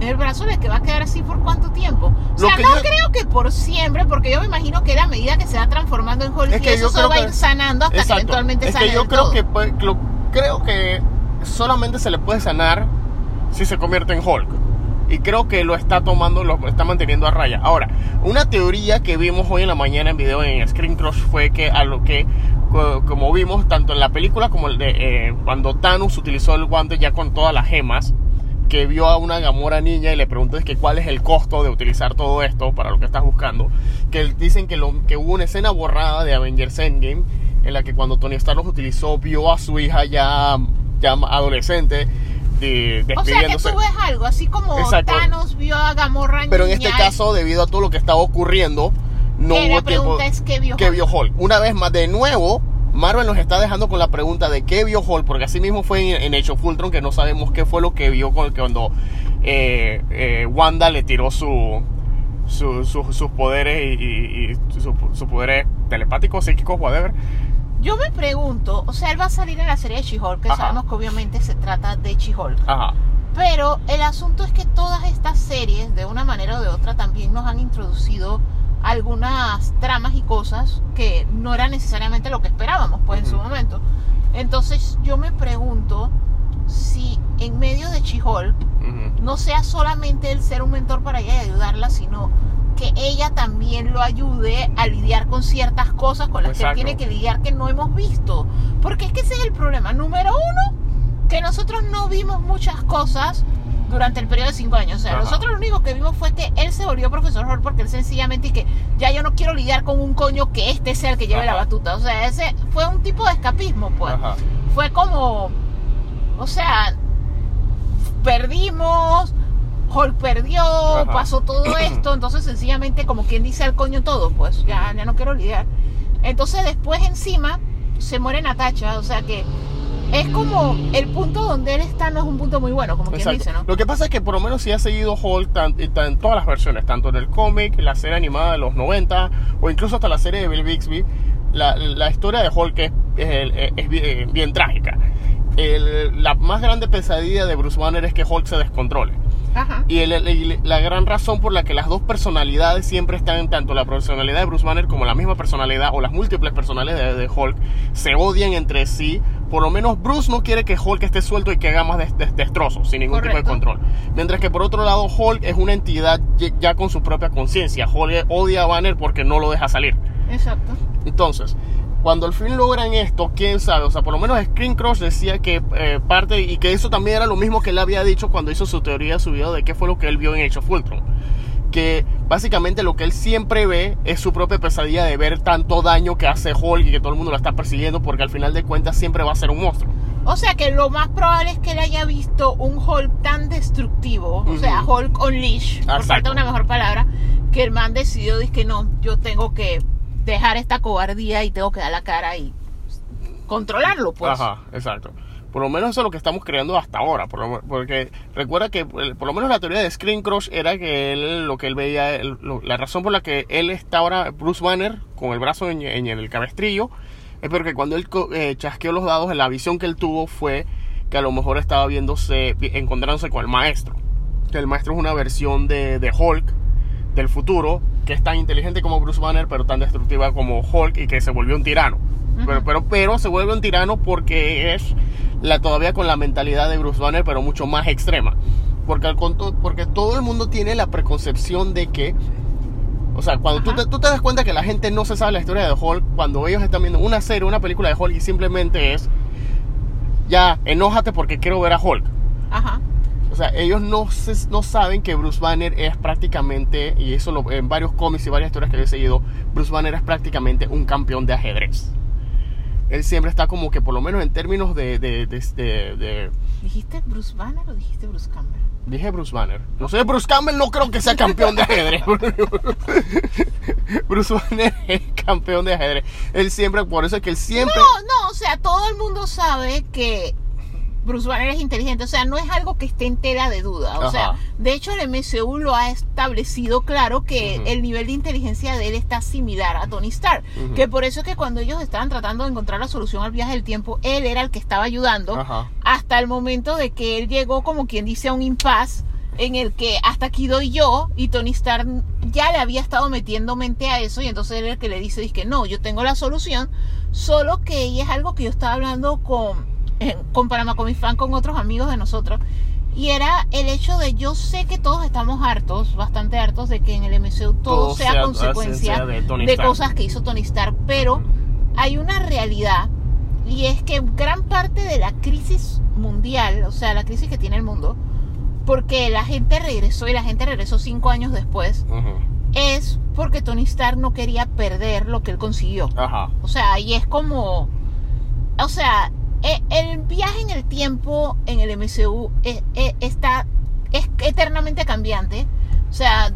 el brazo le que va a quedar así por cuánto tiempo. O sea, que no yo- creo que por siempre, porque yo me imagino que a medida que se va transformando en Hulk Es y que eso yo se creo va a que- ir sanando hasta que Exacto. eventualmente es sane que yo creo todo. que, puede- lo- creo que solamente se le puede sanar si se convierte en Hulk. Y creo que lo está tomando, lo está manteniendo a raya. Ahora, una teoría que vimos hoy en la mañana en video en Screen Crush fue que a lo que, co- como vimos tanto en la película como el de eh, cuando Thanos utilizó el guante ya con todas las gemas, que vio a una Gamora niña y le preguntó es que cuál es el costo de utilizar todo esto para lo que estás buscando. Que dicen que, lo, que hubo una escena borrada de Avengers Endgame en la que cuando Tony Stark los utilizó vio a su hija ya, ya adolescente de- O sea que tú ves algo, así como Exacto. Thanos vio a Gamorra Pero en este caso, debido a todo lo que estaba ocurriendo, no hubo la tiempo. pregunta es qué vio ¿Qué vio Hulk? Una vez más, de nuevo, Marvel nos está dejando con la pregunta de qué vio Hulk, porque así mismo fue en, en Age of Ultron que no sabemos qué fue lo que vio con- cuando eh, eh, Wanda le tiró su, su- su- sus poderes y, y- y su- sus poderes telepáticos, psíquicos, whatever. Yo me pregunto, o sea, él va a salir en la serie de She-Hulk, que Ajá. sabemos que obviamente se trata de She-Hulk. Ajá. Pero el asunto es que todas estas series, de una manera o de otra, también nos han introducido algunas tramas y cosas que no era necesariamente lo que esperábamos, pues en su momento. Entonces yo me pregunto si en medio de She-Hulk Ujú. no sea solamente el ser un mentor para ella y ayudarla, sino que ella también lo ayude a lidiar con ciertas cosas con las que él Exacto. tiene que lidiar que no hemos visto. Porque es que ese es el problema. Número uno, que nosotros no vimos muchas cosas durante el periodo de cinco años. O sea, Ajá. nosotros lo único que vimos fue que él se volvió profesor Hall porque él sencillamente y que ya yo no quiero lidiar con un coño que este sea el que lleve la Ajá. batuta. O sea, ese fue un tipo de escapismo, pues Ajá. fue como, o sea, perdimos, Hulk perdió, Ajá. pasó todo esto, entonces sencillamente como quien dice al coño todo, pues ya, ya no quiero lidiar. Entonces después encima se muere Natacha, o sea que es como el punto donde él está no es un punto muy bueno, como quien dice, ¿no? Lo que pasa es que por lo menos si ha seguido Hulk tan- tan- en todas las versiones, tanto en el cómic, la serie animada de los 90 o incluso hasta la serie de Bill Bixby, la, la historia de Hulk es, es el- es bien, bien trágica. El- la más grande pesadilla de Bruce Banner es que Hulk se descontrole. Ajá. Y el- el- la gran razón por la que las dos personalidades siempre están en tanto la personalidad de Bruce Banner como la misma personalidad o las múltiples personalidades de, de Hulk se odian entre sí. Por lo menos Bruce no quiere que Hulk esté suelto y que haga más des- des- destrozos sin ningún tipo de control. Mientras que por otro lado Hulk es una entidad ya con su propia conciencia. Hulk odia a Banner porque no lo deja salir. Exacto. Entonces, cuando al fin logran esto, quién sabe, o sea, por lo menos Screen Crush decía que eh, parte, y que eso también era lo mismo que él había dicho cuando hizo su teoría, su video de qué fue lo que él vio en Age of Ultron. Que básicamente lo que él siempre ve es su propia pesadilla de ver tanto daño que hace Hulk y que todo el mundo lo está persiguiendo, porque al final de cuentas siempre va a ser un monstruo. O sea que lo más probable es que él haya visto un Hulk tan destructivo, o sea. Hulk Unleash, por falta de una mejor palabra, que el man decidió, dice que no, yo tengo que dejar esta cobardía y tengo que dar la cara y controlarlo, pues. Ajá, exacto. Por lo menos eso es lo que estamos creando hasta ahora. Por lo- porque recuerda que eh, por lo menos la teoría de Screen Crush era que él, lo que él veía, la razón por la que él está ahora, Bruce Banner, con el brazo en, el cabestrillo, es porque cuando él eh, chasqueó los dados, la visión que él tuvo fue que a lo mejor estaba viéndose, vi- encontrándose con el maestro. Que el maestro es una versión de, de Hulk del futuro, que es tan inteligente como Bruce Banner, pero tan destructiva como Hulk y que se volvió un tirano. Pero, pero, pero se vuelve un tirano porque es la, todavía con la mentalidad de Bruce Banner, pero mucho más extrema. Porque, al porque todo el mundo tiene la preconcepción de que, o sea, cuando tú te, tú te das cuenta que la gente no se sabe la historia de Hulk, cuando ellos están viendo una serie, una película de Hulk y simplemente es, ya, enójate porque quiero ver a Hulk. Ajá. O sea, ellos no, se- no saben que Bruce Banner es prácticamente, y eso lo- en varios cómics y varias historias que he seguido, Bruce Banner es prácticamente un campeón de ajedrez. Él siempre está como que, por lo menos en términos de... de- de- de- de- ¿Dijiste Bruce Banner o dijiste Bruce Campbell? dije Bruce Banner. No sé, Bruce Campbell no creo que sea campeón de ajedrez. Bruce Banner es campeón de ajedrez. Él siempre, por eso es que él siempre... No, no, o sea, todo el mundo sabe que Bruce Banner es inteligente, o sea, no es algo que esté en tela de duda, o Ajá. sea, de hecho el MCU lo ha establecido claro que el nivel de inteligencia de él está similar a Tony Stark, que por eso es que cuando ellos estaban tratando de encontrar la solución al viaje del tiempo, él era el que estaba ayudando Ajá. hasta el momento de que él llegó como quien dice a un impasse en el que hasta aquí doy yo y Tony Stark ya le había estado metiendo mente a eso y entonces él es el que le dice, dice que no, yo tengo la solución, solo que es algo que yo estaba hablando con, con Panamá Comic Fan, con otros amigos de nosotros, y era el hecho de yo sé que todos estamos hartos, bastante hartos de que en el MCU todo, Todo sea, sea- consecuencia sea de de cosas que hizo Tony Stark, pero hay una realidad y es que gran parte de la crisis mundial, o sea, la crisis que tiene el mundo, porque la gente regresó y la gente regresó cinco años después, es porque Tony Stark no quería perder lo que él consiguió. Ajá. O sea, y es como, o sea, el viaje en el tiempo en el MCU es, es- está, es eternamente cambiante. O sea,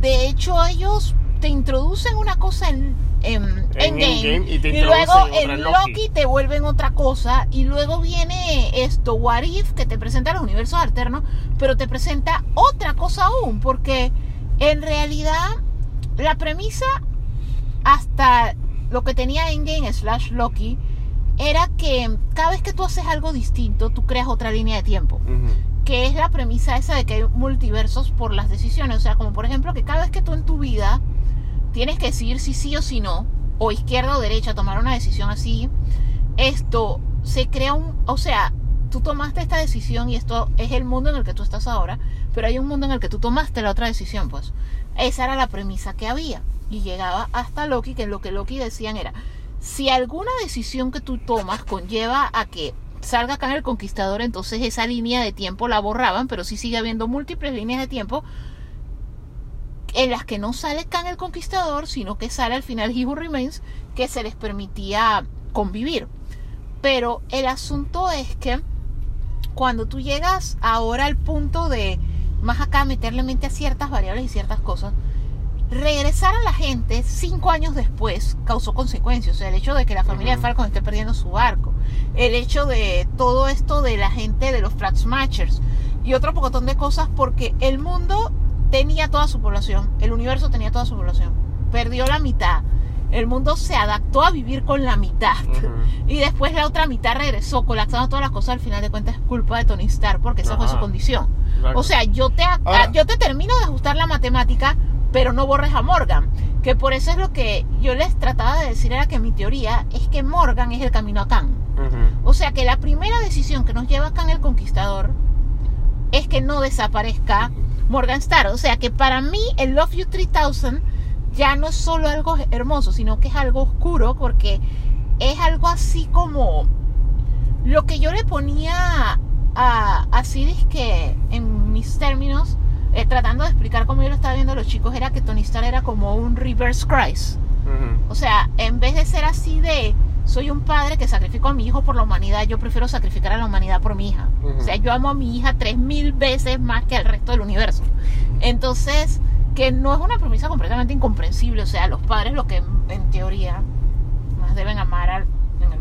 de hecho ellos te introducen una cosa en, en En Endgame, y luego en en Loki. Loki. te vuelven otra cosa y luego viene esto, What If, que te presenta los universos alternos, pero te presenta otra cosa aún, porque en realidad la premisa hasta lo que tenía Endgame slash Loki era que cada vez que tú haces algo distinto, tú creas otra línea de tiempo. Que es la premisa esa de que hay multiversos por las decisiones. O sea, como por ejemplo que cada vez que tú en tu vida tienes que decidir si sí o si no, o izquierda o derecha, tomar una decisión así, esto se crea un... O sea, tú tomaste esta decisión y esto es el mundo en el que tú estás ahora, pero hay un mundo en el que tú tomaste la otra decisión, pues. Esa era la premisa que había. Y llegaba hasta Loki, que lo que Loki decían era, si alguna decisión que tú tomas conlleva a que salga acá el conquistador, entonces esa línea de tiempo la borraban, pero sí sigue habiendo múltiples líneas de tiempo en las que no sale Khan el Conquistador, sino que sale al final He Remains, que se les permitía convivir. Pero el asunto es que cuando tú llegas ahora al punto de más acá meterle mente a ciertas variables y ciertas cosas, regresar a la gente cinco años después causó consecuencias. O sea, el hecho de que la familia Ujú. de Falcon esté perdiendo su barco, el hecho de todo esto de la gente de los Flag Smashers y otro pocotón de cosas porque el mundo tenía toda su población, el universo tenía toda su población, perdió la mitad. El mundo se adaptó a vivir con la mitad. Ujú. Y después la otra mitad regresó, colapsando todas las cosas. Al final de cuentas es culpa de Tony Stark, porque esa fue su condición. O sea, yo te, Ahora- yo te termino de ajustar la matemática, pero no borres a Morgan. Que por eso es lo que yo les trataba de decir, era que mi teoría es que Morgan es el camino a Khan. O sea que la primera decisión que nos lleva a Khan el Conquistador es que no desaparezca Morgan Star. O sea que para mí el Love You 3000 ya no es solo algo hermoso, sino que es algo oscuro porque es algo así como lo que yo le ponía a, así es que en mis términos, eh, tratando de explicar cómo yo lo estaba viendo a los chicos, era que Tony Stark era como un reverse Christ. O sea, en vez de ser así de soy un padre que sacrificó a mi hijo por la humanidad, yo prefiero sacrificar a la humanidad por mi hija. O sea, yo amo a mi hija tres mil veces más que al resto del universo. Entonces, que no es una premisa completamente incomprensible. O sea, los padres lo que en teoría más deben amar al-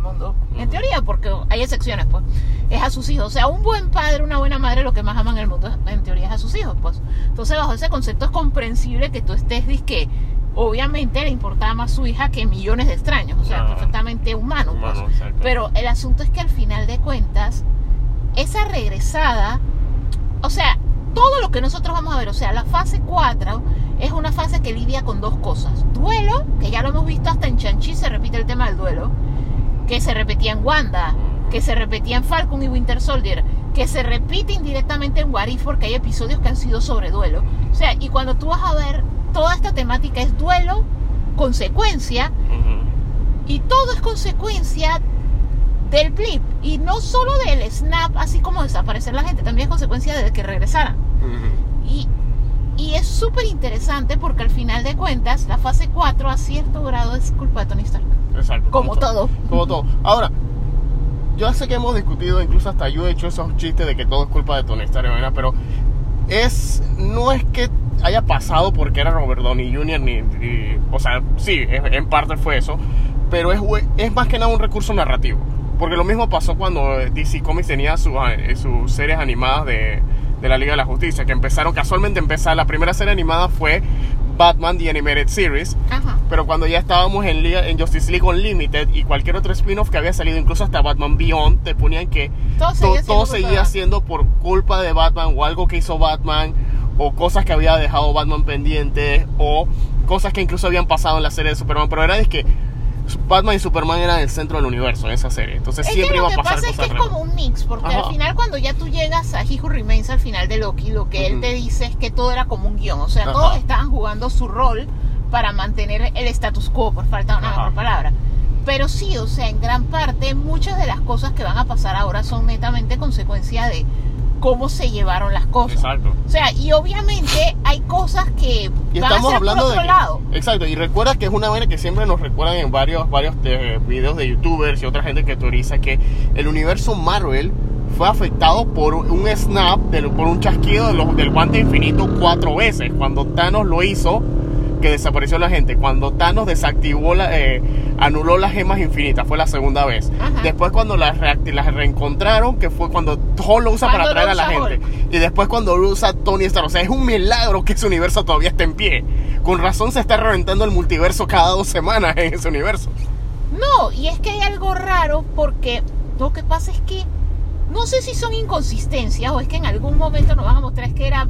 mundo, en teoría, porque hay excepciones, pues, es a sus hijos. O sea, un buen padre, una buena madre, lo que más ama en el mundo, en teoría, es a sus hijos, pues. Entonces, bajo ese concepto es comprensible que tú estés, que obviamente le importaba más su hija que millones de extraños, o sea, Ah. perfectamente humano, pues. Humano. Pero el asunto es que al final de cuentas, esa regresada, o sea, todo lo que nosotros vamos a ver, o sea, la fase 4 es una fase que lidia con dos cosas. Duelo, que ya lo hemos visto hasta en Chanchi, se repite el tema del duelo, que se repetía en Wanda, que se repetía en Falcon y Winter Soldier, que se repite indirectamente en What If porque hay episodios que han sido sobre duelo. O sea, y cuando tú vas a ver, toda esta temática es duelo, consecuencia, y todo es consecuencia del blip. Y no solo del snap, así como desaparecer la gente, también es consecuencia de que regresaran. Y, y es súper interesante porque al final de cuentas, la fase 4 a cierto grado es culpa de Tony Stark. Exacto. Como todo. Como todo. Ahora, yo sé que hemos discutido, incluso hasta yo he hecho esos chistes de que todo es culpa de Tony Stark, ¿verdad? pero es no es que haya pasado porque era Robert Downey Jr. ni, ni- o sea, sí, en parte fue eso, pero es, es más que nada un recurso narrativo. Porque lo mismo pasó cuando DC Comics tenía sus, eh, sus series animadas de, de la Liga de la Justicia, que empezaron, casualmente empezar, la primera serie animada fue Batman The Animated Series, Ajá. pero cuando ya estábamos en, Liga, en Justice League Unlimited y cualquier otro spin-off que había salido, incluso hasta Batman Beyond, te ponían que Todo to- seguía todo seguía siendo por culpa de Batman o algo que hizo Batman o cosas que había dejado Batman pendientes o cosas que incluso habían pasado en la serie de Superman. Pero era es que Batman y Superman eran el centro del universo en esa serie. Entonces Es que siempre lo iba a que pasar pasa es que cosas es raras. como un mix, porque Ajá. al final cuando ya tú llegas a He Who Remains al final de Loki, lo que él Ujú. te dice es que todo era como un guion, o sea, Ajá. todos estaban jugando su rol para mantener el status quo, por falta de una Ajá. mejor palabra. Pero sí, o sea, en gran parte muchas de las cosas que van a pasar ahora son netamente consecuencia de cómo se llevaron las cosas. Exacto. O sea, y obviamente hay cosas que Y van a estamos ser hablando por de otro que- lado. Exacto, y recuerda que es una vaina que siempre nos recuerdan en varios, varios eh, videos de youtubers y otra gente que teoriza que el universo Marvel fue afectado por un snap, del- por un chasquido de los- del guante infinito cuatro veces. Cuando Thanos lo hizo, que desapareció la gente. Cuando Thanos desactivó, la, eh, anuló las gemas infinitas, fue la segunda vez. Ajá. Después cuando las, las reencontraron, que fue cuando Thor lo usa para atraer a la gente. Y después cuando lo usa Tony Stark. O sea, es un milagro que ese universo todavía esté en pie. Con razón se está reventando el multiverso cada dos semanas en ese universo. No, y es que hay algo raro porque lo que pasa es que no sé si son inconsistencias o es que en algún momento nos van a mostrar es que era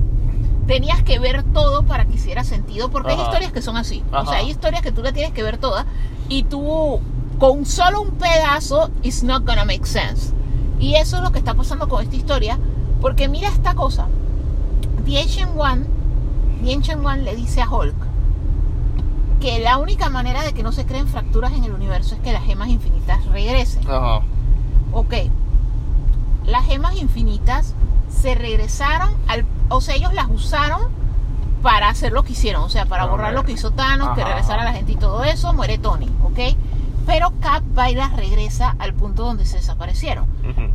tenías que ver todo para que hiciera sentido porque hay historias que son así. O sea, hay historias que tú la tienes que ver toda y tú con solo un pedazo it's not gonna make sense. Y eso es lo que está pasando con esta historia porque mira esta cosa. The Ancient One, The Ancient One le dice a Hulk que la única manera de que no se creen fracturas en el universo es que las gemas infinitas regresen. Ajá. Ok, las gemas infinitas se regresaron al, o sea, ellos las usaron para hacer lo que hicieron, o sea, para Ok. borrar lo que hizo Thanos, que regresara ajá. la gente y todo eso, muere Tony, ok. Pero Cap va y las regresa al punto donde se desaparecieron.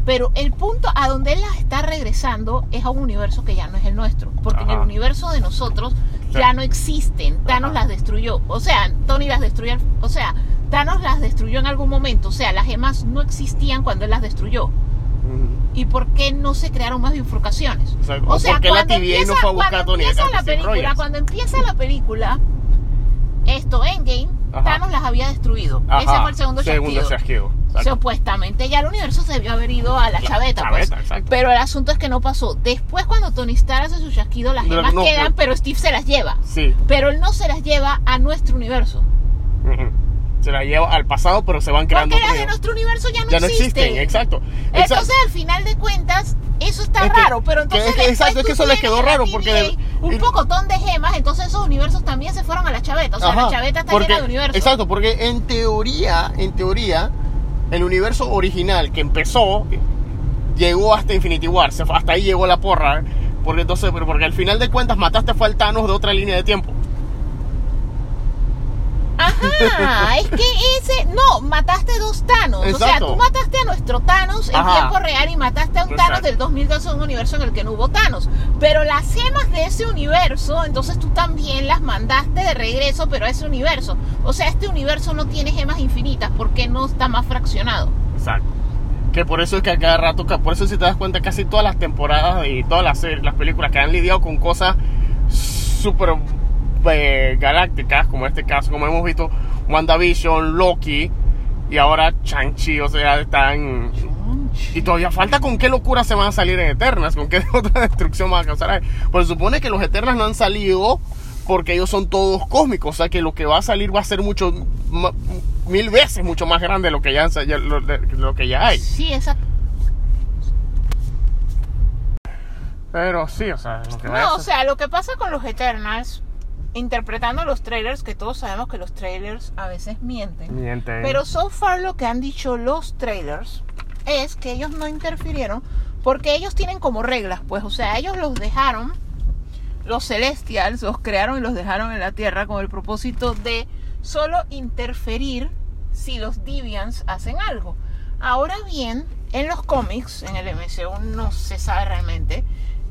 Pero el punto a donde él las está regresando es a un universo que ya no es el nuestro. Porque en el universo de nosotros Sí. ya no existen. Thanos Ajá. las destruyó. O sea, Tony las destruyó. O sea, Thanos las destruyó en algún momento. O sea, las gemas no existían cuando él las destruyó. ¿Y por qué no se crearon más bifurcaciones? O sea, o por qué la cuando TVA no fue a buscar a cuando Tony empieza la película, Rogers? cuando empieza la película, esto, Endgame, Ajá. Thanos las había destruido. Ese Ajá. fue el segundo, Segundo chasquido. Supuestamente ya el universo se debió haber ido a la La chaveta, chaveta, pues. Pero el asunto es que no pasó. Después cuando Tony Stark hace su chasquido, las gemas no, quedan, pero- pero Steve se las lleva. Sí. Pero él no se las lleva a nuestro universo. Ujú. Se la lleva al pasado, pero se van creando Porque las de nuestro universo ya no, Ya no existen, exacto. Entonces, Exacto. al final de cuentas, eso está Es que- raro. Pero entonces. es que- exacto, es que eso les quedó raro, porque un Y- pocotón de gemas, entonces esos universos también se fueron a la chaveta. O sea, Ajá, la chaveta está porque- llena de universos. Exacto, porque en teoría, en teoría, el universo original que empezó llegó hasta Infinity War, hasta ahí llegó la porra, porque entonces, pero porque al final de cuentas mataste fue al Thanos de otra línea de tiempo. Ajá, es que ese. No, mataste dos Thanos. O sea, tú mataste a nuestro Thanos en Ajá. tiempo real y mataste a un Thanos Exacto. del 2012, un universo en el que no hubo Thanos. Pero las gemas de ese universo, entonces tú también las mandaste de regreso, pero a ese universo. O sea, este universo no tiene gemas infinitas porque no está más fraccionado. Exacto. Que por eso es que a cada rato, por eso si te das cuenta, casi todas las temporadas y todas las, series- las películas que han lidiado con cosas súper eh, galácticas, como en este caso, como hemos visto, WandaVision, Loki y ahora Shang-Chi, o sea, están... Y todavía falta con qué locura se van a salir en Eternas, con qué otra destrucción van a causar. Pues se supone que los Eternas no han salido porque ellos son todos cósmicos, o sea que lo que va a salir va a ser mucho, mil veces mucho más grande de lo que ya, lo, lo que ya hay. Sí, exacto. Pero sí, o sea, lo que No, o sea, lo que pasa con los Eternals, interpretando los trailers, que todos sabemos que los trailers a veces mienten. Miente. Pero so far lo que han dicho los trailers es que ellos no interfirieron porque ellos tienen como reglas, pues, o sea, ellos los dejaron, los Celestials los crearon y los dejaron en la Tierra con el propósito de solo interferir si los Deviants hacen algo. Ahora bien, en los cómics, en el MCU no se sabe realmente,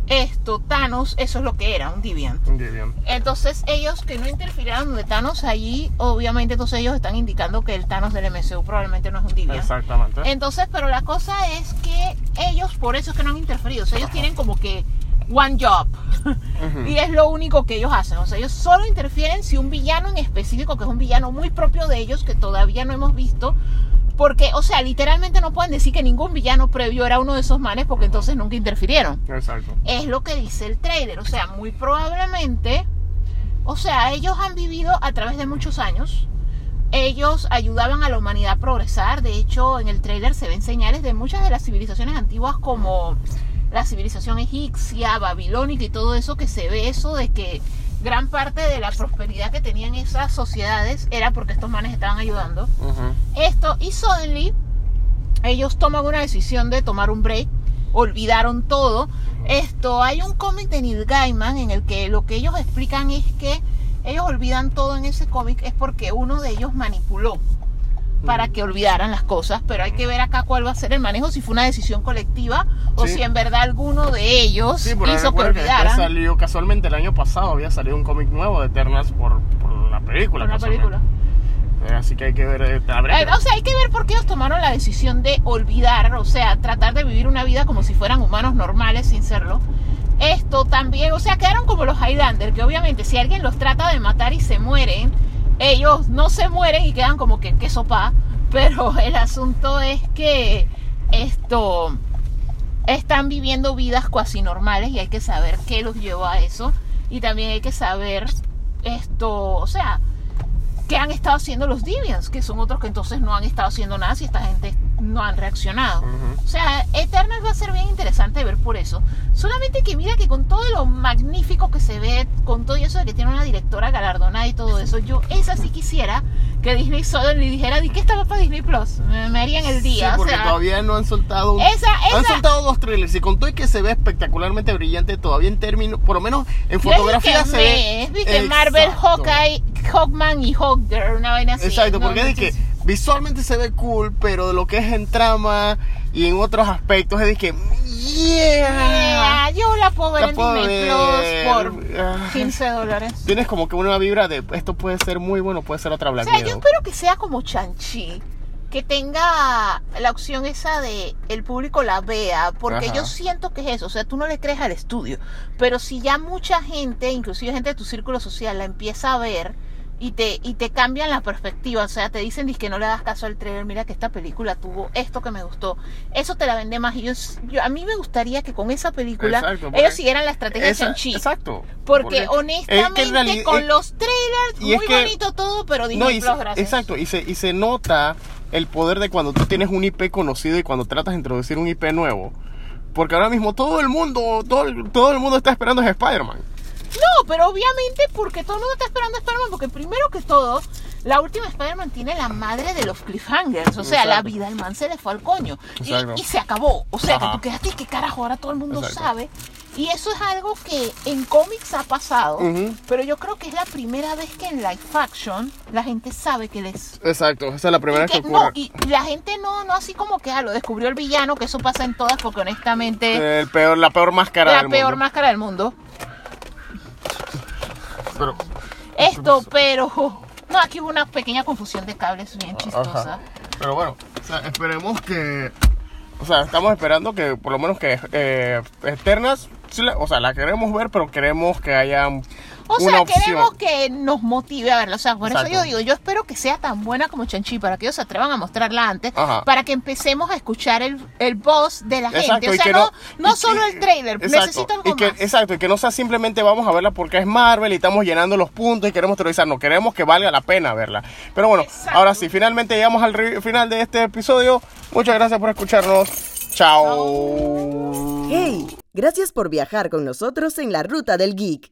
esto, Thanos, eso es lo que era, un Deviant. Muy bien. Entonces ellos que no interfirieron de Thanos allí, obviamente entonces ellos están indicando que el Thanos del MCU probablemente no es un Deviant. Exactamente. Entonces, pero la cosa es que ellos por eso es que no han interferido. O sea, ellos tienen como que one job. Y es lo único que ellos hacen. O sea, ellos solo interfieren si un villano en específico, que es un villano muy propio de ellos, que todavía no hemos visto. Porque, o sea, literalmente no pueden decir que ningún villano previo era uno de esos manes porque entonces nunca interfirieron Exacto. es lo que dice el trailer. O sea, muy probablemente, o sea, ellos han vivido a través de muchos años. Ellos ayudaban a la humanidad a progresar. De hecho, en el trailer se ven señales de muchas de las civilizaciones antiguas como la civilización egipcia, babilónica y todo eso, que se ve eso de que gran parte de la prosperidad que tenían esas sociedades era porque estos manes estaban ayudando. Esto y suddenly ellos toman una decisión de tomar un break olvidaron todo. Esto hay un cómic de Neil Gaiman en el que lo que ellos explican es que ellos olvidan todo en ese cómic es porque uno de ellos manipuló para que olvidaran las cosas, pero hay que ver acá cuál va a ser el manejo, si fue una decisión colectiva o Sí. si en verdad alguno de ellos Sí, hizo que recuerda que olvidaran salió casualmente el año pasado, había salido un cómic nuevo de Eternas por, por la película. la casualmente. película. Eh, así que hay que ver. eh, Eh, que- o sea, hay que ver por qué ellos tomaron la decisión de olvidar, o sea, tratar de vivir una vida como si fueran humanos normales sin serlo. Esto también, o sea, quedaron como los Highlander, que obviamente si alguien los trata de matar y se mueren, ellos no se mueren y quedan como que qué sopa, pero el asunto es que esto están viviendo vidas cuasi normales y hay que saber qué los llevó a eso. Y también hay que saber esto, o sea, qué han estado haciendo los Deviants, que son otros que entonces no han estado haciendo nada si esta gente no han reaccionado. Ujú. O sea, Eternals va a ser bien interesante ver por eso. Solamente que mira que con todo lo magnífico que se ve, con todo eso de que tiene una directora galardonada y todo eso, yo esa sí quisiera que Disney solo le dijera, ¿y qué estaba para Disney Plus? Me, me harían el día. Sí, o porque sea, todavía no han soltado un- esa, Han esa, soltado dos trailers y con todo y que se ve espectacularmente brillante todavía en términos, por lo menos en fotografía se ve. es, Marvel. Hawkeye, Hawkman y Hawker, una vaina así. Exacto, No, porque es de que visualmente se ve cool, pero de lo que es en trama y en otros aspectos es de que yeah, Yeah, yo la puedo ver La en puedo Disney ver. Plus por Ah. 15 dólares. tienes como que una vibra de esto puede ser muy bueno, puede ser otra O Black sea, yo espero que sea como Chanchi, que tenga la opción esa de el público la vea, porque Ajá. yo siento que es eso, o sea, tú no le crees al estudio, pero si ya mucha gente, inclusive gente de tu círculo social, la empieza a ver y te y te cambian la perspectiva, o sea, te dicen que no le das caso al trailer, mira que esta película tuvo esto que me gustó, eso te la vende más y yo, yo- a mí me gustaría que con esa película Exacto, ellos siguieran la estrategia Esa- de Chanchi. Exacto. Porque, es que honestamente realidad- con es- los trailers, es muy que- bonito todo, pero No, y se- exacto, y se, y se nota el poder de cuando tú tienes un IP conocido y cuando tratas de introducir un IP nuevo. Porque ahora mismo todo el mundo, todo el, todo el mundo está esperando es Spider-Man. No, pero obviamente porque todo el mundo está esperando a Spider-Man, porque primero que todo, la última Spider-Man tiene la madre de los cliffhangers, o sea, la vida del man se le fue al coño. Y, y se acabó, o sea, Ajá. que tú quedaste, ¿qué carajo? Ahora todo el mundo Exacto. sabe. Y eso es algo que en cómics ha pasado, Ujú. pero yo creo que es la primera vez que en live action la gente sabe que les Exacto, esa es la primera y vez que que- ocurre. no, y la gente no, no así como que ah, lo descubrió el villano, que eso pasa en todas, porque honestamente El peor, la peor máscara la del peor mundo. máscara del mundo. Pero, Esto, pero no, aquí hubo una pequeña confusión de cables bien chistosa. Ajá. Pero bueno, o sea, esperemos que. O sea, estamos esperando que por lo menos que eh, la- o sea, la queremos ver, pero queremos que haya O una sea, opción. queremos que nos motive a verla. O sea, por eso yo digo, yo espero que sea tan buena como Chanchi, para que ellos se atrevan a mostrarla antes, Ajá. para que empecemos a escuchar el, el voz de la Exacto, gente. O sea, no, solo el trailer, exacto, necesito algo y que, más. Exacto, y que no sea simplemente vamos a verla porque es Marvel y estamos llenando los puntos y queremos teorizar, no, queremos que valga la pena verla. Pero bueno, Exacto. ahora sí, finalmente llegamos al final de este episodio. Muchas gracias por escucharnos. Chao. ¡Hey! Gracias por viajar con nosotros en la ruta del geek.